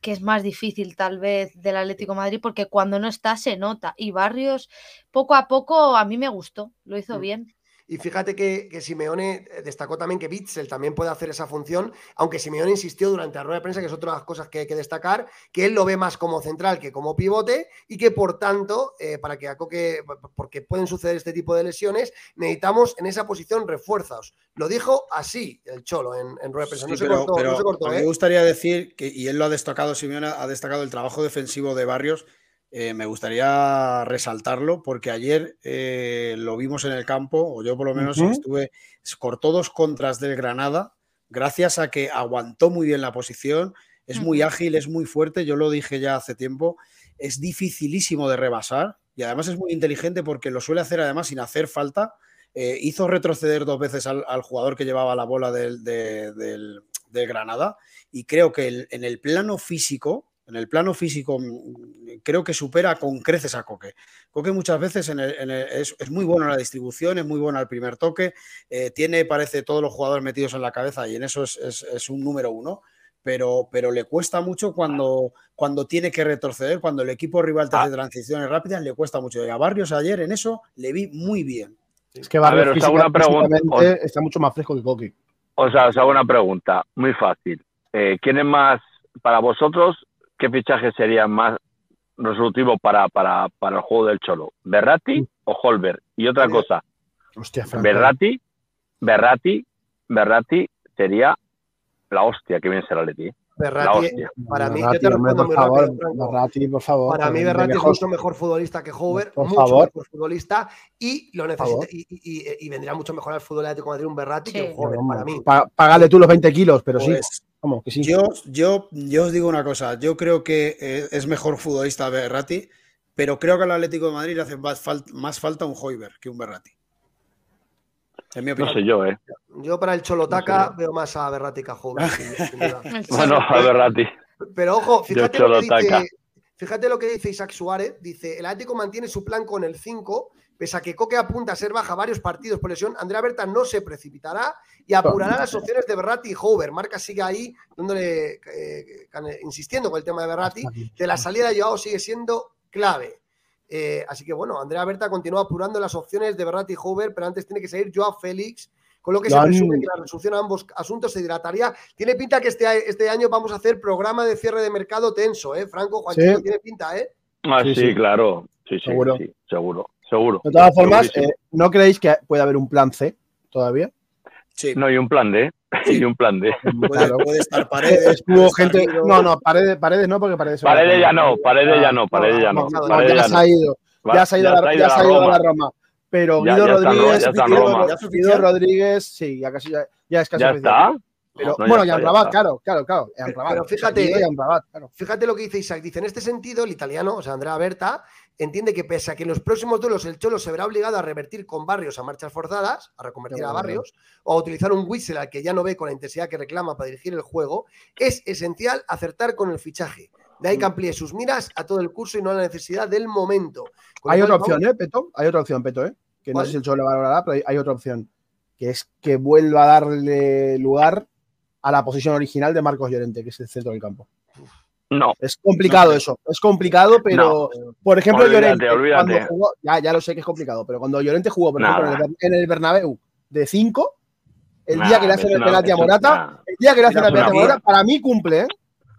que es más difícil tal vez del Atlético Madrid, porque cuando no está se nota. Y Barrios, poco a poco, a mí me gustó, lo hizo mm. bien.
Y fíjate que, Simeone eh, destacó también que Bitzel también puede hacer esa función, aunque Simeone insistió durante la rueda de prensa, que es otra de las cosas que hay que destacar, que él lo ve más como central que como pivote y que por tanto, eh, para que Acoque, porque pueden suceder este tipo de lesiones, necesitamos en esa posición refuerzos. Lo dijo así el Cholo en, rueda de prensa. no, se cortó, no se cortó,
Me
¿eh?
gustaría decir, que, y él lo ha destacado, Simeone ha destacado el trabajo defensivo de Barrios eh, me gustaría resaltarlo porque ayer eh, lo vimos en el campo, o yo por lo menos estuve, cortó dos contras del Granada, gracias a que aguantó muy bien la posición, es muy ágil, es muy fuerte, yo lo dije ya hace tiempo, es dificilísimo de rebasar y además es muy inteligente porque lo suele hacer además sin hacer falta. Eh, hizo retroceder dos veces al, jugador que llevaba la bola del, del, Granada y creo que en el plano físico, en el plano físico mm, creo que supera con creces a Coque. Coque muchas veces es, muy bueno en la distribución, es muy bueno al primer toque, eh, tiene, parece, todos los jugadores metidos en la cabeza y en eso es, un número uno. Pero, pero, le cuesta mucho cuando, cuando tiene que retroceder, cuando el equipo rival te hace ah. transiciones rápidas, le cuesta mucho. Y a Barrios ayer en eso le vi muy bien.
Es que Barrios una pregunta. está mucho más fresco que Coque.
O sea, os hago una pregunta muy fácil. Eh, ¿Quién es más, para vosotros, ¿qué fichaje sería más resolutivo para, para, para el juego del Cholo? ¿Berrati o Holberg? Y otra cosa, hostia, Berrati, Berrati, Berrati sería la hostia que viene a ser Leti.
Berrati, para mí, yo te respondo muy favor, Berrati, por favor. Para mí, Berrati es mucho mejor futbolista que Hover, mucho mejor futbolista y lo necesita y, y, y, vendría mucho mejor al fútbol de Madrid un Berrati que un Hover, para mí.
Págale tú los 20 kilos, pero sí.
Pues, yo, yo, yo os digo una cosa, yo creo que eh, es mejor futbolista Berrati, pero creo que al Atlético de Madrid le hace más, falta un Hoiber que un Berrati.
En mi opinión. No sé yo, ¿eh?
Yo para el Cholotaca veo más a Berrati que a Hoiber.
bueno, a Berrati.
Pero ojo, fíjate lo, que dice, fíjate lo que dice Isaac Suárez. Dice, el Atlético mantiene su plan con el 5 Pese a que Coque apunta a ser baja varios partidos por lesión, Andrea Berta no se precipitará y apurará las opciones de Berratti y Hover. Marca sigue ahí dándole, eh, insistiendo con el tema de Berratti, que la salida de Joao sigue siendo clave. Eh, así que bueno, Andrea Berta continúa apurando las opciones de Berratti y Hover, pero antes tiene que salir Joao Félix, con lo que se presume que la resolución a ambos asuntos se dilataría. Tiene pinta que este, este año vamos a hacer programa de cierre de mercado tenso, ¿eh? Franco, Juan tiene pinta, ¿eh?
Ah, sí, claro. Sí, sí, seguro. Sí, seguro seguro.
De todas formas, eh, ¿no creéis que puede haber un plan C todavía?
Sí. No, hay un plan D. Y un plan D.
Claro, puede estar paredes. Hubo
gente. No, no, paredes, paredes no, porque paredes.
Paredes ya no, paredes ya no, paredes ya no.
ya se ha ido. Ya se ha ido, a la Roma. Pero Guido Rodríguez,
ya está en
Guido,
Roma.
Ro- Guido Rodríguez, sí, ya casi ya, ya es casi
¿Ya
oficial.
está?
Pero,
No,
bueno, y
ya
Amrabat, claro, claro, claro. Amrabat.
pero fíjate, eh,
Amrabat, claro.
Fíjate lo que dice Isaac. Dice, en este sentido, el italiano, o sea, Andrea Berta, entiende que pese a que en los próximos duelos el Cholo se verá obligado a revertir con barrios a marchas forzadas, a reconvertir a
bueno.
barrios, o a utilizar un whistle al que ya no ve con la intensidad que reclama para dirigir el juego, es esencial acertar con el fichaje. De ahí
Mm.
que amplíe sus miras a todo el curso y no a la necesidad del momento. Con
Hay otra
vamos-
opción, ¿eh, Peto? Hay otra opción, Peto, ¿eh? Que no sé si el Cholo valorará, pero hay, hay otra opción. Que es que vuelva a darle lugar a la posición original de Marcos Llorente, que es el centro del campo.
No.
Es complicado eso, es complicado, pero por ejemplo,
Olvídate,
Llorente,
olvídate.
cuando jugó, ya, ya lo sé que es complicado, pero cuando Llorente jugó, por ejemplo, en
Nada.
el, Ber- en el Bernabéu de 5, el
Nah,
día que le hacen el penalti a Morata, el día que le hacen el penalti a Morata, para mí cumple, ¿eh?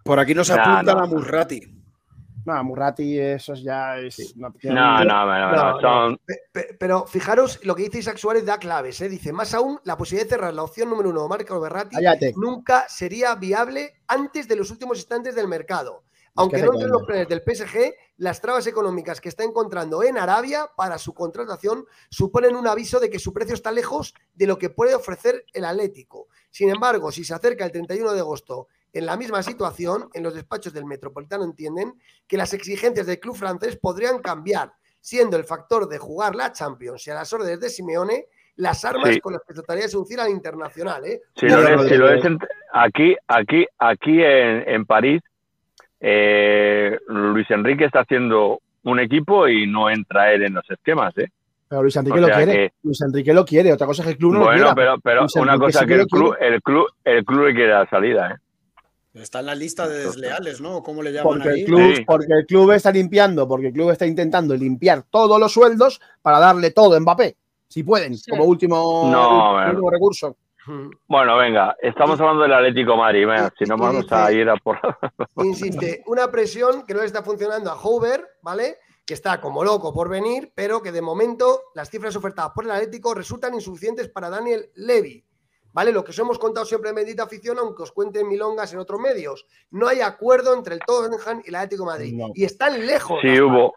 Por aquí nos
Nah,
apuntan
no.
a Murrati.
No, Murrati, eso es ya es. no tiene-
No, no, no, no,
No,
son-
Pe- pe- Pero fijaros, lo que dice Isaac Suárez da claves. ¿eh? Dice, más aún, la posibilidad de cerrar la opción número uno, Marco Berratti,
Cállate.
nunca sería viable antes de los últimos instantes del mercado. Aunque no entren
coña.
los planes del PSG, las trabas económicas que está encontrando en Arabia para su contratación suponen un aviso de que su precio está lejos de lo que puede ofrecer el Atlético. Sin embargo, si se acerca el 31 de agosto en la misma situación, en los despachos del Metropolitano entienden que las exigencias del club francés podrían cambiar, siendo el factor de jugar la Champions y a las órdenes de Simeone las armas
Sí.
con las que trataría de seducir al internacional. ¿eh?
Si lo
Bueno,
es, si lo es en- aquí, aquí, aquí en, en París, eh, Luis Enrique está haciendo un equipo y no entra él en los esquemas, ¿eh?
Pero Luis Enrique
O
lo quiere.
que-
Luis Enrique lo quiere. Otra cosa es que el club no lo
bueno,
quiera.
pero, pero una cosa
sí
que el club,
quiere.
el club, el club le quiere la salida, ¿eh?
Está en la lista de desleales, ¿no? ¿Cómo le llaman
Porque
ahí?
el, club,
Sí.
porque el club está limpiando, porque el club está intentando limpiar todos los sueldos para darle todo a Mbappé, si pueden,
Sí.
como último,
No,
último recurso.
Bueno, venga, estamos hablando del Atlético venga, si no vamos a ir a por...
Insiste, una presión que no le está funcionando a Hoover, ¿vale? Que está como loco por venir, pero que de momento las cifras ofertadas por el Atlético resultan insuficientes para Daniel Levy. ¿Vale? Lo que os hemos contado siempre en Bendita Afición, aunque os cuenten milongas en otros medios. No hay acuerdo entre el Tottenham y el Atlético de Madrid.
No.
Y están lejos.
Sí hubo,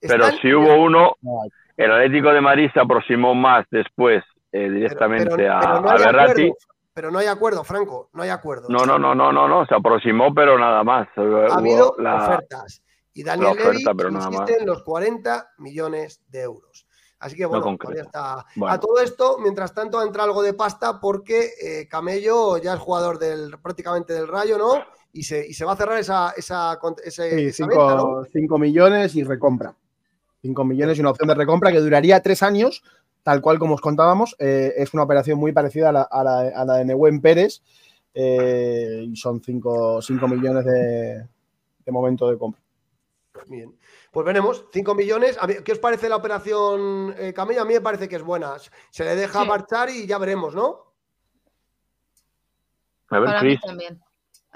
pero si hubo uno, el Atlético de Madrid se aproximó más después eh, directamente
pero-
a,
pero no
a
hay
Berratti.
acuerdo, pero no hay acuerdo, Franco, no hay acuerdo.
No, no, no, no, no, no, se aproximó, pero nada más.
ha
Hubo
habido
la-
ofertas. Y Daniel
oferta,
Levy
pero nada
insiste
más.
en los 40 millones de euros. Así que bueno, todavía está.
Bueno.
A todo esto, mientras tanto, entra algo de pasta porque eh, Camello ya es jugador del prácticamente del Rayo, ¿no? Y se, y se va a cerrar esa, esa, con- ese-
Sí,
esa
cinco,
venta, ¿no?
cinco millones y recompra. 5 millones y una opción de recompra que duraría tres años, tal cual como os contábamos. Eh, es una operación muy parecida a la, a la- a la de Nehuen Pérez eh, y son 5 millones de, de momento de compra.
Bien. Pues veremos, 5 millones. A mí- ¿Qué os parece la operación eh, Camello? A mí me parece que es buena. Se le deja
Sí.
marchar y ya veremos, ¿no?
A ver,
Para mí
Chris.
también.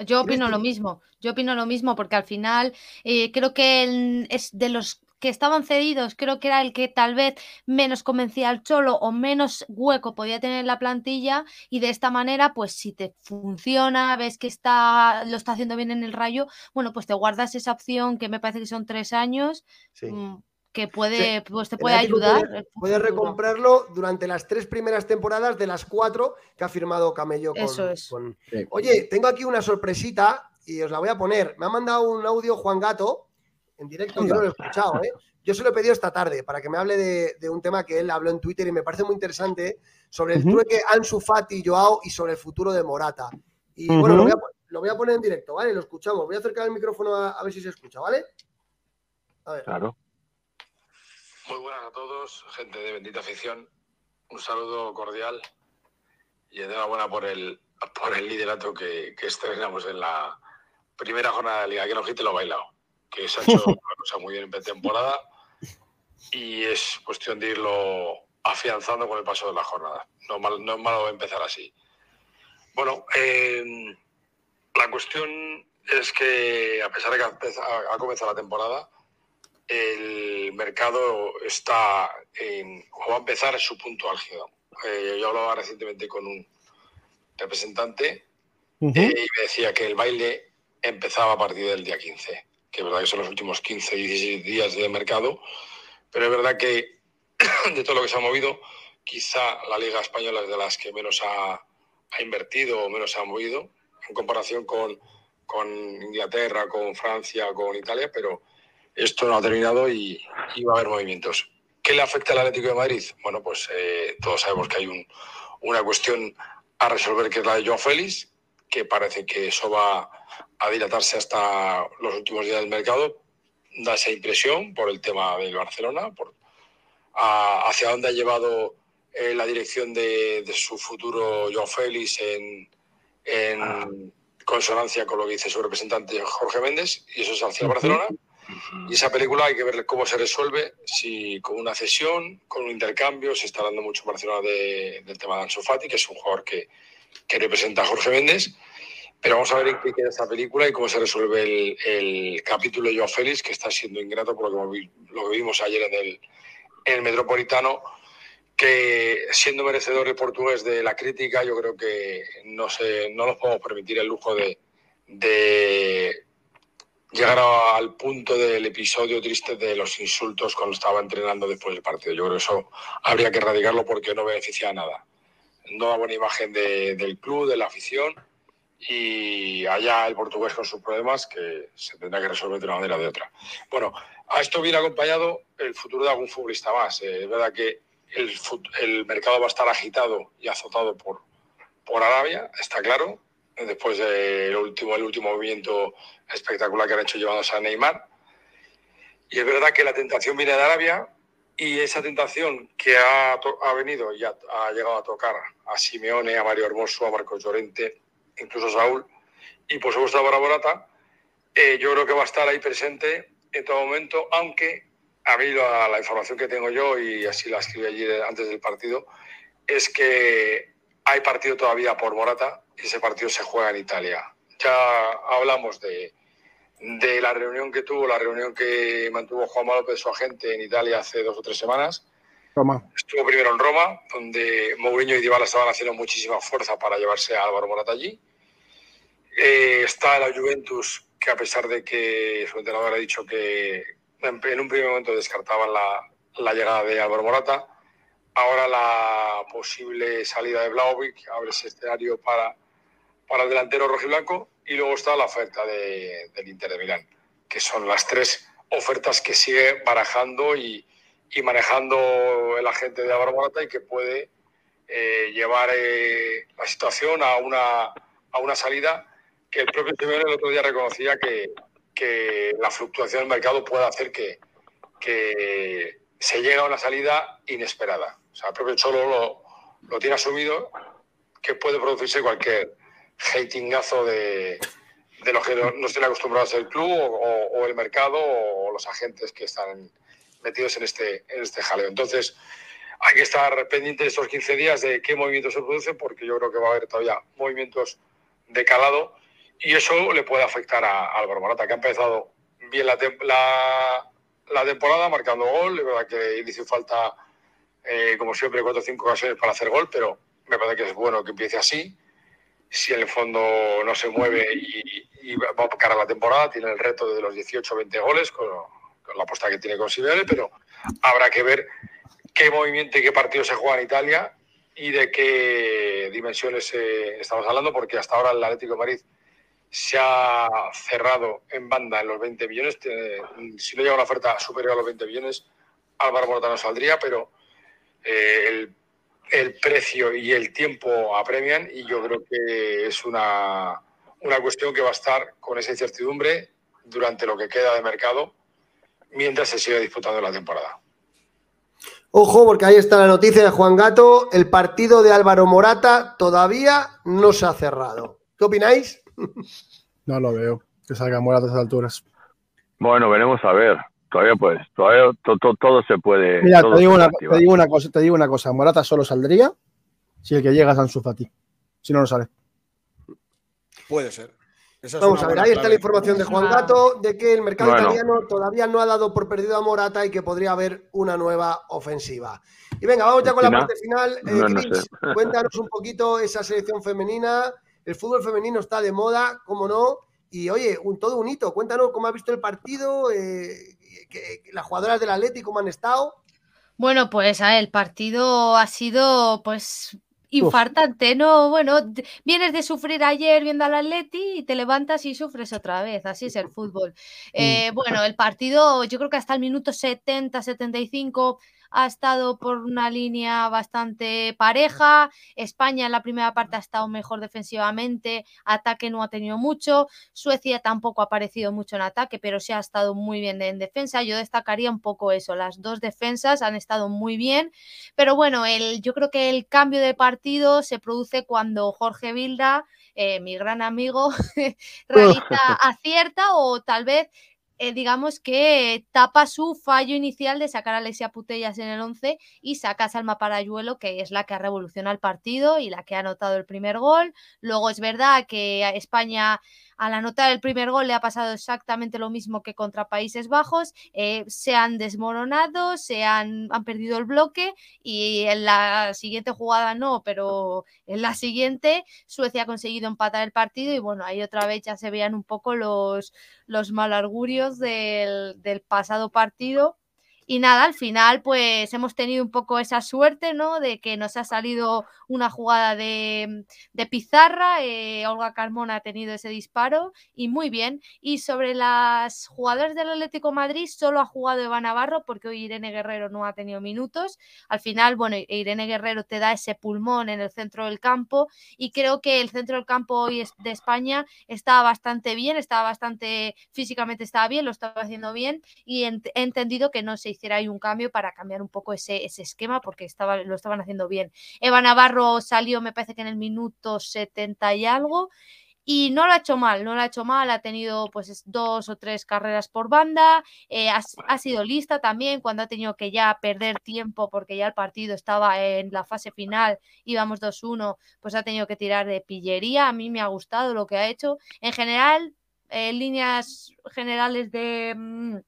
Yo opino lo mismo. Yo opino lo mismo porque al final eh, creo que el- es de los que estaban cedidos, creo que era el que tal vez menos convencía al Cholo o menos hueco podía tener en la plantilla y de esta manera, pues si te funciona, ves que está lo está haciendo bien en el Rayo, bueno, pues te guardas esa opción que me parece que son tres años,
Sí.
mm, que puede, pues te puede ayudar.
Puede,
el
puede recomprarlo durante las tres primeras temporadas de las cuatro que ha firmado Camello con.
Eso es.
con-
Sí.
Oye, tengo aquí una sorpresita y os la voy a poner. Me ha mandado un audio Juan Gato en directo, yo no lo he escuchado, ¿eh? Yo se lo he pedido esta tarde para que me hable de, de un tema que él habló en Twitter y me parece muy interesante sobre el
Ujú.
trueque Ansu Fati, Joao y sobre el futuro de Morata. Y bueno, lo voy, a, lo voy a poner en directo, ¿vale? Lo escuchamos. Voy a acercar el micrófono a, a ver si se escucha, ¿vale? A ver.
Claro.
Muy buenas a todos, gente de Bendita Afición. Un saludo cordial y enhorabuena por el, por el liderato que, que estrenamos en la primera jornada de Liga. Que no te lo he bailado, que se ha hecho una cosa muy bien en pretemporada y es cuestión de irlo afianzando con el paso de la jornada. No, mal- no es malo empezar así. Bueno, eh, la cuestión es que a pesar de que ha comenzado la temporada, el mercado está en, o va a empezar en su punto álgido. Eh, yo hablaba recientemente con un representante eh, y me decía que el baile empezaba a partir del día 15, que es verdad que son los últimos 15, 16 días de mercado, pero es verdad que de todo lo que se ha movido, quizá la Liga Española es de las que menos ha, ha invertido o menos ha movido en comparación con, con, Inglaterra, con Francia, con Italia, pero esto no ha terminado y, y, va a haber movimientos. ¿Qué le afecta al Atlético de Madrid? Bueno, pues eh, todos sabemos que hay un, una cuestión a resolver que es la de Joao Félix, que parece que eso va a dilatarse hasta los últimos días del mercado. Da esa impresión por el tema del Barcelona, por a, hacia dónde ha llevado eh, la dirección de, de, su futuro Joao Félix en, en consonancia con lo que dice su representante Jorge Méndez, y eso es hacia el Barcelona. Y esa película hay que ver cómo se resuelve, si con una cesión, con un intercambio, se está hablando mucho en Barcelona de, del tema de Ansu Fati, que es un jugador que, que representa a Jorge Méndez. Pero vamos a ver en qué queda esta película y cómo se resuelve el, capítulo de Joao Félix, que está siendo ingrato por lo que, lo que vimos ayer en el, en el Metropolitano, que siendo merecedor el portugués de la crítica, yo creo que no, no nos podemos permitir el lujo de, de llegar al punto del episodio triste de los insultos cuando estaba entrenando después del partido. Yo creo que eso habría que erradicarlo porque no beneficia a nada. No da buena imagen de, del club, de la afición y allá el portugués con sus problemas que se tendrá que resolver de una manera o de otra. Bueno, a esto viene acompañado el futuro de algún futbolista más. Eh, es verdad que el, el, mercado va a estar agitado y azotado por, por Arabia, está claro, después del último, el último movimiento espectacular que han hecho llevándose a Neymar. Y es verdad que la tentación viene de Arabia y esa tentación que ha, ha venido y ha, llegado a tocar a Simeone, a Mario Hermoso, a Marcos Llorente, incluso a Saúl y por supuesto a Baraborata, eh, yo creo que va a estar ahí presente en todo momento, aunque a mí la, la, información que tengo yo, y así la escribí allí antes del partido, es que hay partido todavía por Morata y ese partido se juega en Italia. Ya hablamos de, de la reunión que tuvo, la reunión que mantuvo Juan López, su agente, en Italia hace dos o tres semanas.
Roma.
Estuvo primero en Roma, donde Mourinho y Dybala estaban haciendo muchísima fuerza para llevarse a Álvaro Morata allí. Eh, está la Juventus, que a pesar de que su entrenador ha dicho que en un primer momento descartaban la, la llegada de Álvaro Morata, ahora la posible salida de Vlaovic abre ese escenario para, para el delantero rojiblanco y luego está la oferta de, del Inter de Milán, que son las tres ofertas que sigue barajando y, y manejando el agente de Álvaro Morata y que puede eh, llevar eh, la situación a una, a una salida que el propio Simeone el otro día reconocía que, que la fluctuación del mercado puede hacer que, que se llegue a una salida inesperada. O sea, el propio Cholo lo, lo tiene asumido que puede producirse cualquier hatingazo de, los que no, no estén acostumbrados el club o, el mercado o los agentes que están metidos en este, en este jaleo. Entonces, hay que estar pendiente estos 15 días de qué movimientos se producen, porque yo creo que va a haber todavía movimientos de calado y eso le puede afectar a, a Álvaro Morata, que ha empezado bien la, la, la temporada marcando gol. Es verdad que le hizo falta, eh, como siempre, cuatro o cinco ocasiones para hacer gol, pero me parece que es bueno que empiece así. Si el fondo no se mueve y, y va a cara la temporada, tiene el reto de los 18 o 20 goles con, la apuesta que tiene con pero habrá que ver qué movimiento y qué partido se juega en Italia y de qué dimensiones eh, estamos hablando, porque hasta ahora el Atlético de Madrid se ha cerrado en banda en los 20 millones. Si no llega una oferta superior a los 20 millones, Álvaro Morata no saldría, pero eh, el, el, precio y el tiempo apremian y yo creo que es una, una cuestión que va a estar con esa incertidumbre durante lo que queda de mercado mientras se siga disputando la temporada.
Ojo, porque ahí está la noticia de Juan Gato. El partido de Álvaro Morata todavía no se ha cerrado. ¿Qué opináis?
No lo veo, que salga Morata a esas alturas.
Bueno, veremos a ver. Todavía pues, todavía to, to, todo se puede.
Mira, te digo, una, te, digo una cosa, te digo una cosa. Morata solo saldría si el que llega es Ansu Fati. Si no, no sale.
Puede ser. Esa
Vamos a ver, ahí está la información de Juan Gato de que el mercado bueno. italiano todavía no ha dado por perdido a Morata y que podría haber una nueva ofensiva. Y venga, vamos ya con la parte final. Eh, no, Chris, no sé. cuéntanos un poquito esa selección femenina. El fútbol femenino está de moda, cómo no. Y oye, un, todo un hito. Cuéntanos cómo has visto el partido, eh, que, que las jugadoras del Atlético cómo han estado.
Bueno, pues a el partido ha sido pues infartante, ¿no? Bueno, vienes de sufrir ayer viendo al Atleti y te levantas y sufres otra vez, así es el fútbol. Eh, bueno, el partido yo creo que hasta el minuto 70, 75 ha estado por una línea bastante pareja. España en la primera parte ha estado mejor defensivamente, ataque no ha tenido mucho. Suecia tampoco ha aparecido mucho en ataque, pero sí ha estado muy bien en defensa. Yo destacaría un poco eso, las dos defensas han estado muy bien, pero bueno, el, yo creo que el cambio de partido se produce cuando Jorge Vilda, eh, mi gran amigo, realiza acierta o tal vez eh, digamos que tapa su fallo inicial de sacar a Alexia Putellas en el 11 y saca a Salma Parayuelo, que es la que ha revolucionado el partido y la que ha anotado el primer gol. Luego es verdad que España al anotar el primer gol le ha pasado exactamente lo mismo que contra Países Bajos. Eh, se han desmoronado, se han, han, perdido el bloque y en la siguiente jugada no, pero en la siguiente Suecia ha conseguido empatar el partido y bueno, ahí otra vez ya se veían un poco los, los malargurios del, del pasado partido y nada, al final pues hemos tenido un poco esa suerte, ¿no? De que nos ha salido una jugada de, pizarra, eh, Olga Carmona ha tenido ese disparo y muy bien. Y sobre las jugadoras del Atlético Madrid, solo ha jugado Eva Navarro porque hoy Irene Guerrero no ha tenido minutos. Al final, bueno, Irene Guerrero te da ese pulmón en el centro del campo y creo que el centro del campo hoy de España estaba bastante bien, estaba bastante físicamente estaba bien, lo estaba haciendo bien y he entendido que no se hiciera ahí un cambio para cambiar un poco ese, ese esquema porque estaba, lo estaban haciendo bien. Eva Navarro salió, me parece que en el minuto 70 y algo. Y no lo ha hecho mal, no lo ha hecho mal, ha tenido pues dos o tres carreras por banda, eh, ha, ha, sido lista también cuando ha tenido que ya perder tiempo porque ya el partido estaba en la fase final, íbamos 2-1, pues ha tenido que tirar de pillería, a mí me ha gustado lo que ha hecho. En general, en líneas generales de...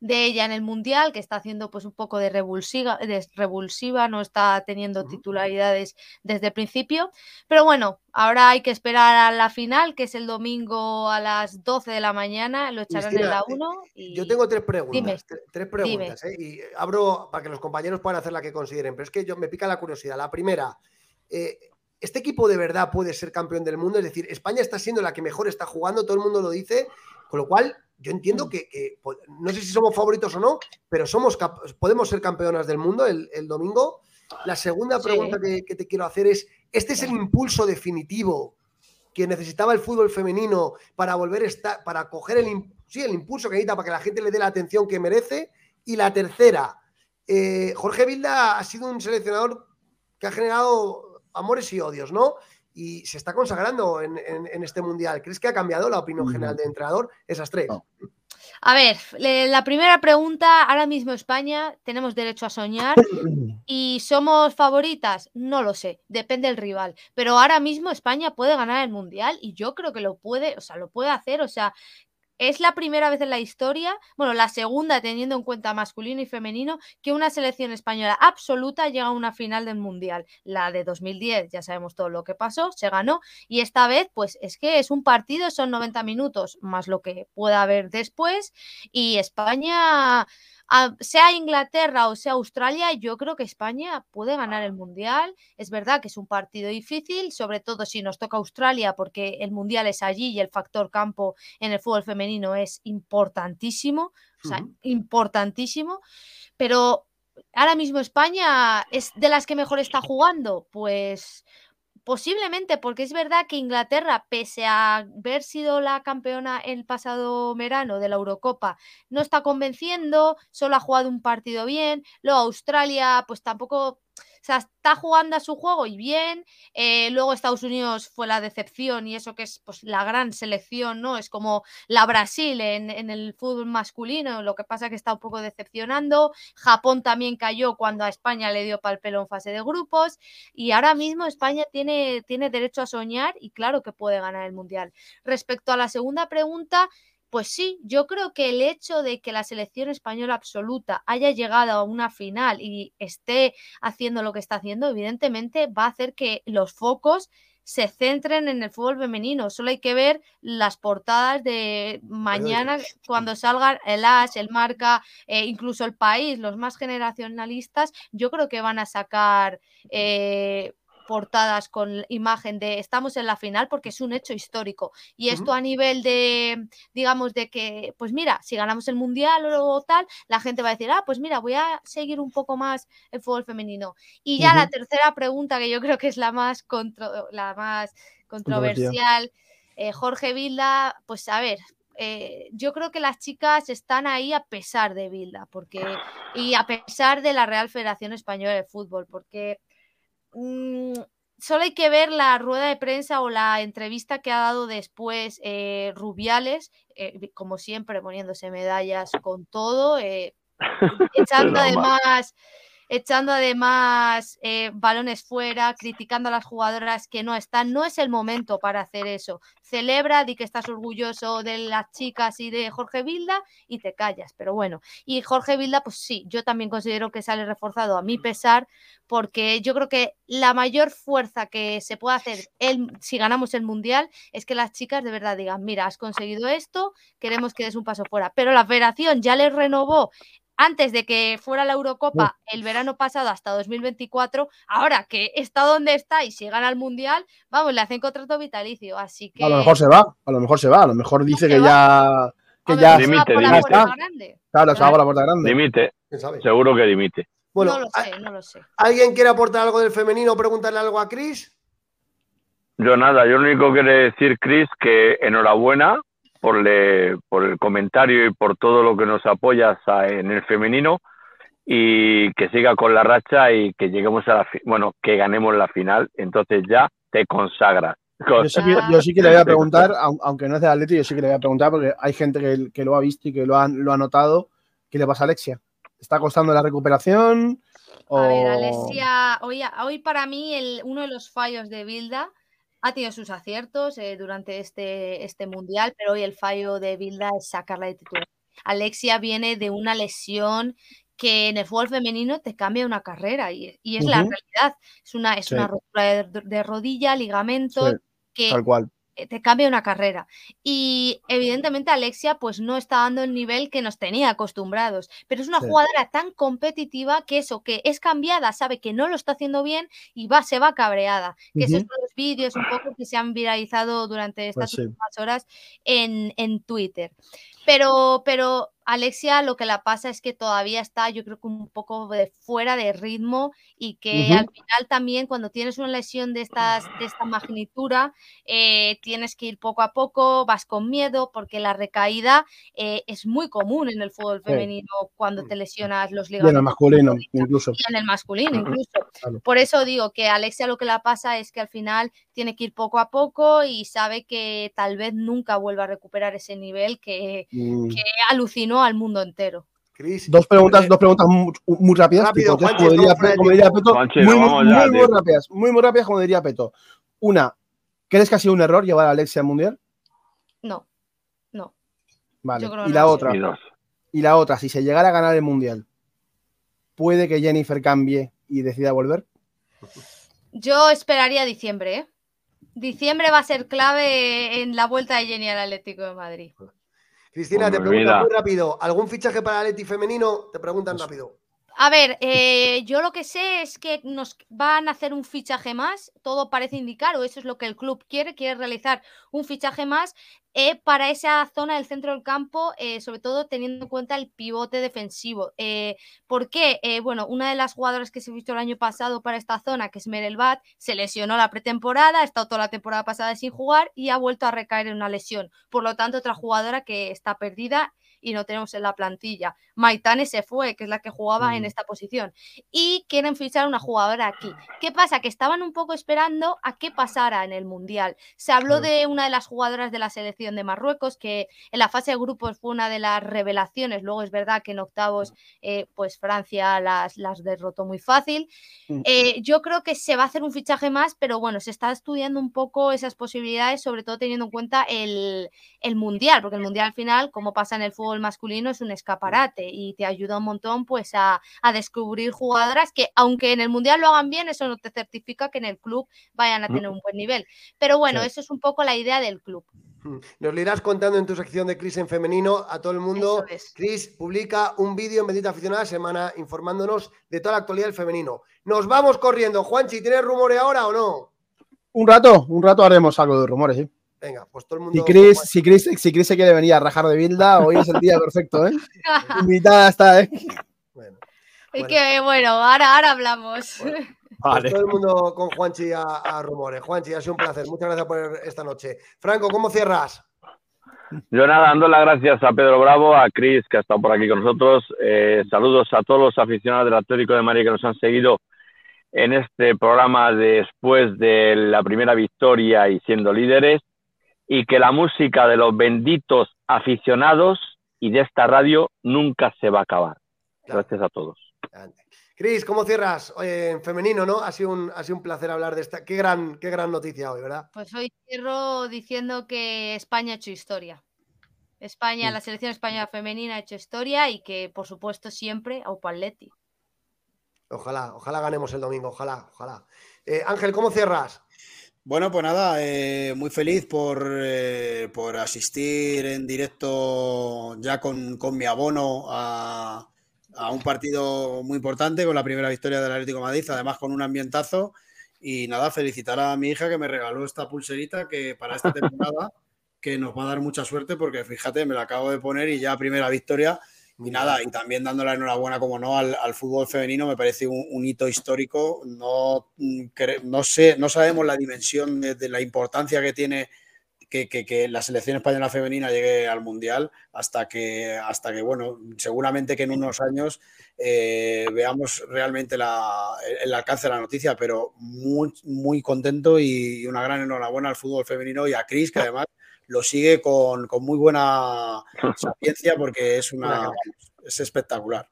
De ella en el Mundial, que está haciendo pues un poco de revulsiva, de revulsiva no está teniendo titularidades desde el principio. Pero bueno, ahora hay que esperar a la final, que es el domingo a las 12 de la mañana, lo echarán en la 1.
Eh, y... Yo tengo tres preguntas, tres preguntas, ¿eh? y abro para que los compañeros puedan hacer la que consideren, pero es que yo me pica la curiosidad. La primera, eh, ¿este equipo de verdad puede ser campeón del mundo? Es decir, España está siendo la que mejor está jugando, todo el mundo lo dice, con lo cual yo entiendo mm. que, no sé si somos favoritos o no, pero somos podemos ser campeonas del mundo el, domingo. La segunda pregunta que, te quiero hacer es, ¿este es el impulso definitivo que necesitaba el fútbol femenino para volver a estar, para coger el, el impulso que necesita para que la gente le dé la atención que merece? Y la tercera, eh, Jorge Vilda ha sido un seleccionador que ha generado amores y odios, ¿no? Y se está consagrando en, este mundial. ¿Crees que ha cambiado la opinión general del entrenador? Esas tres.
A ver, la primera pregunta, ahora mismo España tenemos derecho a soñar y somos favoritas, no lo sé, depende del rival, pero ahora mismo España puede ganar el mundial y yo creo que lo puede, o sea, lo puede hacer, o sea, es la primera vez en la historia, bueno, la segunda teniendo en cuenta masculino y femenino, que una selección española absoluta llega a una final del Mundial. La de 2010, ya sabemos todo lo que pasó, se ganó y esta vez, pues es que es un partido, son 90 minutos más lo que pueda haber después y España sea Inglaterra o sea Australia, yo creo que España puede ganar el Mundial. Es verdad que es un partido difícil, sobre todo si nos toca Australia, porque el Mundial es allí y el factor campo en el fútbol femenino es importantísimo, o sea, importantísimo. Pero ahora mismo España es de las que mejor está jugando, pues Posiblemente, porque es verdad que Inglaterra, pese a haber sido la campeona el pasado verano de la Eurocopa, no está convenciendo, solo ha jugado un partido bien. Luego Australia, pues tampoco sea, está jugando a su juego y bien. Eh, luego Estados Unidos fue la decepción y eso que es pues, la gran selección, ¿no? Es como la Brasil en, en, el fútbol masculino, lo que pasa que está un poco decepcionando. Japón también cayó cuando a España le dio pal pelo en fase de grupos y ahora mismo España tiene, tiene derecho a soñar y claro que puede ganar el Mundial. Respecto a la segunda pregunta, pues sí, yo creo que el hecho de que la selección española absoluta haya llegado a una final y esté haciendo lo que está haciendo, evidentemente va a hacer que los focos se centren en el fútbol femenino. Solo hay que ver las portadas de mañana cuando salgan el As, el Marca, eh, incluso el País, los más generacionalistas, yo creo que van a sacar eh, portadas con imagen de estamos en la final porque es un hecho histórico. Y esto a nivel de, digamos, de que, pues mira, si ganamos el mundial o tal, la gente va a decir, ah, pues mira, voy a seguir un poco más el fútbol femenino. Y ya la tercera pregunta, que yo creo que es la más, la más controversial, eh, Jorge Vilda, pues a ver, eh, yo creo que las chicas están ahí a pesar de Vilda, porque y a pesar de la Real Federación Española de Fútbol, porque Mm, solo hay que ver la rueda de prensa o la entrevista que ha dado después eh, Rubiales, eh, como siempre poniéndose medallas con todo, eh, echando además echando además eh, balones fuera, criticando a las jugadoras que no están. No es el momento para hacer eso. Celebra, di que estás orgulloso de las chicas y de Jorge Vilda y te callas. Pero bueno, y Jorge Vilda, pues sí, yo también considero que sale reforzado a mi pesar, porque yo creo que la mayor fuerza que se puede hacer el, si ganamos el Mundial es que las chicas de verdad digan, mira, has conseguido esto, queremos que des un paso fuera. Pero la federación ya les renovó antes de que fuera la Eurocopa el verano pasado hasta 2024, ahora que está donde está y si gana el Mundial, vamos, le hacen contrato vitalicio, así que...
A lo mejor se va, a lo mejor se va, a lo mejor dice que, ya... Que ya
dimite,
dimite. Claro, se va por la puerta grande.
Dimite, seguro que dimite.
Bueno, no lo sé, no lo sé.
¿Alguien quiere aportar algo del femenino o preguntarle algo a Cris?
Yo nada, yo lo único que quiero decir, Cris, que enhorabuena por, por el comentario y por todo lo que nos apoyas en el femenino y que siga con la racha y que lleguemos a la bueno que ganemos la final entonces ya te consagras
yo sí, que, le voy a preguntar aunque no es de Atleti yo sí que le voy a preguntar porque hay gente que, lo ha visto y que lo ha, lo ha notado ¿qué le pasa a Alexia? ¿está costando la recuperación?
A ver, Alexia, hoy, hoy para mí el, uno de los fallos de Bilda ha tenido sus aciertos eh, durante este, este mundial, pero hoy el fallo de Bilda es sacarla de titular. Alexia viene de una lesión que en el fútbol femenino te cambia una carrera y, es la realidad. Es una, es una rotura de, rodilla, ligamento, que
tal cual.
Eh, te cambia una carrera. Y evidentemente Alexia pues no está dando el nivel que nos tenía acostumbrados, pero es una jugadora tan competitiva que eso, que es cambiada, sabe que no lo está haciendo bien y va, se va cabreada. Que esos son los vídeos un poco que se han viralizado durante estas pues últimas horas en, en Twitter. Pero, pero Alexia lo que la pasa es que todavía está, yo creo que un poco de fuera de ritmo y que al final también cuando tienes una lesión de, estas, de esta magnitud, eh, tienes que ir poco a poco, vas con miedo porque la recaída eh, es muy común en el fútbol femenino cuando te lesionas los ligamentos.
en el masculino incluso.
Y en el masculino incluso. Por eso digo que Alexia lo que la pasa es que al final tiene que ir poco a poco y sabe que tal vez nunca vuelva a recuperar ese nivel que, mm. que alucinó al mundo entero.
Dos preguntas, dos preguntas muy, rápidas. muy, rápidas, muy, muy rápidas, como diría Peto. Una, ¿crees que ha sido un error llevar a Alexia al mundial?
No, no.
Vale. Y la otra. Y la otra, si se llegara a ganar el mundial, ¿puede que Jennifer cambie y decida volver?
Yo esperaría diciembre, ¿eh? Diciembre va a ser clave en la vuelta de Jenny al Atlético de Madrid.
Cristina, te preguntan muy rápido. ¿Algún fichaje para Leti femenino? Te preguntan rápido.
A ver, eh, yo lo que sé es que nos van a hacer un fichaje más, todo parece indicar, o eso es lo que el club quiere, quiere realizar un fichaje más eh, para esa zona del centro del campo, eh, sobre todo teniendo en cuenta el pivote defensivo. ¿Por qué? bueno, una de las jugadoras que se ha visto el año pasado para esta zona, que es Merelbat, se lesionó la pretemporada, ha estado toda la temporada pasada sin jugar y ha vuelto a recaer en una lesión. Por lo tanto, otra jugadora que está perdida y no tenemos en la plantilla. Maitane se fue, que es la que jugaba en esta posición. Y quieren fichar una jugadora aquí. ¿Qué pasa? Que estaban un poco esperando a qué pasara en el Mundial. Se habló de una de las jugadoras de la selección de Marruecos, que en la fase de grupos fue una de las revelaciones. Luego es verdad que en octavos, eh, pues Francia las, las derrotó muy fácil. Eh, yo creo que se va a hacer un fichaje más, pero bueno, se está estudiando un poco esas posibilidades, sobre todo teniendo en cuenta el, el Mundial, porque el Mundial al final, como pasa en el fútbol, masculino es un escaparate y te ayuda un montón pues a, a, descubrir jugadoras que aunque en el Mundial lo hagan bien, eso no te certifica que en el club vayan a tener un buen nivel. Pero bueno, sí. eso es un poco la idea del club.
Hmm. Nos lo irás contando en tu sección de Cris en femenino a todo el mundo. Cris publica un vídeo en Bendita Aficionada Semana informándonos de toda la actualidad del femenino. Nos vamos corriendo. Juanchi, ¿tienes rumores ahora o no?
Un rato, un rato haremos algo de rumores, sí.
Venga, pues todo el mundo.
Si Chris, si Chris, si Chris se quiere venir a rajar de Bilda, hoy es el día perfecto, ¿eh? Invitada está, ¿eh?
Bueno. Es que bueno, ahora, ahora hablamos.
Bueno. Vale. Pues todo el mundo con Juanchi a, a, rumores. Juanchi, ha sido un placer. Muchas gracias por esta noche. Franco, ¿cómo cierras?
Yo nada, dando las gracias a Pedro Bravo, a Cris, que ha estado por aquí con nosotros. Eh, saludos a todos los aficionados del Atlético de Madrid que nos han seguido en este programa después de la primera victoria y siendo líderes. Y que la música de los benditos aficionados y de esta radio nunca se va a acabar. Gracias a todos.
Cris, ¿cómo cierras? Oye, en femenino, ¿no? Ha sido, un, ha sido un placer hablar de esta. Qué gran, qué gran noticia hoy, ¿verdad?
Pues hoy cierro diciendo que España ha hecho historia. España, sí. la selección española femenina ha hecho historia y que, por supuesto, siempre a Upaletti.
Ojalá, ojalá ganemos el domingo, ojalá, ojalá. Eh, Ángel, ¿cómo cierras?
Bueno, pues nada, eh, muy feliz por, eh, por, asistir en directo ya con, con mi abono a, a un partido muy importante con la primera victoria del Atlético de Madrid, además con un ambientazo. Y nada, felicitar a mi hija que me regaló esta pulserita que para esta temporada, que nos va a dar mucha suerte porque fíjate, me la acabo de poner y ya primera victoria. Y nada, y también dando la enhorabuena, como no, al, al fútbol femenino, me parece un, un, hito histórico. No, no sé, no sabemos la dimensión de, de la importancia que tiene que, que, que, la selección española femenina llegue al mundial hasta que, hasta que bueno, seguramente que en unos años eh, veamos realmente la, el alcance de la noticia, pero muy, muy contento y una gran enhorabuena al fútbol femenino y a Cris, que además lo sigue con, con muy buena sapiencia porque es, una, es espectacular.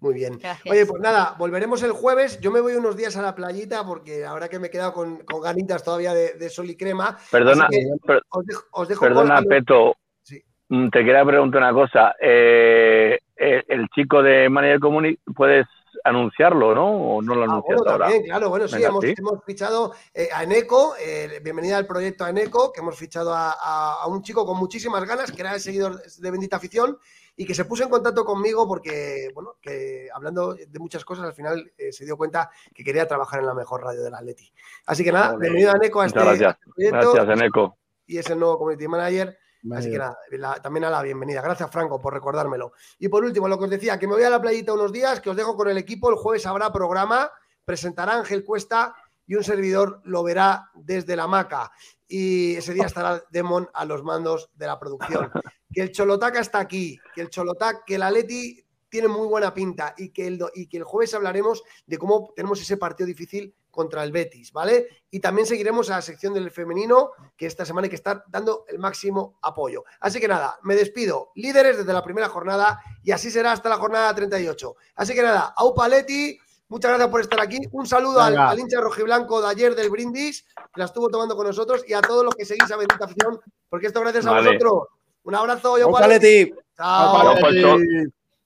Muy bien. Gracias. Oye, pues nada, volveremos el jueves. Yo me voy unos días a la playita porque ahora que me he quedado con, con ganitas todavía de, de, sol y crema.
Perdona, per, os dejo, os dejo perdona con... Peto. Sí. Te quería preguntar una cosa. Eh, el, el, chico de Manager Community, ¿puedes anunciarlo, ¿no? ¿O no lo
ah, bueno,
ahora?
También, claro, bueno, sí, Venga, hemos, ¿sí? hemos, fichado eh, a Eneco, eh, bienvenida al proyecto a Eneco, que hemos fichado a, a, a, un chico con muchísimas ganas, que era el seguidor de Bendita Afición, y que se puso en contacto conmigo porque, bueno, que hablando de muchas cosas, al final eh, se dio cuenta que quería trabajar en la mejor radio del Atleti. Así que nada, bienvenido a Eneco a este,
gracias.
a este
proyecto. Gracias, Eneco.
Y es el nuevo Community Manager. Vale. Así que nada, la, también a la bienvenida. Gracias, Franco, por recordármelo. Y por último, lo que os decía, que me voy a la playita unos días, que os dejo con el equipo. El jueves habrá programa, presentará Ángel Cuesta y un servidor lo verá desde la maca. Y ese día estará Demon a los mandos de la producción. Que el Cholotaca está aquí, que el Cholotac, que el Atleti tiene muy buena pinta y que, el, y que el jueves hablaremos de cómo tenemos ese partido difícil contra el Betis, ¿vale? Y también seguiremos a la sección del femenino, que esta semana hay que estar dando el máximo apoyo. Así que nada, me despido, líderes desde la primera jornada, y así será hasta la jornada 38. Así que nada, Aupa Leti, muchas gracias por estar aquí. Un saludo al, al, hincha rojiblanco de ayer del Brindis, que la estuvo tomando con nosotros, y a todos los que seguís a Bendita Afición, porque esto gracias vale. a vosotros. Un abrazo, yo
Aupa Leti.
Chao.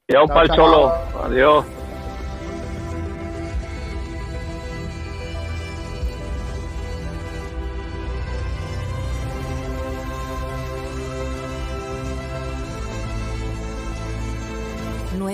Y Aupa el Cholo. Adiós.